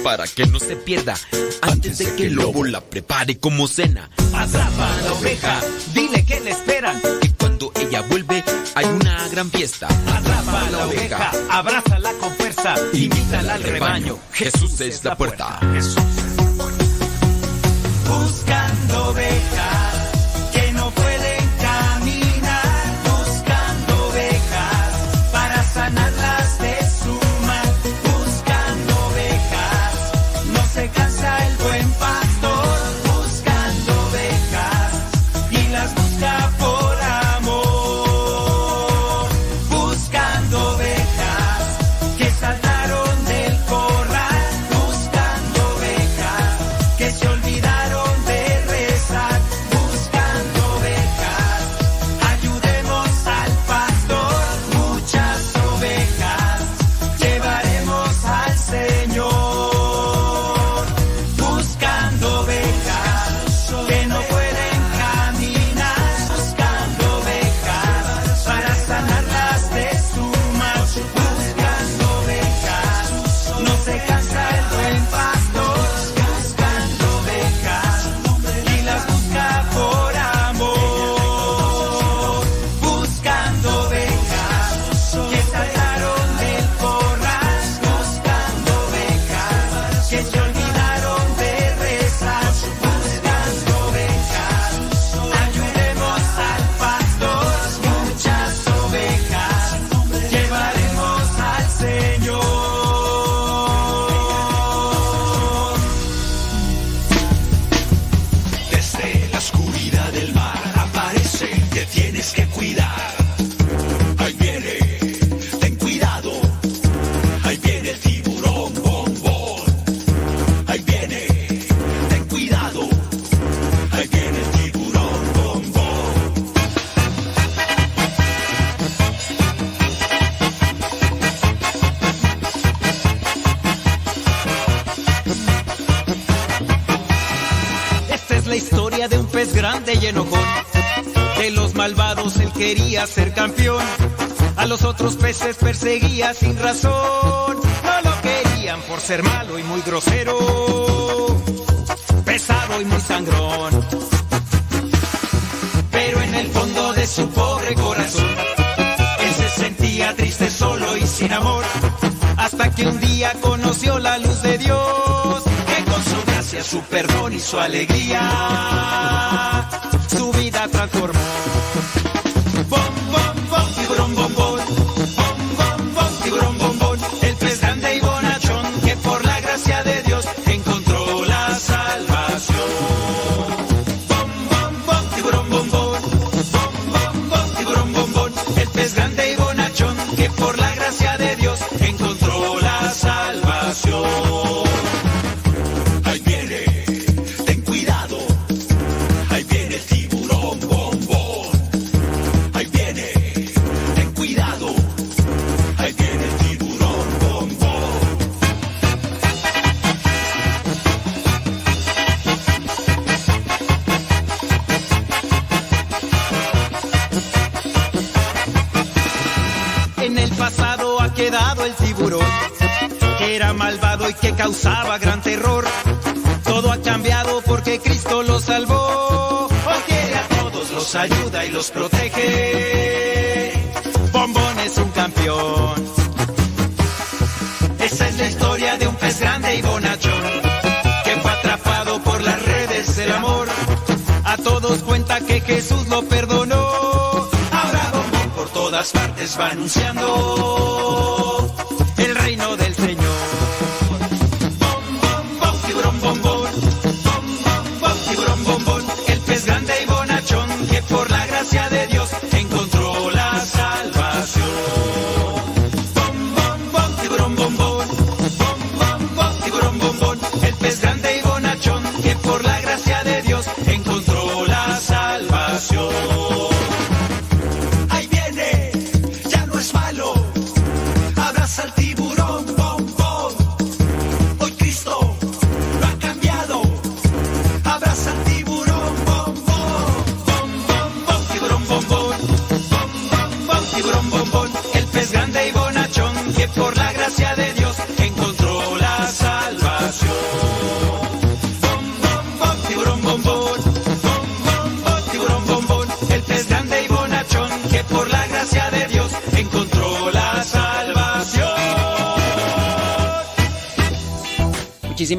para que no se pierda. Antes de que el lobo la prepare como cena. Atrapa a la oveja, dile que le esperan. Que cuando ella vuelve, hay una gran fiesta. Atrapa a la oveja, abrázala con fuerza, invítala al rebaño. Jesús es la puerta. anunciando.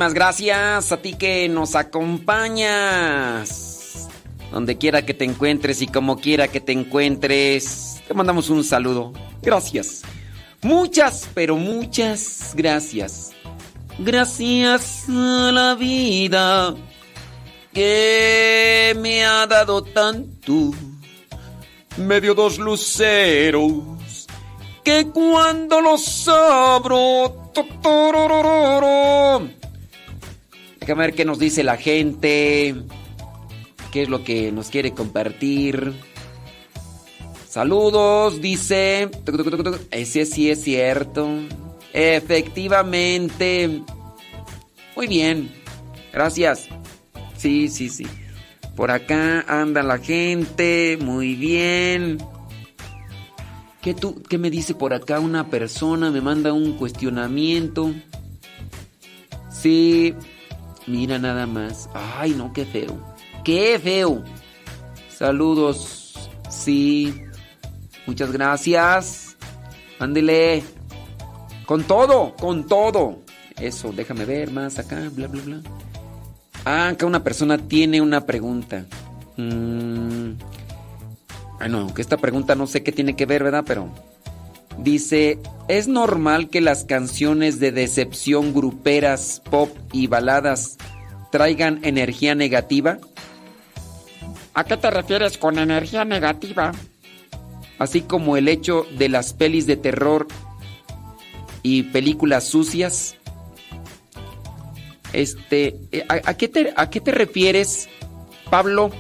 Muchísimas gracias a ti que nos acompañas. Donde quiera que te encuentres y como quiera que te encuentres, te mandamos un saludo. Gracias. Muchas, pero muchas gracias. Gracias a la vida que me ha dado tanto. Me dio dos luceros que cuando los abro. Déjame ver qué nos dice la gente. ¿Qué es lo que nos quiere compartir? Saludos, dice. Ese sí es cierto. Efectivamente. Muy bien. Gracias. Sí, sí, sí. Por acá anda la gente. Muy bien. ¿Qué, tú, ¿Qué me dice por acá una persona? Me manda un cuestionamiento. Sí. Mira nada más. Ay, no, qué feo. Qué feo. Saludos. Sí. Muchas gracias. Ándele. Con todo, con todo. Eso, déjame ver más acá, bla, bla, bla. Ah, acá una persona tiene una pregunta. Mm. Bueno, aunque esta pregunta no sé qué tiene que ver, ¿verdad? Pero dice, ¿es normal que las canciones de decepción gruperas, pop y baladas traigan energía negativa? ¿A qué te refieres con energía negativa? Así como el hecho de las pelis de terror y películas sucias. Este, ¿a, qué, te, ¿a qué te refieres, Pablo?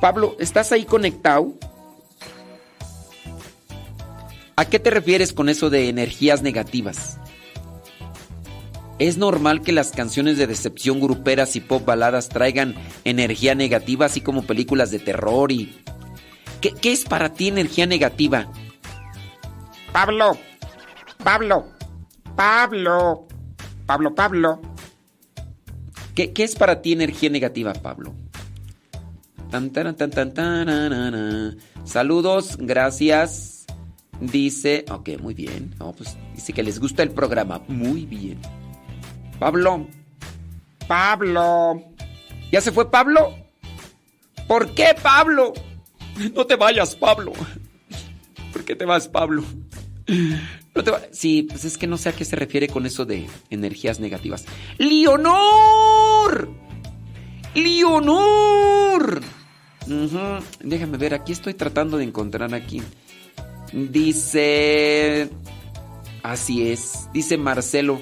Pablo, ¿estás ahí conectado? ¿A qué te refieres con eso de energías negativas? ¿Es normal que las canciones de decepción gruperas y pop baladas traigan energía negativa, así como películas de terror y... ¿Qué, qué es para ti energía negativa? Pablo, Pablo, Pablo, Pablo, Pablo. ¿Qué, qué es para ti energía negativa, Pablo? Tan, tan, tan, tan, tan, Saludos, gracias. Dice, ok, muy bien. No, pues dice que les gusta el programa. Muy bien. Pablo. Pablo. ¿Ya se fue Pablo? ¿Por qué Pablo? No te vayas, Pablo. ¿Por qué te vas, Pablo? No te va... Sí, pues es que no sé a qué se refiere con eso de energías negativas. ¡Leonor! ¡Leonor! Déjame ver, aquí estoy tratando de encontrar aquí. Dice... Así es, dice Marcelo.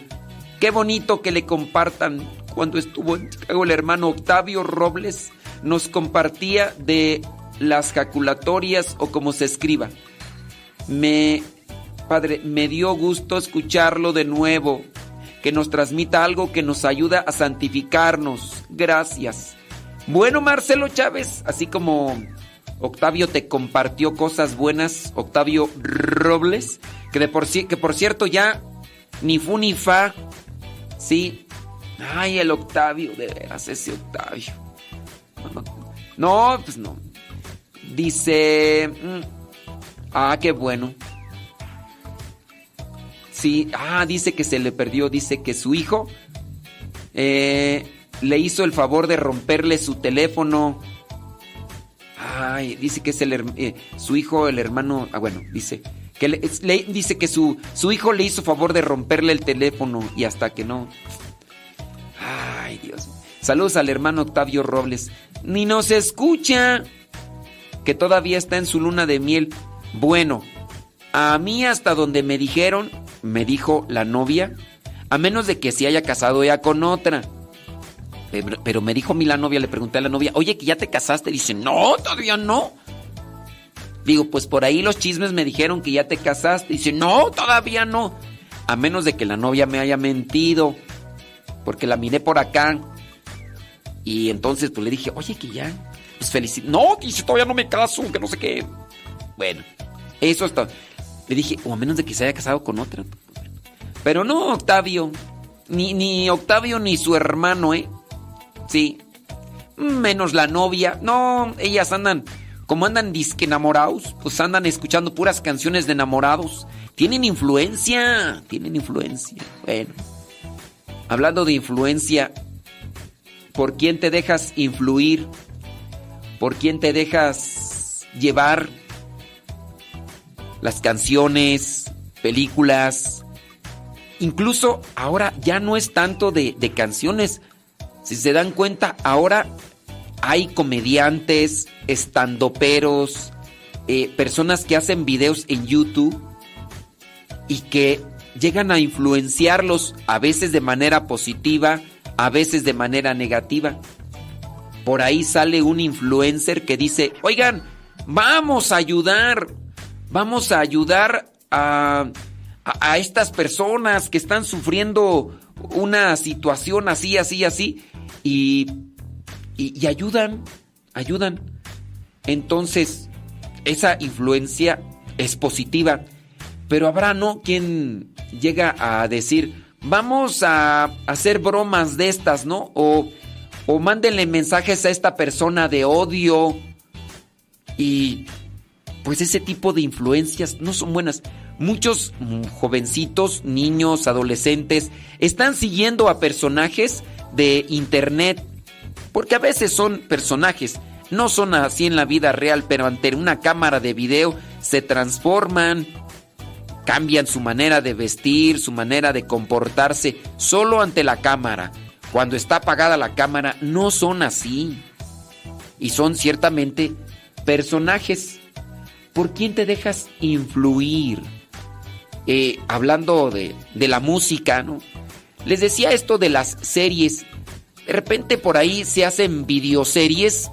Qué bonito que le compartan. Cuando estuvo en Chicago el hermano Octavio Robles nos compartía de las jaculatorias o como se escriba. Me, padre, me dio gusto escucharlo de nuevo. Que nos transmita algo que nos ayuda a santificarnos. Gracias. Bueno, Marcelo Chávez, así como Octavio te compartió cosas buenas, Octavio Robles, que, de por, que por cierto ya ni fu ni fa Sí. Ay, el Octavio, de veras, ese Octavio. No, pues no. Dice... Mm, ah, qué bueno. Sí, ah, dice que se le perdió, dice que su hijo eh, le hizo el favor de romperle su teléfono. Ay, dice que es el, eh, su hijo, el hermano, ah, bueno, dice que le, dice que su, su hijo le hizo favor de romperle el teléfono y hasta que no. Ay, Dios. Saludos al hermano Octavio Robles. Ni nos escucha. Que todavía está en su luna de miel. Bueno, a mí hasta donde me dijeron, me dijo la novia, a menos de que se haya casado ya con otra. Pero, me dijo a mí la novia, le pregunté a la novia, oye, que ya te casaste. Dice, no, todavía no. Digo, pues por ahí los chismes me dijeron que ya te casaste. Dice, no, todavía no. A menos de que la novia me haya mentido. Porque la miré por acá. Y entonces pues le dije, oye, que ya. Pues felicito. No, dice, todavía no me caso, que no sé qué. Bueno, eso está. Le dije, o a menos de que se haya casado con otra. Pero no, Octavio. Ni, ni Octavio ni su hermano, ¿eh? Sí. Menos la novia. No, ellas andan como andan disque enamorados, pues andan escuchando puras canciones de enamorados. Tienen influencia, tienen influencia. Bueno. hablando de influencia, ¿por quién te dejas influir? ¿Por quién te dejas llevar? Las canciones, películas, incluso ahora ya no es tanto de, de canciones. Si se dan cuenta, ahora hay comediantes, estandoperos, eh, personas que hacen videos en YouTube y que llegan a influenciarlos a veces de manera positiva, a veces de manera negativa. Por ahí sale un influencer que dice, oigan, vamos a ayudar, vamos a ayudar a, a, estas personas que están sufriendo una situación así, así, así, y, y, ayudan, ayudan. Entonces, esa influencia es positiva, pero habrá no quien llega a decir, vamos a hacer bromas de estas, ¿no? O, o mándenle mensajes a esta persona de odio y pues ese tipo de influencias no son buenas. Muchos jovencitos, niños, adolescentes están siguiendo a personajes de internet porque a veces son personajes no son así en la vida real, pero ante una cámara de video se transforman, cambian su manera de vestir, su manera de comportarse, solo ante la cámara. Cuando está apagada la cámara, no son así. Y son ciertamente personajes. ¿Por quién te dejas influir? Eh, hablando de, de la música, ¿no? Les decía esto de las series. De repente por ahí se hacen videoseries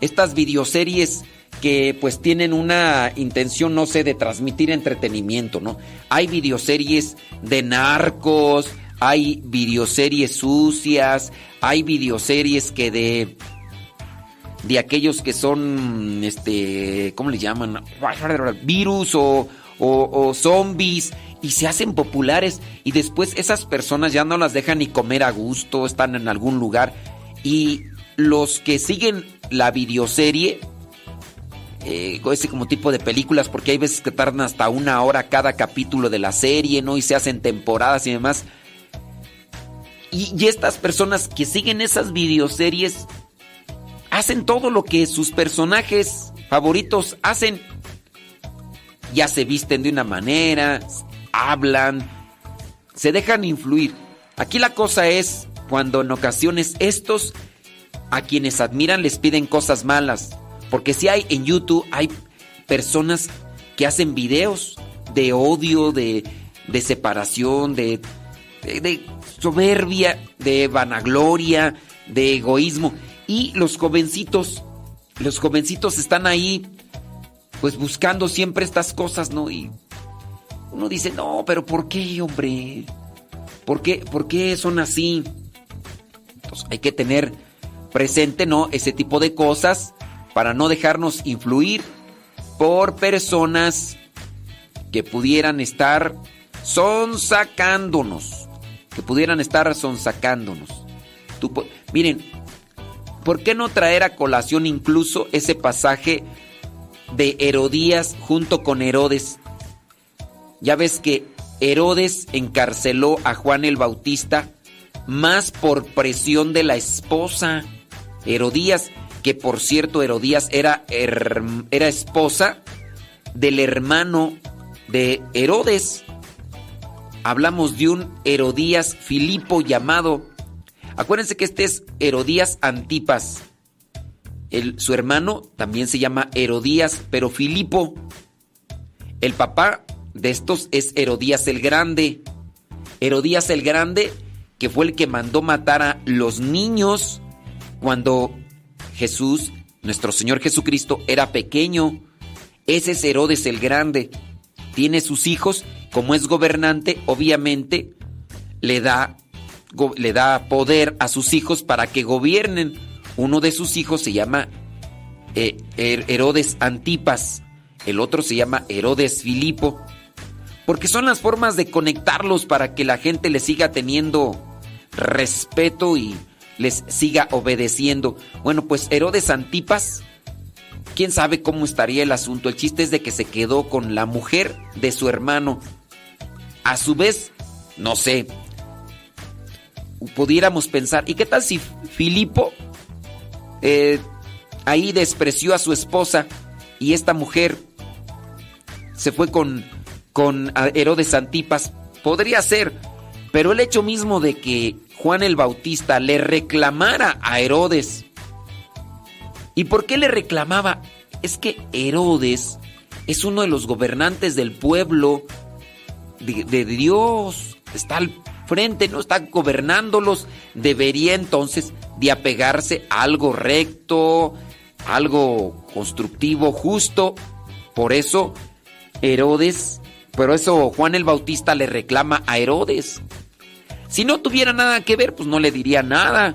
estas videoseries que pues tienen una intención, no sé, de transmitir entretenimiento, ¿no? Hay videoseries de narcos, hay videoseries sucias, hay videoseries que de de aquellos que son este, ¿cómo le llaman? virus o, o, zombies y se hacen populares y después esas personas ya no las dejan ni comer a gusto, están en algún lugar y los que siguen la videoserie, eh, ese como tipo de películas, porque hay veces que tardan hasta una hora cada capítulo de la serie, ¿no? Y se hacen temporadas y demás. Y, y estas personas que siguen esas videoseries hacen todo lo que sus personajes favoritos hacen. Ya se visten de una manera, hablan, se dejan influir. Aquí la cosa es cuando en ocasiones estos a quienes admiran les piden cosas malas. Porque si hay en YouTube, hay personas que hacen videos de odio, de, de separación, de, de, soberbia, de vanagloria, de egoísmo. Y los jovencitos, los jovencitos están ahí, pues buscando siempre estas cosas, ¿no? Y uno dice, no, pero ¿por qué, hombre? ¿Por qué, por qué son así? Entonces hay que tener presente, ¿no? Ese tipo de cosas para no dejarnos influir por personas que pudieran estar sonsacándonos, que pudieran estar sonsacándonos. Tú, miren, ¿por qué no traer a colación incluso ese pasaje de Herodías junto con Herodes? Ya ves que Herodes encarceló a Juan el Bautista más por presión de la esposa. Herodías, que por cierto Herodías era, era esposa del hermano de Herodes. Hablamos de un Herodías Filipo llamado. Acuérdense que este es Herodías Antipas. Su hermano también se llama Herodías, pero Filipo. El papá de estos es Herodías el Grande. Herodías el Grande, que fue el que mandó matar a los niños cuando Jesús, nuestro Señor Jesucristo, era pequeño. Ese es Herodes el Grande. Tiene sus hijos, como es gobernante, obviamente le da, le da poder a sus hijos para que gobiernen. Uno de sus hijos se llama eh, Herodes Antipas, el otro se llama Herodes Filipo, porque son las formas de conectarlos para que la gente le siga teniendo respeto y les siga obedeciendo. Bueno, pues Herodes Antipas, quién sabe cómo estaría el asunto. El chiste es de que se quedó con la mujer de su hermano. A su vez, no sé, pudiéramos pensar, ¿y qué tal si Filipo eh, ahí despreció a su esposa y esta mujer se fue con, con Herodes Antipas? Podría ser, pero el hecho mismo de que Juan el Bautista le reclamara a Herodes, ¿y por qué le reclamaba? Es que Herodes es uno de los gobernantes del pueblo de, de Dios, está al frente, no está gobernándolos, debería entonces de apegarse a algo recto, algo constructivo, justo. Por eso Herodes, por eso Juan el Bautista le reclama a Herodes. Si no tuviera nada que ver, pues no le diría nada.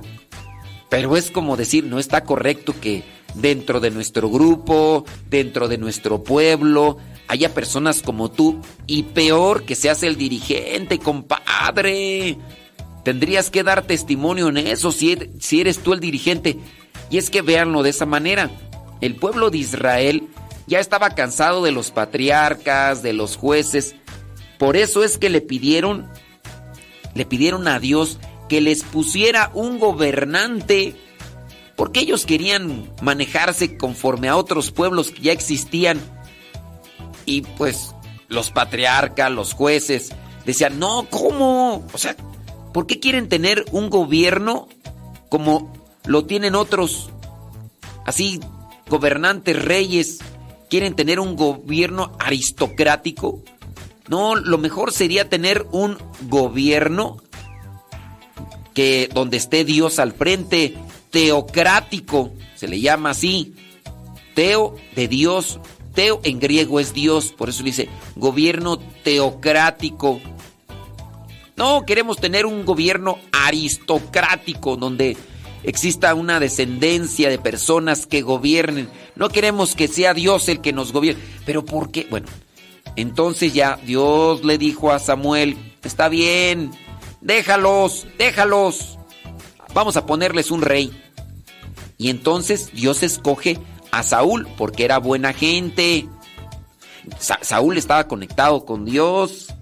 Pero es como decir, no está correcto que dentro de nuestro grupo, dentro de nuestro pueblo, haya personas como tú y peor que seas el dirigente, compadre. Tendrías que dar testimonio en eso si eres, si eres tú el dirigente. Y es que véanlo de esa manera. El pueblo de Israel ya estaba cansado de los patriarcas, de los jueces. Por eso es que le pidieron, le pidieron a Dios que les pusiera un gobernante. Porque ellos querían manejarse conforme a otros pueblos que ya existían y pues los patriarcas, los jueces, decían, no, ¿cómo? O sea, ¿por qué quieren tener un gobierno como lo tienen otros? Así, gobernantes, reyes, quieren tener un gobierno aristocrático. No, lo mejor sería tener un gobierno que donde esté Dios al frente, teocrático, se le llama así. Teo de Dios, Teo en griego es Dios, por eso dice gobierno teocrático. No, queremos tener un gobierno aristocrático donde exista una descendencia de personas que gobiernen. No queremos que sea Dios el que nos gobierne. Pero ¿por qué? Bueno, entonces ya Dios le dijo a Samuel, está bien, déjalos, déjalos. Vamos a ponerles un rey. Y entonces Dios escoge a Saúl porque era buena gente. Saúl estaba conectado con Dios.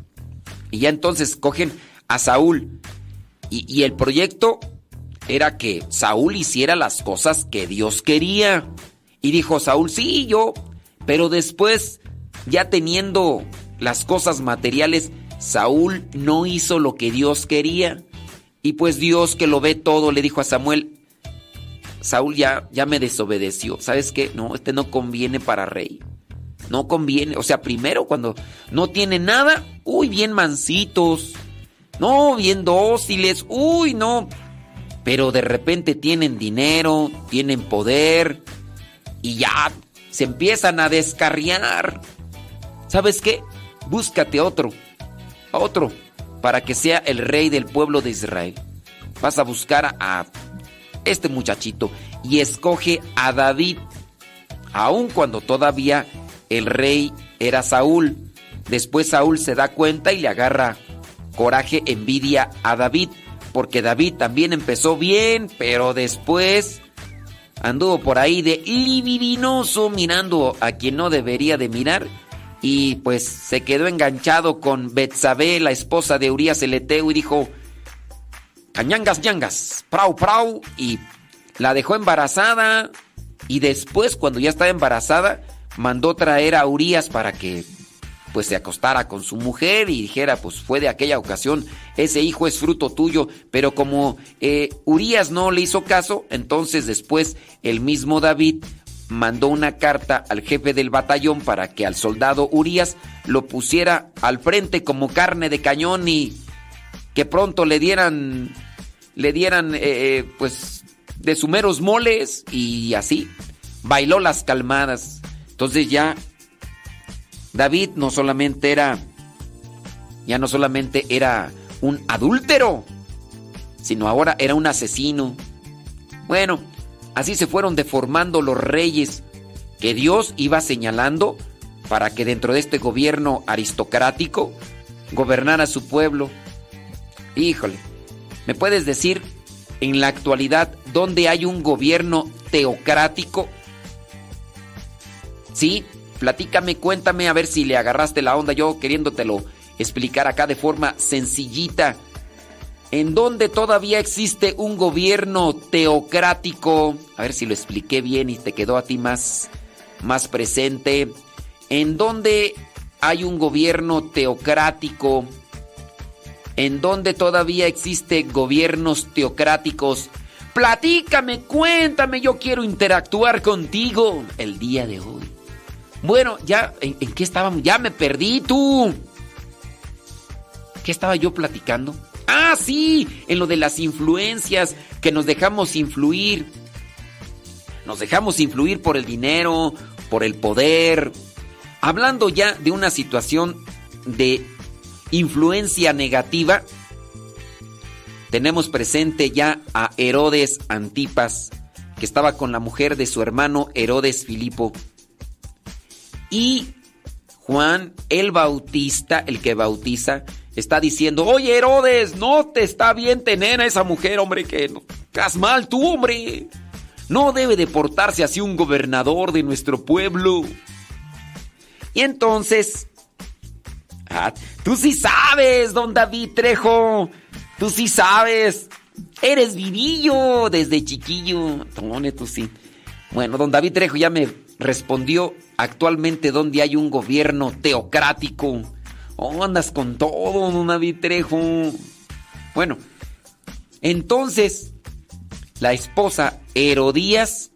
Y ya entonces cogen a Saúl. Y, el proyecto era que Saúl hiciera las cosas que Dios quería. Y dijo Saúl, sí, yo. Pero después, ya teniendo las cosas materiales, Saúl no hizo lo que Dios quería. Y pues Dios que lo ve todo le dijo a Samuel, Saúl ya, ya me desobedeció. ¿Sabes qué? No, este no conviene para rey. No conviene. O sea, primero cuando no tiene nada, uy, bien mansitos. No, bien dóciles. Uy, no. Pero de repente tienen dinero, tienen poder y ya se empiezan a descarriar. ¿Sabes qué? Búscate otro. Otro para que sea el rey del pueblo de Israel. Vas a buscar a este muchachito y escoge a David, aun cuando todavía el rey era Saúl. Después Saúl se da cuenta y le agarra coraje, envidia a David, porque David también empezó bien, pero después anduvo por ahí de libidinoso mirando a quien no debería de mirar y pues se quedó enganchado con Betsabé, la esposa de Urias el Eteo y dijo, cañangas, ñangas, prau, prau, y la dejó embarazada. Y después, cuando ya estaba embarazada, mandó traer a Urias para que pues se acostara con su mujer y dijera, pues fue de aquella ocasión, ese hijo es fruto tuyo, pero como eh, Urias no le hizo caso, entonces después el mismo David mandó una carta al jefe del batallón para que al soldado Urias lo pusiera al frente como carne de cañón y que pronto le dieran, le dieran, eh, eh, pues, de sumeros moles y así. Bailó las calmadas. Entonces ya David no solamente era, ya no solamente era un adúltero, sino ahora era un asesino. Bueno, así se fueron deformando los reyes que Dios iba señalando para que dentro de este gobierno aristocrático gobernara su pueblo. Híjole, ¿me puedes decir en la actualidad dónde hay un gobierno teocrático? Sí, platícame, cuéntame a ver si le agarraste la onda yo queriéndotelo explicar acá de forma sencillita. en donde todavía existe un gobierno teocrático, a ver si lo expliqué bien y te quedó a ti más, más presente, en donde hay un gobierno teocrático, en donde todavía existe gobiernos teocráticos. Platícame, cuéntame, yo quiero interactuar contigo el día de hoy. Bueno, ya, ¿en, en qué estábamos? Ya me perdí tú. ¿Qué estaba yo platicando? Ah, sí, en lo de las influencias, que nos dejamos influir. Nos dejamos influir por el dinero, por el poder. Hablando ya de una situación de influencia negativa, tenemos presente ya a Herodes Antipas, que estaba con la mujer de su hermano Herodes Filipo. Y Juan el Bautista, el que bautiza, está diciendo, oye Herodes, no te está bien tener a esa mujer, hombre, que no, estás mal tú, hombre. No debe deportarse así un gobernador de nuestro pueblo. Y entonces, ah, tú sí sabes, don David Trejo, tú sí sabes, eres vivillo desde chiquillo. Tone, tú sí. Bueno, don David Trejo ya me respondió actualmente donde hay un gobierno teocrático. Oh, andas con todo, don David Trejo. Bueno, entonces la esposa Herodías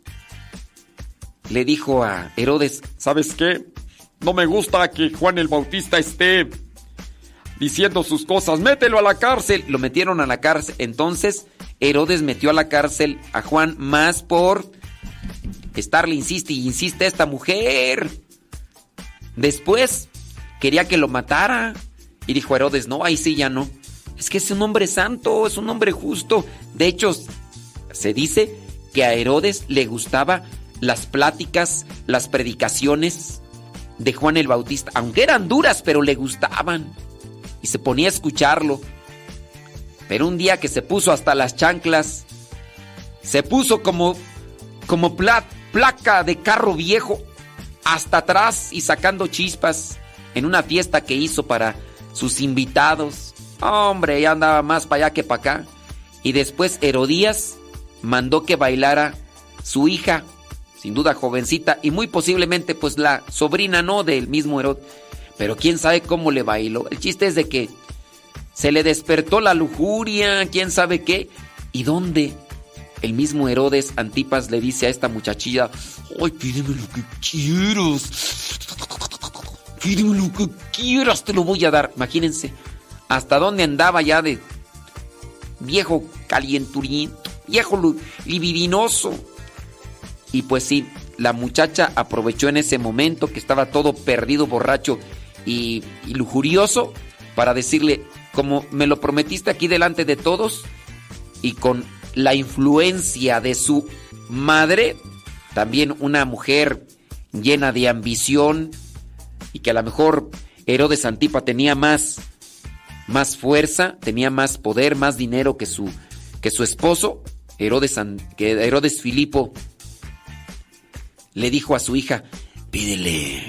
le dijo a Herodes, ¿sabes qué? No me gusta que Juan el Bautista esté diciendo sus cosas. Mételo a la cárcel. Lo metieron a la cárcel. Entonces Herodes metió a la cárcel a Juan más por estarle insiste y insiste esta mujer. Después quería que lo matara. Y dijo Herodes, no, ahí sí ya no. Es que es un hombre santo, es un hombre justo. De hecho, se dice que a Herodes le gustaba las pláticas, las predicaciones de Juan el Bautista, aunque eran duras, pero le gustaban. Y se ponía a escucharlo. Pero un día que se puso hasta las chanclas, se puso como, como placa de carro viejo, hasta atrás y sacando chispas en una fiesta que hizo para sus invitados. Hombre, ya andaba más para allá que para acá. Y después Herodías mandó que bailara su hija, sin duda jovencita, y muy posiblemente pues la sobrina, ¿no? Del mismo Herodes. Pero quién sabe cómo le bailó. El chiste es de que se le despertó la lujuria, quién sabe qué. ¿Y dónde? El mismo Herodes Antipas le dice a esta muchachilla, ay, pídeme lo que quieras. Pídeme lo que quieras, te lo voy a dar. Imagínense, hasta dónde andaba ya de viejo calienturiento, viejo libidinoso. Y pues sí, la muchacha aprovechó en ese momento que estaba todo perdido, borracho y, y lujurioso para decirle, como me lo prometiste aquí delante de todos y con la influencia de su madre, también una mujer llena de ambición y que a lo mejor Herodes Antipa tenía más más fuerza, tenía más poder, más dinero que su que su esposo, Herodes que Herodes Filipo le dijo a su hija, "Pídele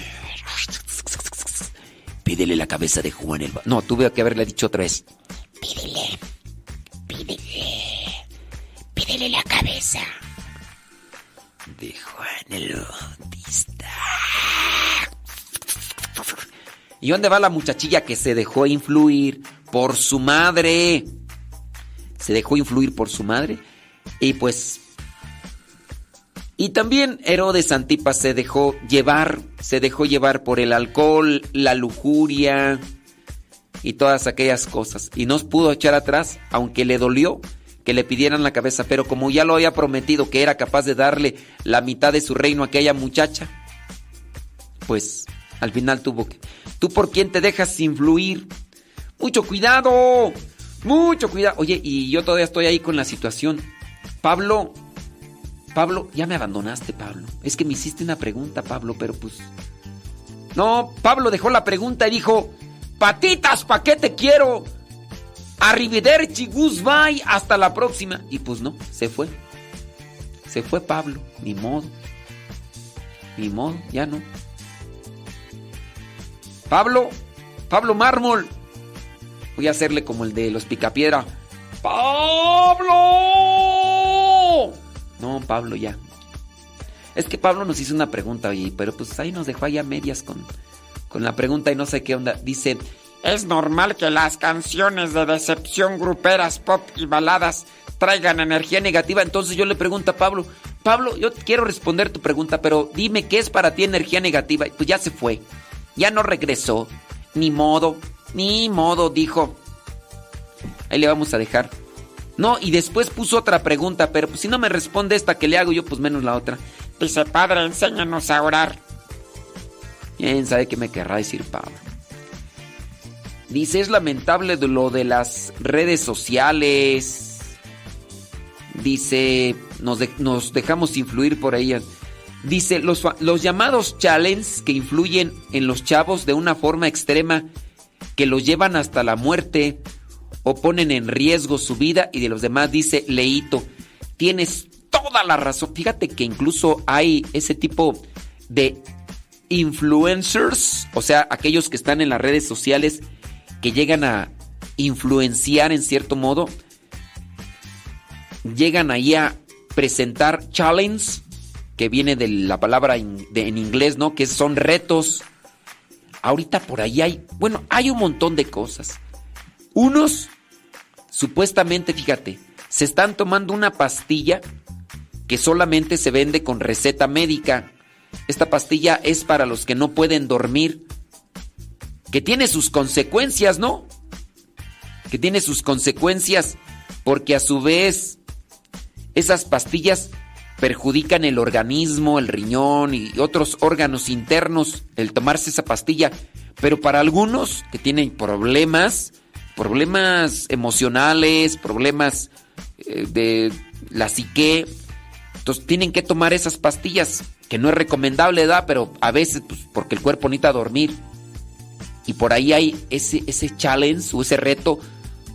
pídele la cabeza de Juan el No, tuve que haberle dicho otra vez. Pídele. Pídele. Pídele la cabeza de Juan el. ¿Y dónde va la muchachilla que se dejó influir por su madre? Se dejó influir por su madre. Y pues... Y también Herodes Antipas se dejó llevar, se dejó llevar por el alcohol, la lujuria y todas aquellas cosas. Y no pudo echar atrás, aunque le dolió que le pidieran la cabeza, pero como ya lo había prometido que era capaz de darle la mitad de su reino a aquella muchacha, pues al final tuvo que... ¿Tú por quién te dejas influir? Mucho cuidado, mucho cuidado. Oye, y yo todavía estoy ahí con la situación. Pablo, Pablo, ya me abandonaste, Pablo. Es que me hiciste una pregunta, Pablo, pero pues... No, Pablo dejó la pregunta y dijo, patitas, ¿pa' qué te quiero? Arrivederci, goodbye, hasta la próxima. Y pues no, se fue. Se fue Pablo, ni modo. Ni modo, ya no. Pablo, Pablo Mármol. Voy a hacerle como el de los Picapiedra. ¡Pablo! No, Pablo ya. Es que Pablo nos hizo una pregunta, oye, pero pues ahí nos dejó allá medias con, con la pregunta y no sé qué onda. Dice, es normal que las canciones de decepción gruperas, pop y baladas traigan energía negativa. Entonces yo le pregunto a Pablo, Pablo, yo quiero responder tu pregunta, pero dime qué es para ti energía negativa. Pues ya se fue, ya no regresó, ni modo, ni modo, dijo. Ahí le vamos a dejar. No, y después puso otra pregunta, pero pues si no me responde esta que le hago yo, pues menos la otra. Dice, padre, enséñanos a orar. ¿Quién sabe qué me querrá decir Pablo? Dice, es lamentable lo de las redes sociales. Dice, nos, dejamos influir por ellas. Dice, los, los llamados challenges que influyen en los chavos de una forma extrema, que los llevan hasta la muerte o ponen en riesgo su vida y de los demás, dice Leito, tienes toda la razón. Fíjate que incluso hay ese tipo de influencers, o sea, aquellos que están en las redes sociales que llegan a influenciar en cierto modo, llegan ahí a presentar challenge, que viene de la palabra en, inglés, ¿no? Que son retos. Ahorita por ahí hay, bueno, hay un montón de cosas. Unos, supuestamente, fíjate, se están tomando una pastilla que solamente se vende con receta médica. Esta pastilla es para los que no pueden dormir, que tiene sus consecuencias, ¿no? Que tiene sus consecuencias porque a su vez esas pastillas perjudican el organismo, el riñón y otros órganos internos, el tomarse esa pastilla. Pero para algunos que tienen problemas, problemas emocionales, problemas eh, de la psique, entonces tienen que tomar esas pastillas, que no es recomendable, ¿da? Pero a veces, pues, porque el cuerpo necesita dormir. Y por ahí hay ese, ese challenge o ese reto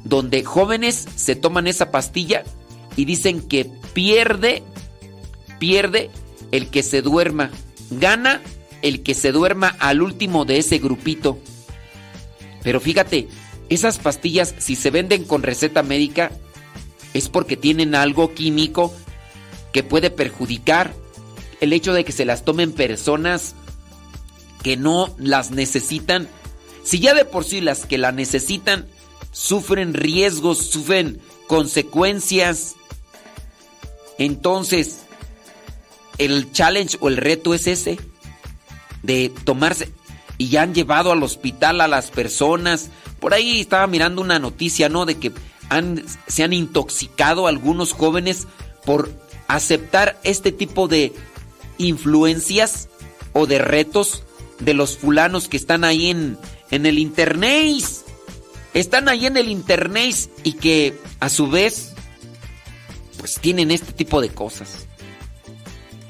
donde jóvenes se toman esa pastilla y dicen que pierde, pierde el que se duerma. Gana el que se duerma al último de ese grupito. Pero fíjate, esas pastillas, si se venden con receta médica, es porque tienen algo químico que puede perjudicar el hecho de que se las tomen personas que no las necesitan. Si ya de por sí las que la necesitan sufren riesgos, sufren consecuencias, entonces el challenge o el reto es ese, de tomarse, y ya han llevado al hospital a las personas. Por ahí estaba mirando una noticia, ¿no? De que han, se han intoxicado algunos jóvenes por aceptar este tipo de influencias o de retos de los fulanos que están ahí en, en el internet. Están ahí en el internet y que a su vez pues tienen este tipo de cosas.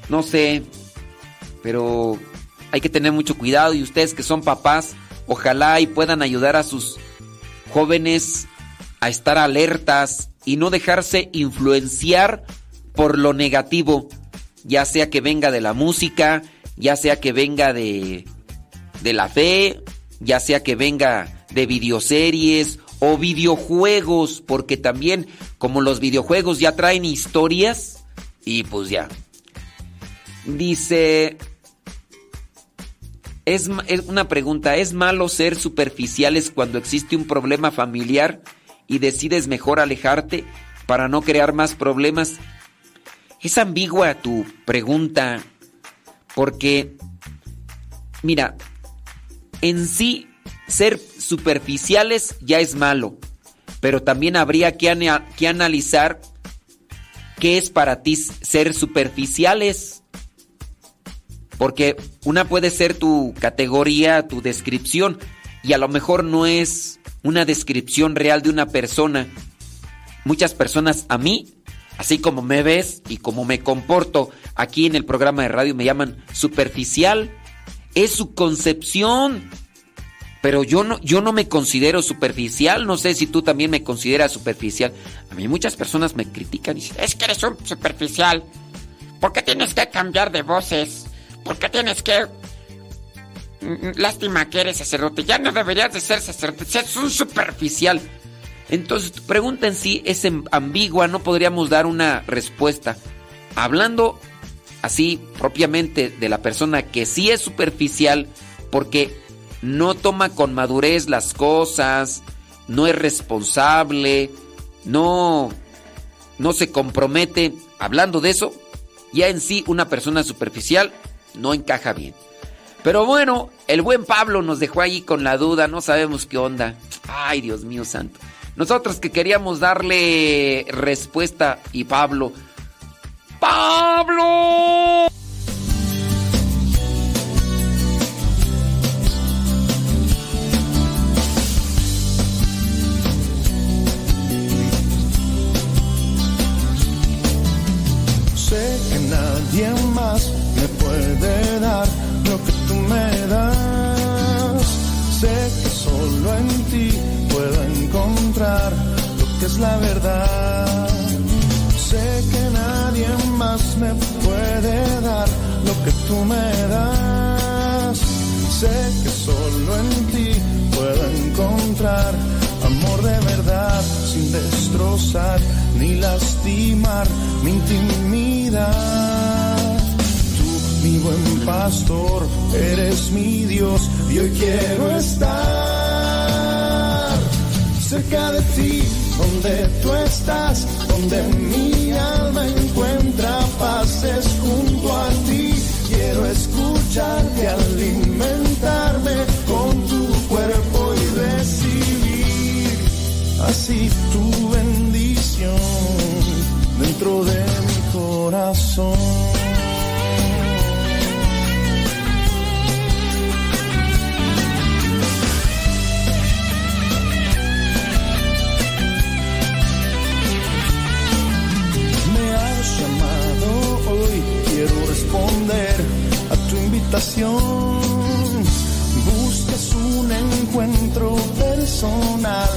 No sé, pero hay que tener mucho cuidado y ustedes que son papás, ojalá y puedan ayudar a sus jóvenes a estar alertas y no dejarse influenciar por lo negativo, ya sea que venga de la música, ya sea que venga de, de la fe, ya sea que venga de videoseries o videojuegos, porque también como los videojuegos ya traen historias, y pues ya. Dice, es, es, una pregunta, ¿es malo ser superficiales cuando existe un problema familiar y decides mejor alejarte para no crear más problemas? Es ambigua tu pregunta porque, mira, en sí ser superficiales ya es malo, pero también habría que, que analizar qué es para ti ser superficiales. Porque una puede ser tu categoría, tu descripción, y a lo mejor no es una descripción real de una persona. Muchas personas a mí Así como me ves y como me comporto aquí en el programa de radio me llaman superficial. Es su concepción. Pero yo no, yo no me considero superficial. No sé si tú también me consideras superficial. A mí muchas personas me critican y dicen, es que eres un superficial. ¿Por qué tienes que cambiar de voces? ¿Por qué tienes que... Mm, lástima que eres sacerdote. Ya no deberías de ser sacerdote. Es un superficial. Entonces, pregunta en sí es em- ambigua, no podríamos dar una respuesta. Hablando así propiamente de la persona que sí es superficial porque no toma con madurez las cosas, no es responsable, no no se compromete, hablando de eso, ya en sí una persona superficial no encaja bien. Pero bueno, el buen Pablo nos dejó ahí con la duda, no sabemos qué onda. Ay, Dios mío santo. Nosotros que queríamos darle respuesta y Pablo, Pablo. Sé que nadie más me puede dar lo que tú me das. Sé que solo en ti puedo encontrar lo que es la verdad. Sé que nadie más me puede dar lo que tú me das. Sé que solo en ti puedo encontrar amor de verdad sin destrozar ni lastimar mi intimidad. Tú, mi buen pastor, eres mi Dios y hoy quiero estar cerca de ti, donde tú estás, donde mi alma encuentra paz, es junto a ti. Quiero escucharte, alimentarme con tu cuerpo y recibir así tu bendición dentro de mi corazón. Responder a tu invitación. Buscas un encuentro personal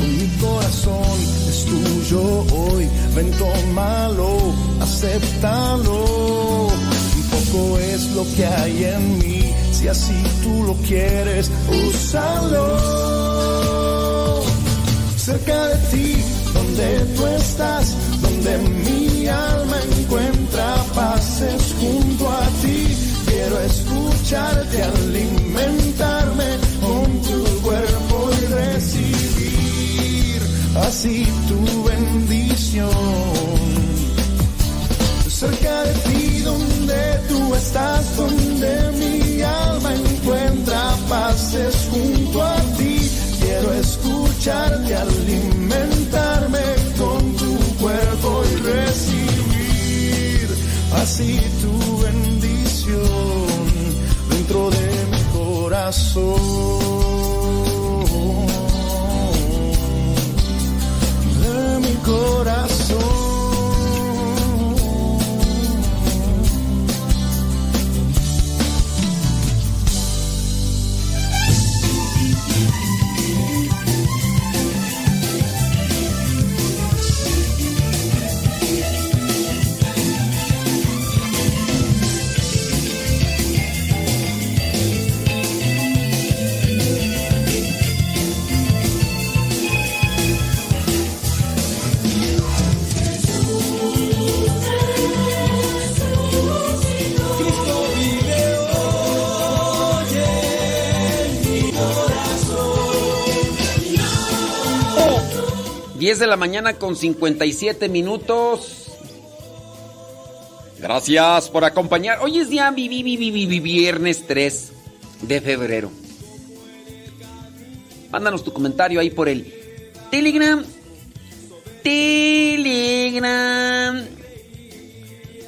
mi corazón, es tuyo hoy. Ven, tómalo, acéptalo. Un poco es lo que hay en mí, si así tú lo quieres, úsalo cerca de ti, donde tú estás, donde mi alma encuentra paz, junto a ti. Quiero escucharte, alimentarme con tu cuerpo y recibir así tu bendición. Cerca de ti, donde tú estás, donde mi alma encuentra paz, es junto a ti. Quiero escucharte, alimentarme así tu bendición dentro de mi corazón. De mi corazón. 10 de la mañana con 57 minutos. Gracias por acompañar. Hoy es día vi- vi- vi- vi- vi- vi- viernes 3 de febrero. Mándanos tu comentario ahí por el Telegram. Telegram.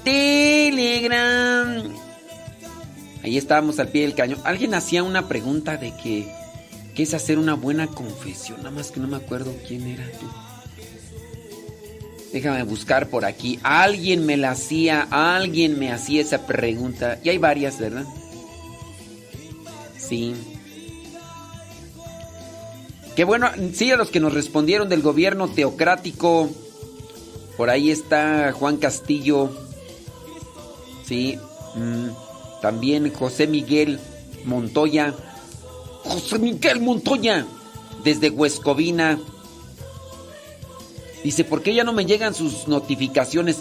Telegram. Ahí estábamos al pie del cañón. Alguien hacía una pregunta de que ¿qué es hacer una buena confesión? Nada más que no me acuerdo quién era tú. Déjame buscar por aquí. Alguien me la hacía, alguien me hacía esa pregunta. Y hay varias, ¿verdad? Sí. Qué bueno, sí, a los que nos respondieron del gobierno teocrático. Por ahí está Juan Castillo. Sí. mm, también José Miguel Montoya. José Miguel Montoya. Desde Huescovina. Dice, ¿por qué ya no me llegan sus notificaciones?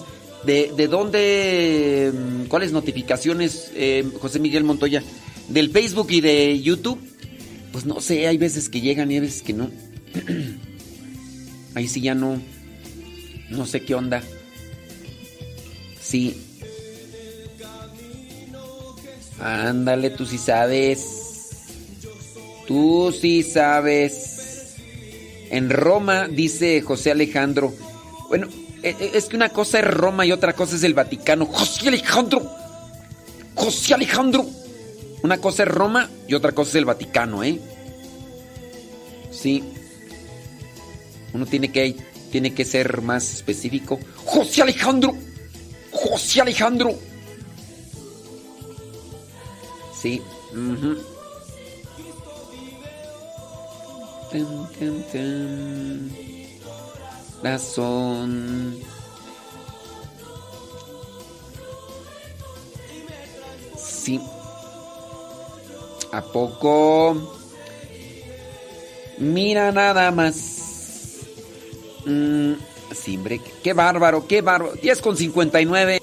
¿De, de dónde? mm, ¿Cuáles notificaciones, eh, José Miguel Montoya? ¿Del Facebook y de YouTube? Pues no sé, hay veces que llegan y hay veces que no. Ahí sí ya no. No sé qué onda. Sí. Ándale, tú sí sabes. Tú sí sabes. En Roma, dice José Alejandro. Bueno, e- e- es que una cosa es Roma y otra cosa es el Vaticano. José Alejandro. José Alejandro. Una cosa es Roma y otra cosa es el Vaticano, ¿eh? Sí. Uno tiene que, tiene que ser más específico. José Alejandro. José Alejandro. Sí. Tan. Razón. Sí. ¿A poco? Mira nada más. Mm, sí, qué bárbaro, qué bárbaro. 10 con 59.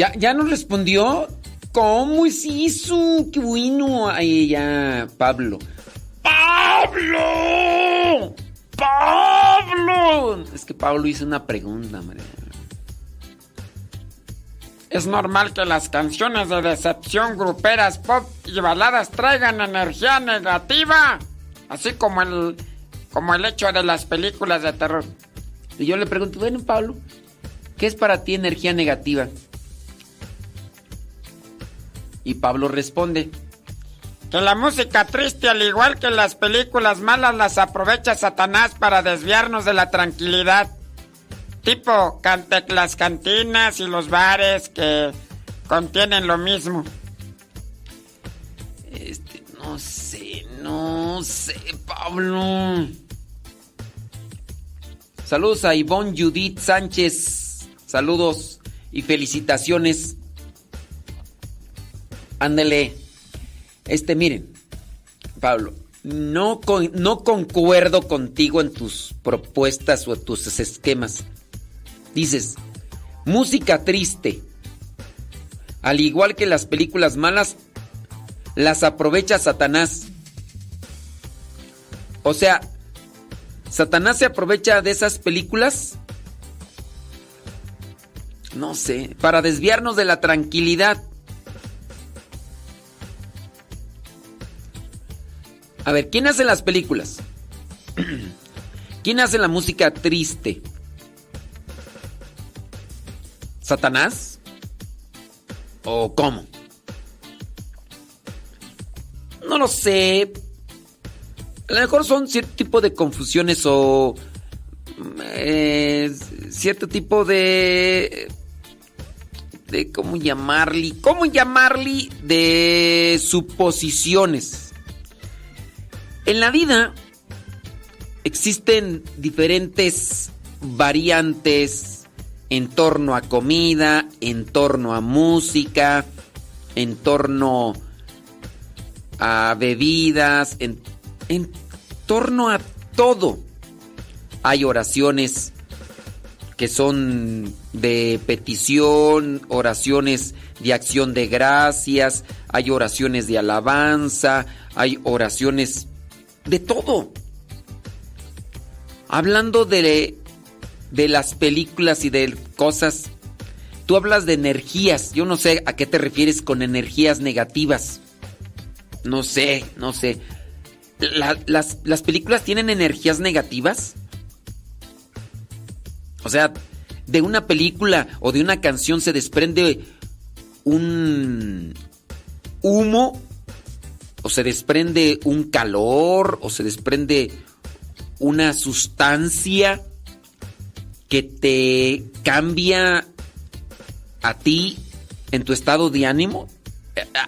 ¿Ya, ya nos respondió? ¿Cómo es eso? Qué bueno. Ahí ya, Pablo. ¡Pablo! ¡Pablo! Es que Pablo hizo una pregunta, María. Es normal que las canciones de decepción, gruperas, pop y baladas traigan energía negativa, así como el como el hecho de las películas de terror. Y yo le pregunto, bueno, Pablo, ¿qué es para ti energía negativa? Y Pablo responde, que la música triste, al igual que las películas malas, las aprovecha Satanás para desviarnos de la tranquilidad. Tipo las cantinas y los bares que contienen lo mismo. Este, no sé, no sé, Pablo. Saludos a Ivonne Judith Sánchez. Saludos y felicitaciones. Ándele. Este, miren, Pablo, no, no concuerdo contigo en tus propuestas o tus esquemas. Dices, música triste. Al igual que las películas malas, las aprovecha Satanás. O sea, Satanás se aprovecha de esas películas, no sé, para desviarnos de la tranquilidad. A ver, ¿quién hace las películas? ¿Quién hace la música triste? ¿Satanás? ¿O cómo? No lo sé. A lo mejor son cierto tipo de confusiones o eh, cierto tipo de de cómo llamarle, cómo llamarle de suposiciones. En la vida existen diferentes variantes en torno a comida, en torno a música, en torno a bebidas, en, en torno a todo. Hay oraciones que son de petición, oraciones de acción de gracias, hay oraciones de alabanza, hay oraciones de todo. Hablando de de las películas y de cosas. Tú hablas de energías. Yo no sé a qué te refieres con energías negativas. No sé, no sé. las, ¿Las películas tienen energías negativas? O sea, de una película o de una canción se desprende un humo o se desprende un calor o se desprende una sustancia que te cambia a ti en tu estado de ánimo?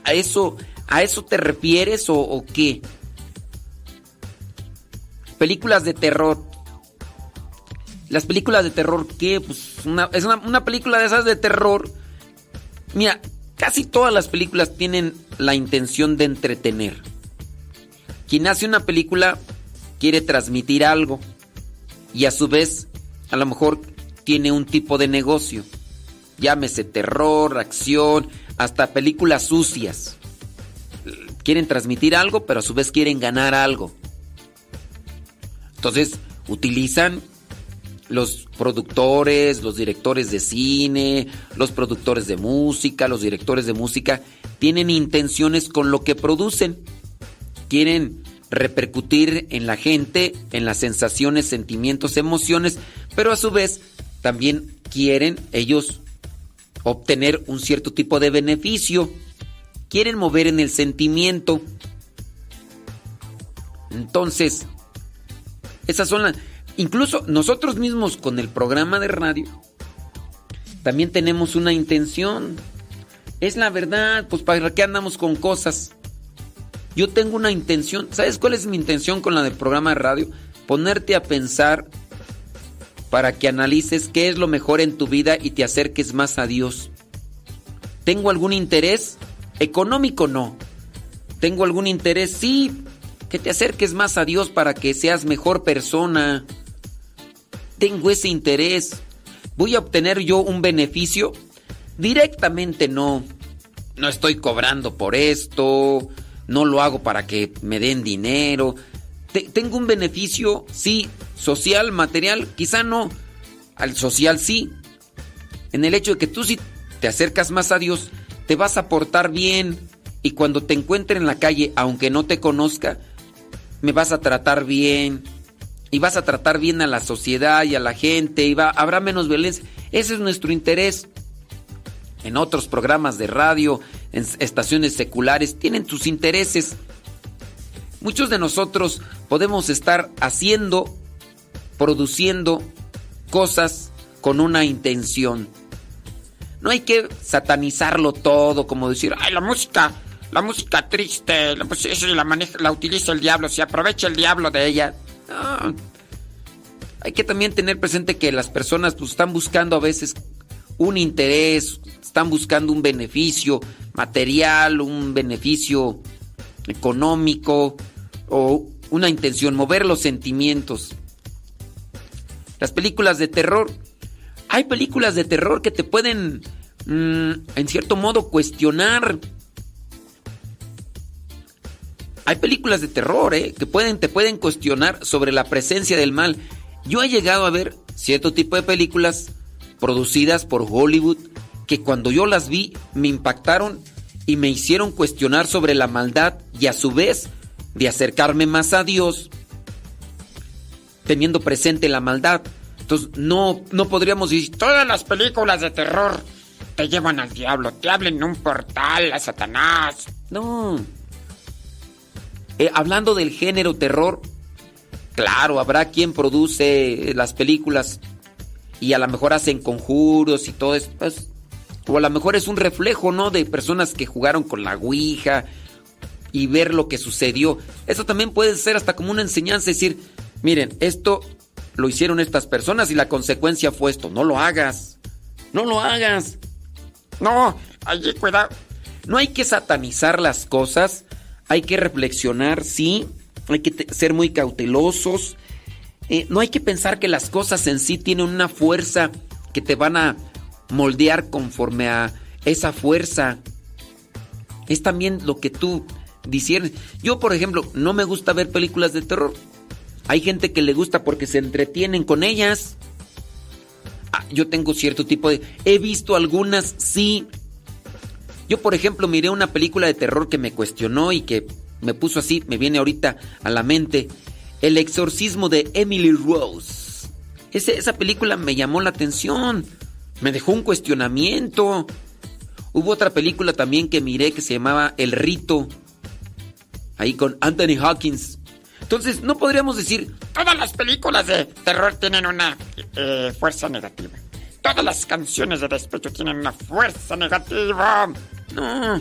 ¿A eso, a eso te refieres o, qué? Películas de terror. Las películas de terror, ¿qué? Pues es una, una película de esas de terror. Mira, casi todas las películas tienen la intención de entretener. Quien hace una película quiere transmitir algo y a su vez a lo mejor tiene un tipo de negocio. Llámese terror, acción, hasta películas sucias. Quieren transmitir algo, pero a su vez quieren ganar algo. Entonces, utilizan los productores, los directores de cine, los productores de música, los directores de música, tienen intenciones con lo que producen. Quieren repercutir en la gente, en las sensaciones, sentimientos, emociones, pero a su vez también quieren ellos obtener un cierto tipo de beneficio, quieren mover en el sentimiento. Entonces, esas son las... Incluso nosotros mismos con el programa de radio, también tenemos una intención. Es la verdad, pues para qué andamos con cosas. Yo tengo una intención. ¿Sabes cuál es mi intención con la del programa de radio? Ponerte a pensar para que analices qué es lo mejor en tu vida y te acerques más a Dios. ¿Tengo algún interés? Económico no. ¿Tengo algún interés? Sí. Que te acerques más a Dios para que seas mejor persona. Tengo ese interés. ¿Voy a obtener yo un beneficio? directamente no, no estoy cobrando por esto, no lo hago para que me den dinero. tengo un beneficio, sí, social, material, quizá no. Al social sí. En el hecho de que tú si te acercas más a Dios, te vas a portar bien y cuando te encuentre en la calle, aunque no te conozca, me vas a tratar bien y vas a tratar bien a la sociedad y a la gente y va, habrá menos violencia. Ese es nuestro interés. En otros programas de radio, en estaciones seculares, tienen tus intereses. Muchos de nosotros podemos estar haciendo, produciendo cosas con una intención. No hay que satanizarlo todo, como decir, ay, la música, la música triste, pues, la, maneja, la utiliza el diablo, se aprovecha el diablo de ella. Hay que también tener presente que las personas pues, están buscando a veces un interés, están buscando un beneficio material, un beneficio económico o una intención, mover los sentimientos. Las películas de terror hay películas de terror que te pueden, mm, en cierto modo, cuestionar. Hay películas de terror, ¿eh? Que pueden, te pueden cuestionar sobre la presencia del mal. Yo he llegado a ver cierto tipo de películas producidas por Hollywood que cuando yo las vi me impactaron y me hicieron cuestionar sobre la maldad y a su vez de acercarme más a Dios teniendo presente la maldad. Entonces, no, no podríamos decir, todas las películas de terror te llevan al diablo, te hablen un portal a Satanás. No. Eh, hablando del género terror, claro, habrá quien produce las películas y a lo mejor hacen conjuros y todo eso. Pues, o a lo mejor es un reflejo, ¿no? De personas que jugaron con la Ouija y ver lo que sucedió. Eso también puede ser hasta como una enseñanza, decir, miren, esto lo hicieron estas personas y la consecuencia fue esto. No lo hagas. No lo hagas. No, allí cuidado. No hay que satanizar las cosas. Hay que reflexionar, sí. Hay que ser muy cautelosos. Eh, no hay que pensar que las cosas en sí tienen una fuerza que te van a moldear conforme a esa fuerza. Es también lo que tú disiernes. Yo, por ejemplo, no me gusta ver películas de terror. Hay gente que le gusta porque se entretienen con ellas. Ah, yo tengo cierto tipo de... He visto algunas, sí. Yo, por ejemplo, miré una película de terror que me cuestionó y que me puso así, me viene ahorita a la mente. El exorcismo de Emily Rose. esa película me llamó la atención. Me dejó un cuestionamiento. Hubo otra película también que miré que se llamaba El Rito. Ahí con Anthony Hawkins. Entonces, no podríamos decir, todas las películas de terror tienen una eh, fuerza negativa. Todas las canciones de despecho tienen una fuerza negativa. No.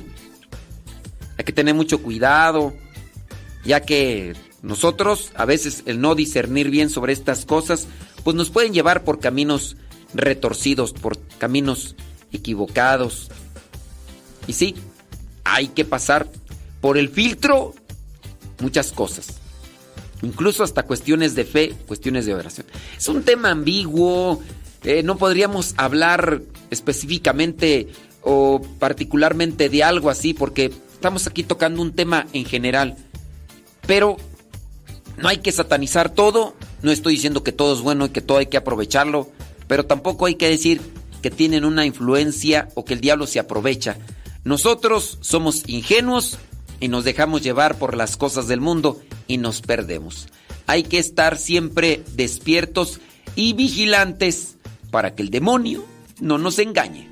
Hay que tener mucho cuidado, ya que nosotros, a veces, el no discernir bien sobre estas cosas, pues nos pueden llevar por caminos retorcidos, por caminos equivocados. Y sí, hay que pasar por el filtro muchas cosas incluso hasta cuestiones de fe, cuestiones de oración. Es un tema ambiguo, eh, no podríamos hablar específicamente o particularmente de algo así, porque estamos aquí tocando un tema en general, pero no hay que satanizar todo, no estoy diciendo que todo es bueno y que todo hay que aprovecharlo, pero tampoco hay que decir que tienen una influencia o que el diablo se aprovecha. Nosotros somos ingenuos y nos dejamos llevar por las cosas del mundo y nos perdemos. Hay que estar siempre despiertos y vigilantes para que el demonio no nos engañe.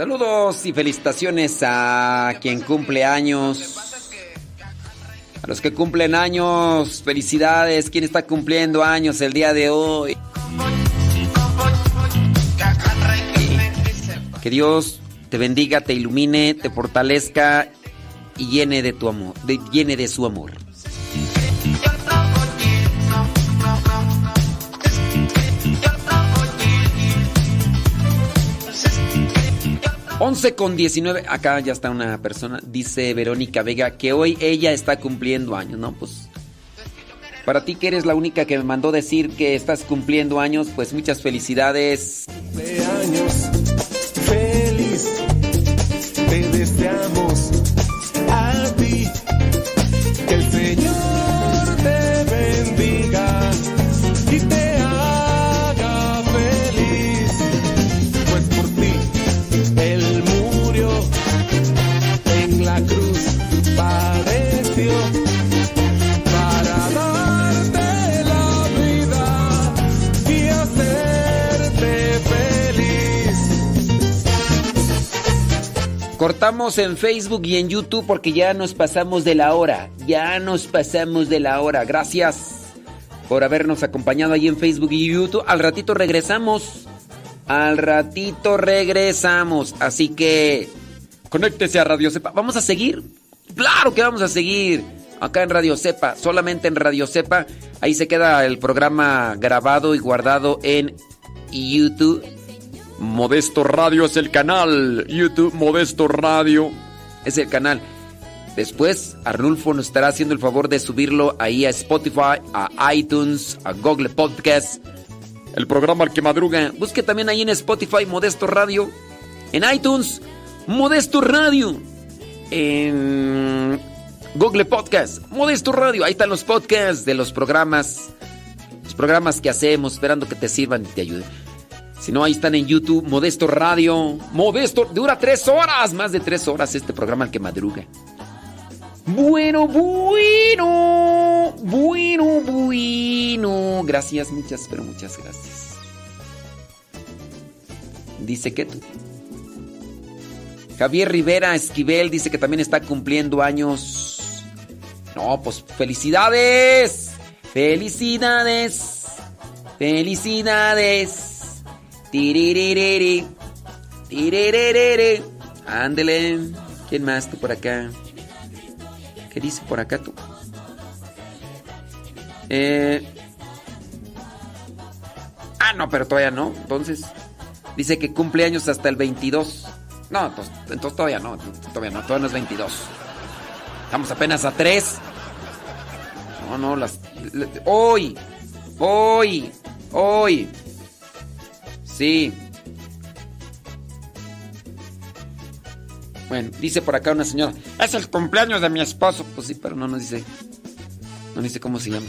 Saludos y felicitaciones a quien cumple años. A los que cumplen años, felicidades. ¿Quién está cumpliendo años el día de hoy? Que Dios te bendiga, te ilumine, te fortalezca y llene de tu amor, llene de su amor. Once con 19, acá ya está una persona, dice Verónica Vega, que hoy ella está cumpliendo años, ¿no? Pues para ti que eres la única que me mandó decir que estás cumpliendo años, pues muchas felicidades. años feliz te deseamos a ti que Cortamos en Facebook y en YouTube porque ya nos pasamos de la hora. Ya nos pasamos de la hora. Gracias por habernos acompañado ahí en Facebook y YouTube. Al ratito regresamos. Al ratito regresamos. Así que conéctese a Radio Cepa. ¿Vamos a seguir? Claro que vamos a seguir. Acá en Radio Cepa. Solamente en Radio Cepa. Ahí se queda el programa grabado y guardado en YouTube. Modesto Radio es el canal. YouTube Modesto Radio es el canal. Después, Arnulfo nos estará haciendo el favor de subirlo ahí a Spotify, a iTunes, a Google Podcast. El programa al que madruga. Busque también ahí en Spotify Modesto Radio. En iTunes, Modesto Radio. en Google Podcast, Modesto Radio. Ahí están los podcasts de los programas, los programas que hacemos, esperando que te sirvan y te ayuden. Si no, ahí están en YouTube, Modesto Radio. Modesto, dura tres horas, más de tres horas este programa al que madruga. Bueno, bueno, bueno, bueno. Gracias, muchas, pero muchas gracias. Dice que tú. Javier Rivera Esquivel dice que también está cumpliendo años. No, pues felicidades. Felicidades. Felicidades. Tiririri. Tiririri. Ándele. ¿Quién más tú por acá? ¿Qué dice por acá tú? Eh... Ah, no, pero todavía no. Entonces, dice que cumple años hasta el 22. No, entonces, entonces todavía no. Todavía no, todavía no es 22. Estamos apenas a 3. No, no, las. Hoy. Hoy. Hoy. Sí. Bueno, dice por acá una señora, es el cumpleaños de mi esposo. Pues sí, pero no nos dice, no dice cómo se llama.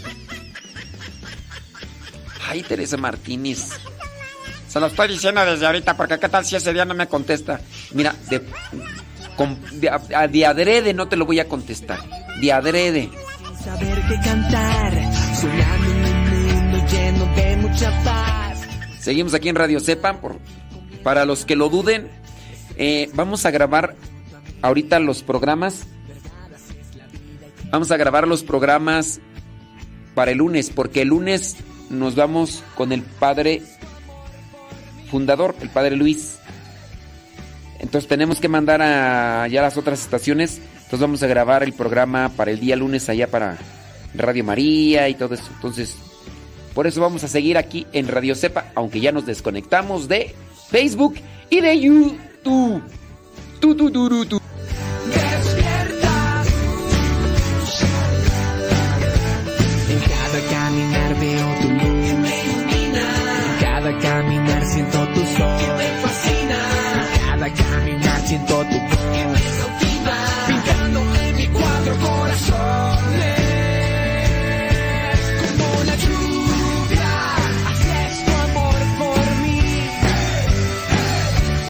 Ay, Teresa Martínez. Se lo estoy diciendo desde ahorita, porque qué tal si ese día no me contesta. Mira, de, con- de, a- de adrede no te lo voy a contestar. De adrede. Saber que cantar, un mundo lleno de mucha paz. Seguimos aquí en Radio Sepa. Por, para los que lo duden, eh, vamos a grabar ahorita los programas. Vamos a grabar los programas para el lunes, porque el lunes nos vamos con el padre fundador, el padre Luis. Entonces tenemos que mandar a ya las otras estaciones. Entonces vamos a grabar el programa para el día lunes allá para Radio María y todo eso. Entonces, por eso vamos a seguir aquí en Radio Cepa, aunque ya nos desconectamos de Facebook y de YouTube. Tu,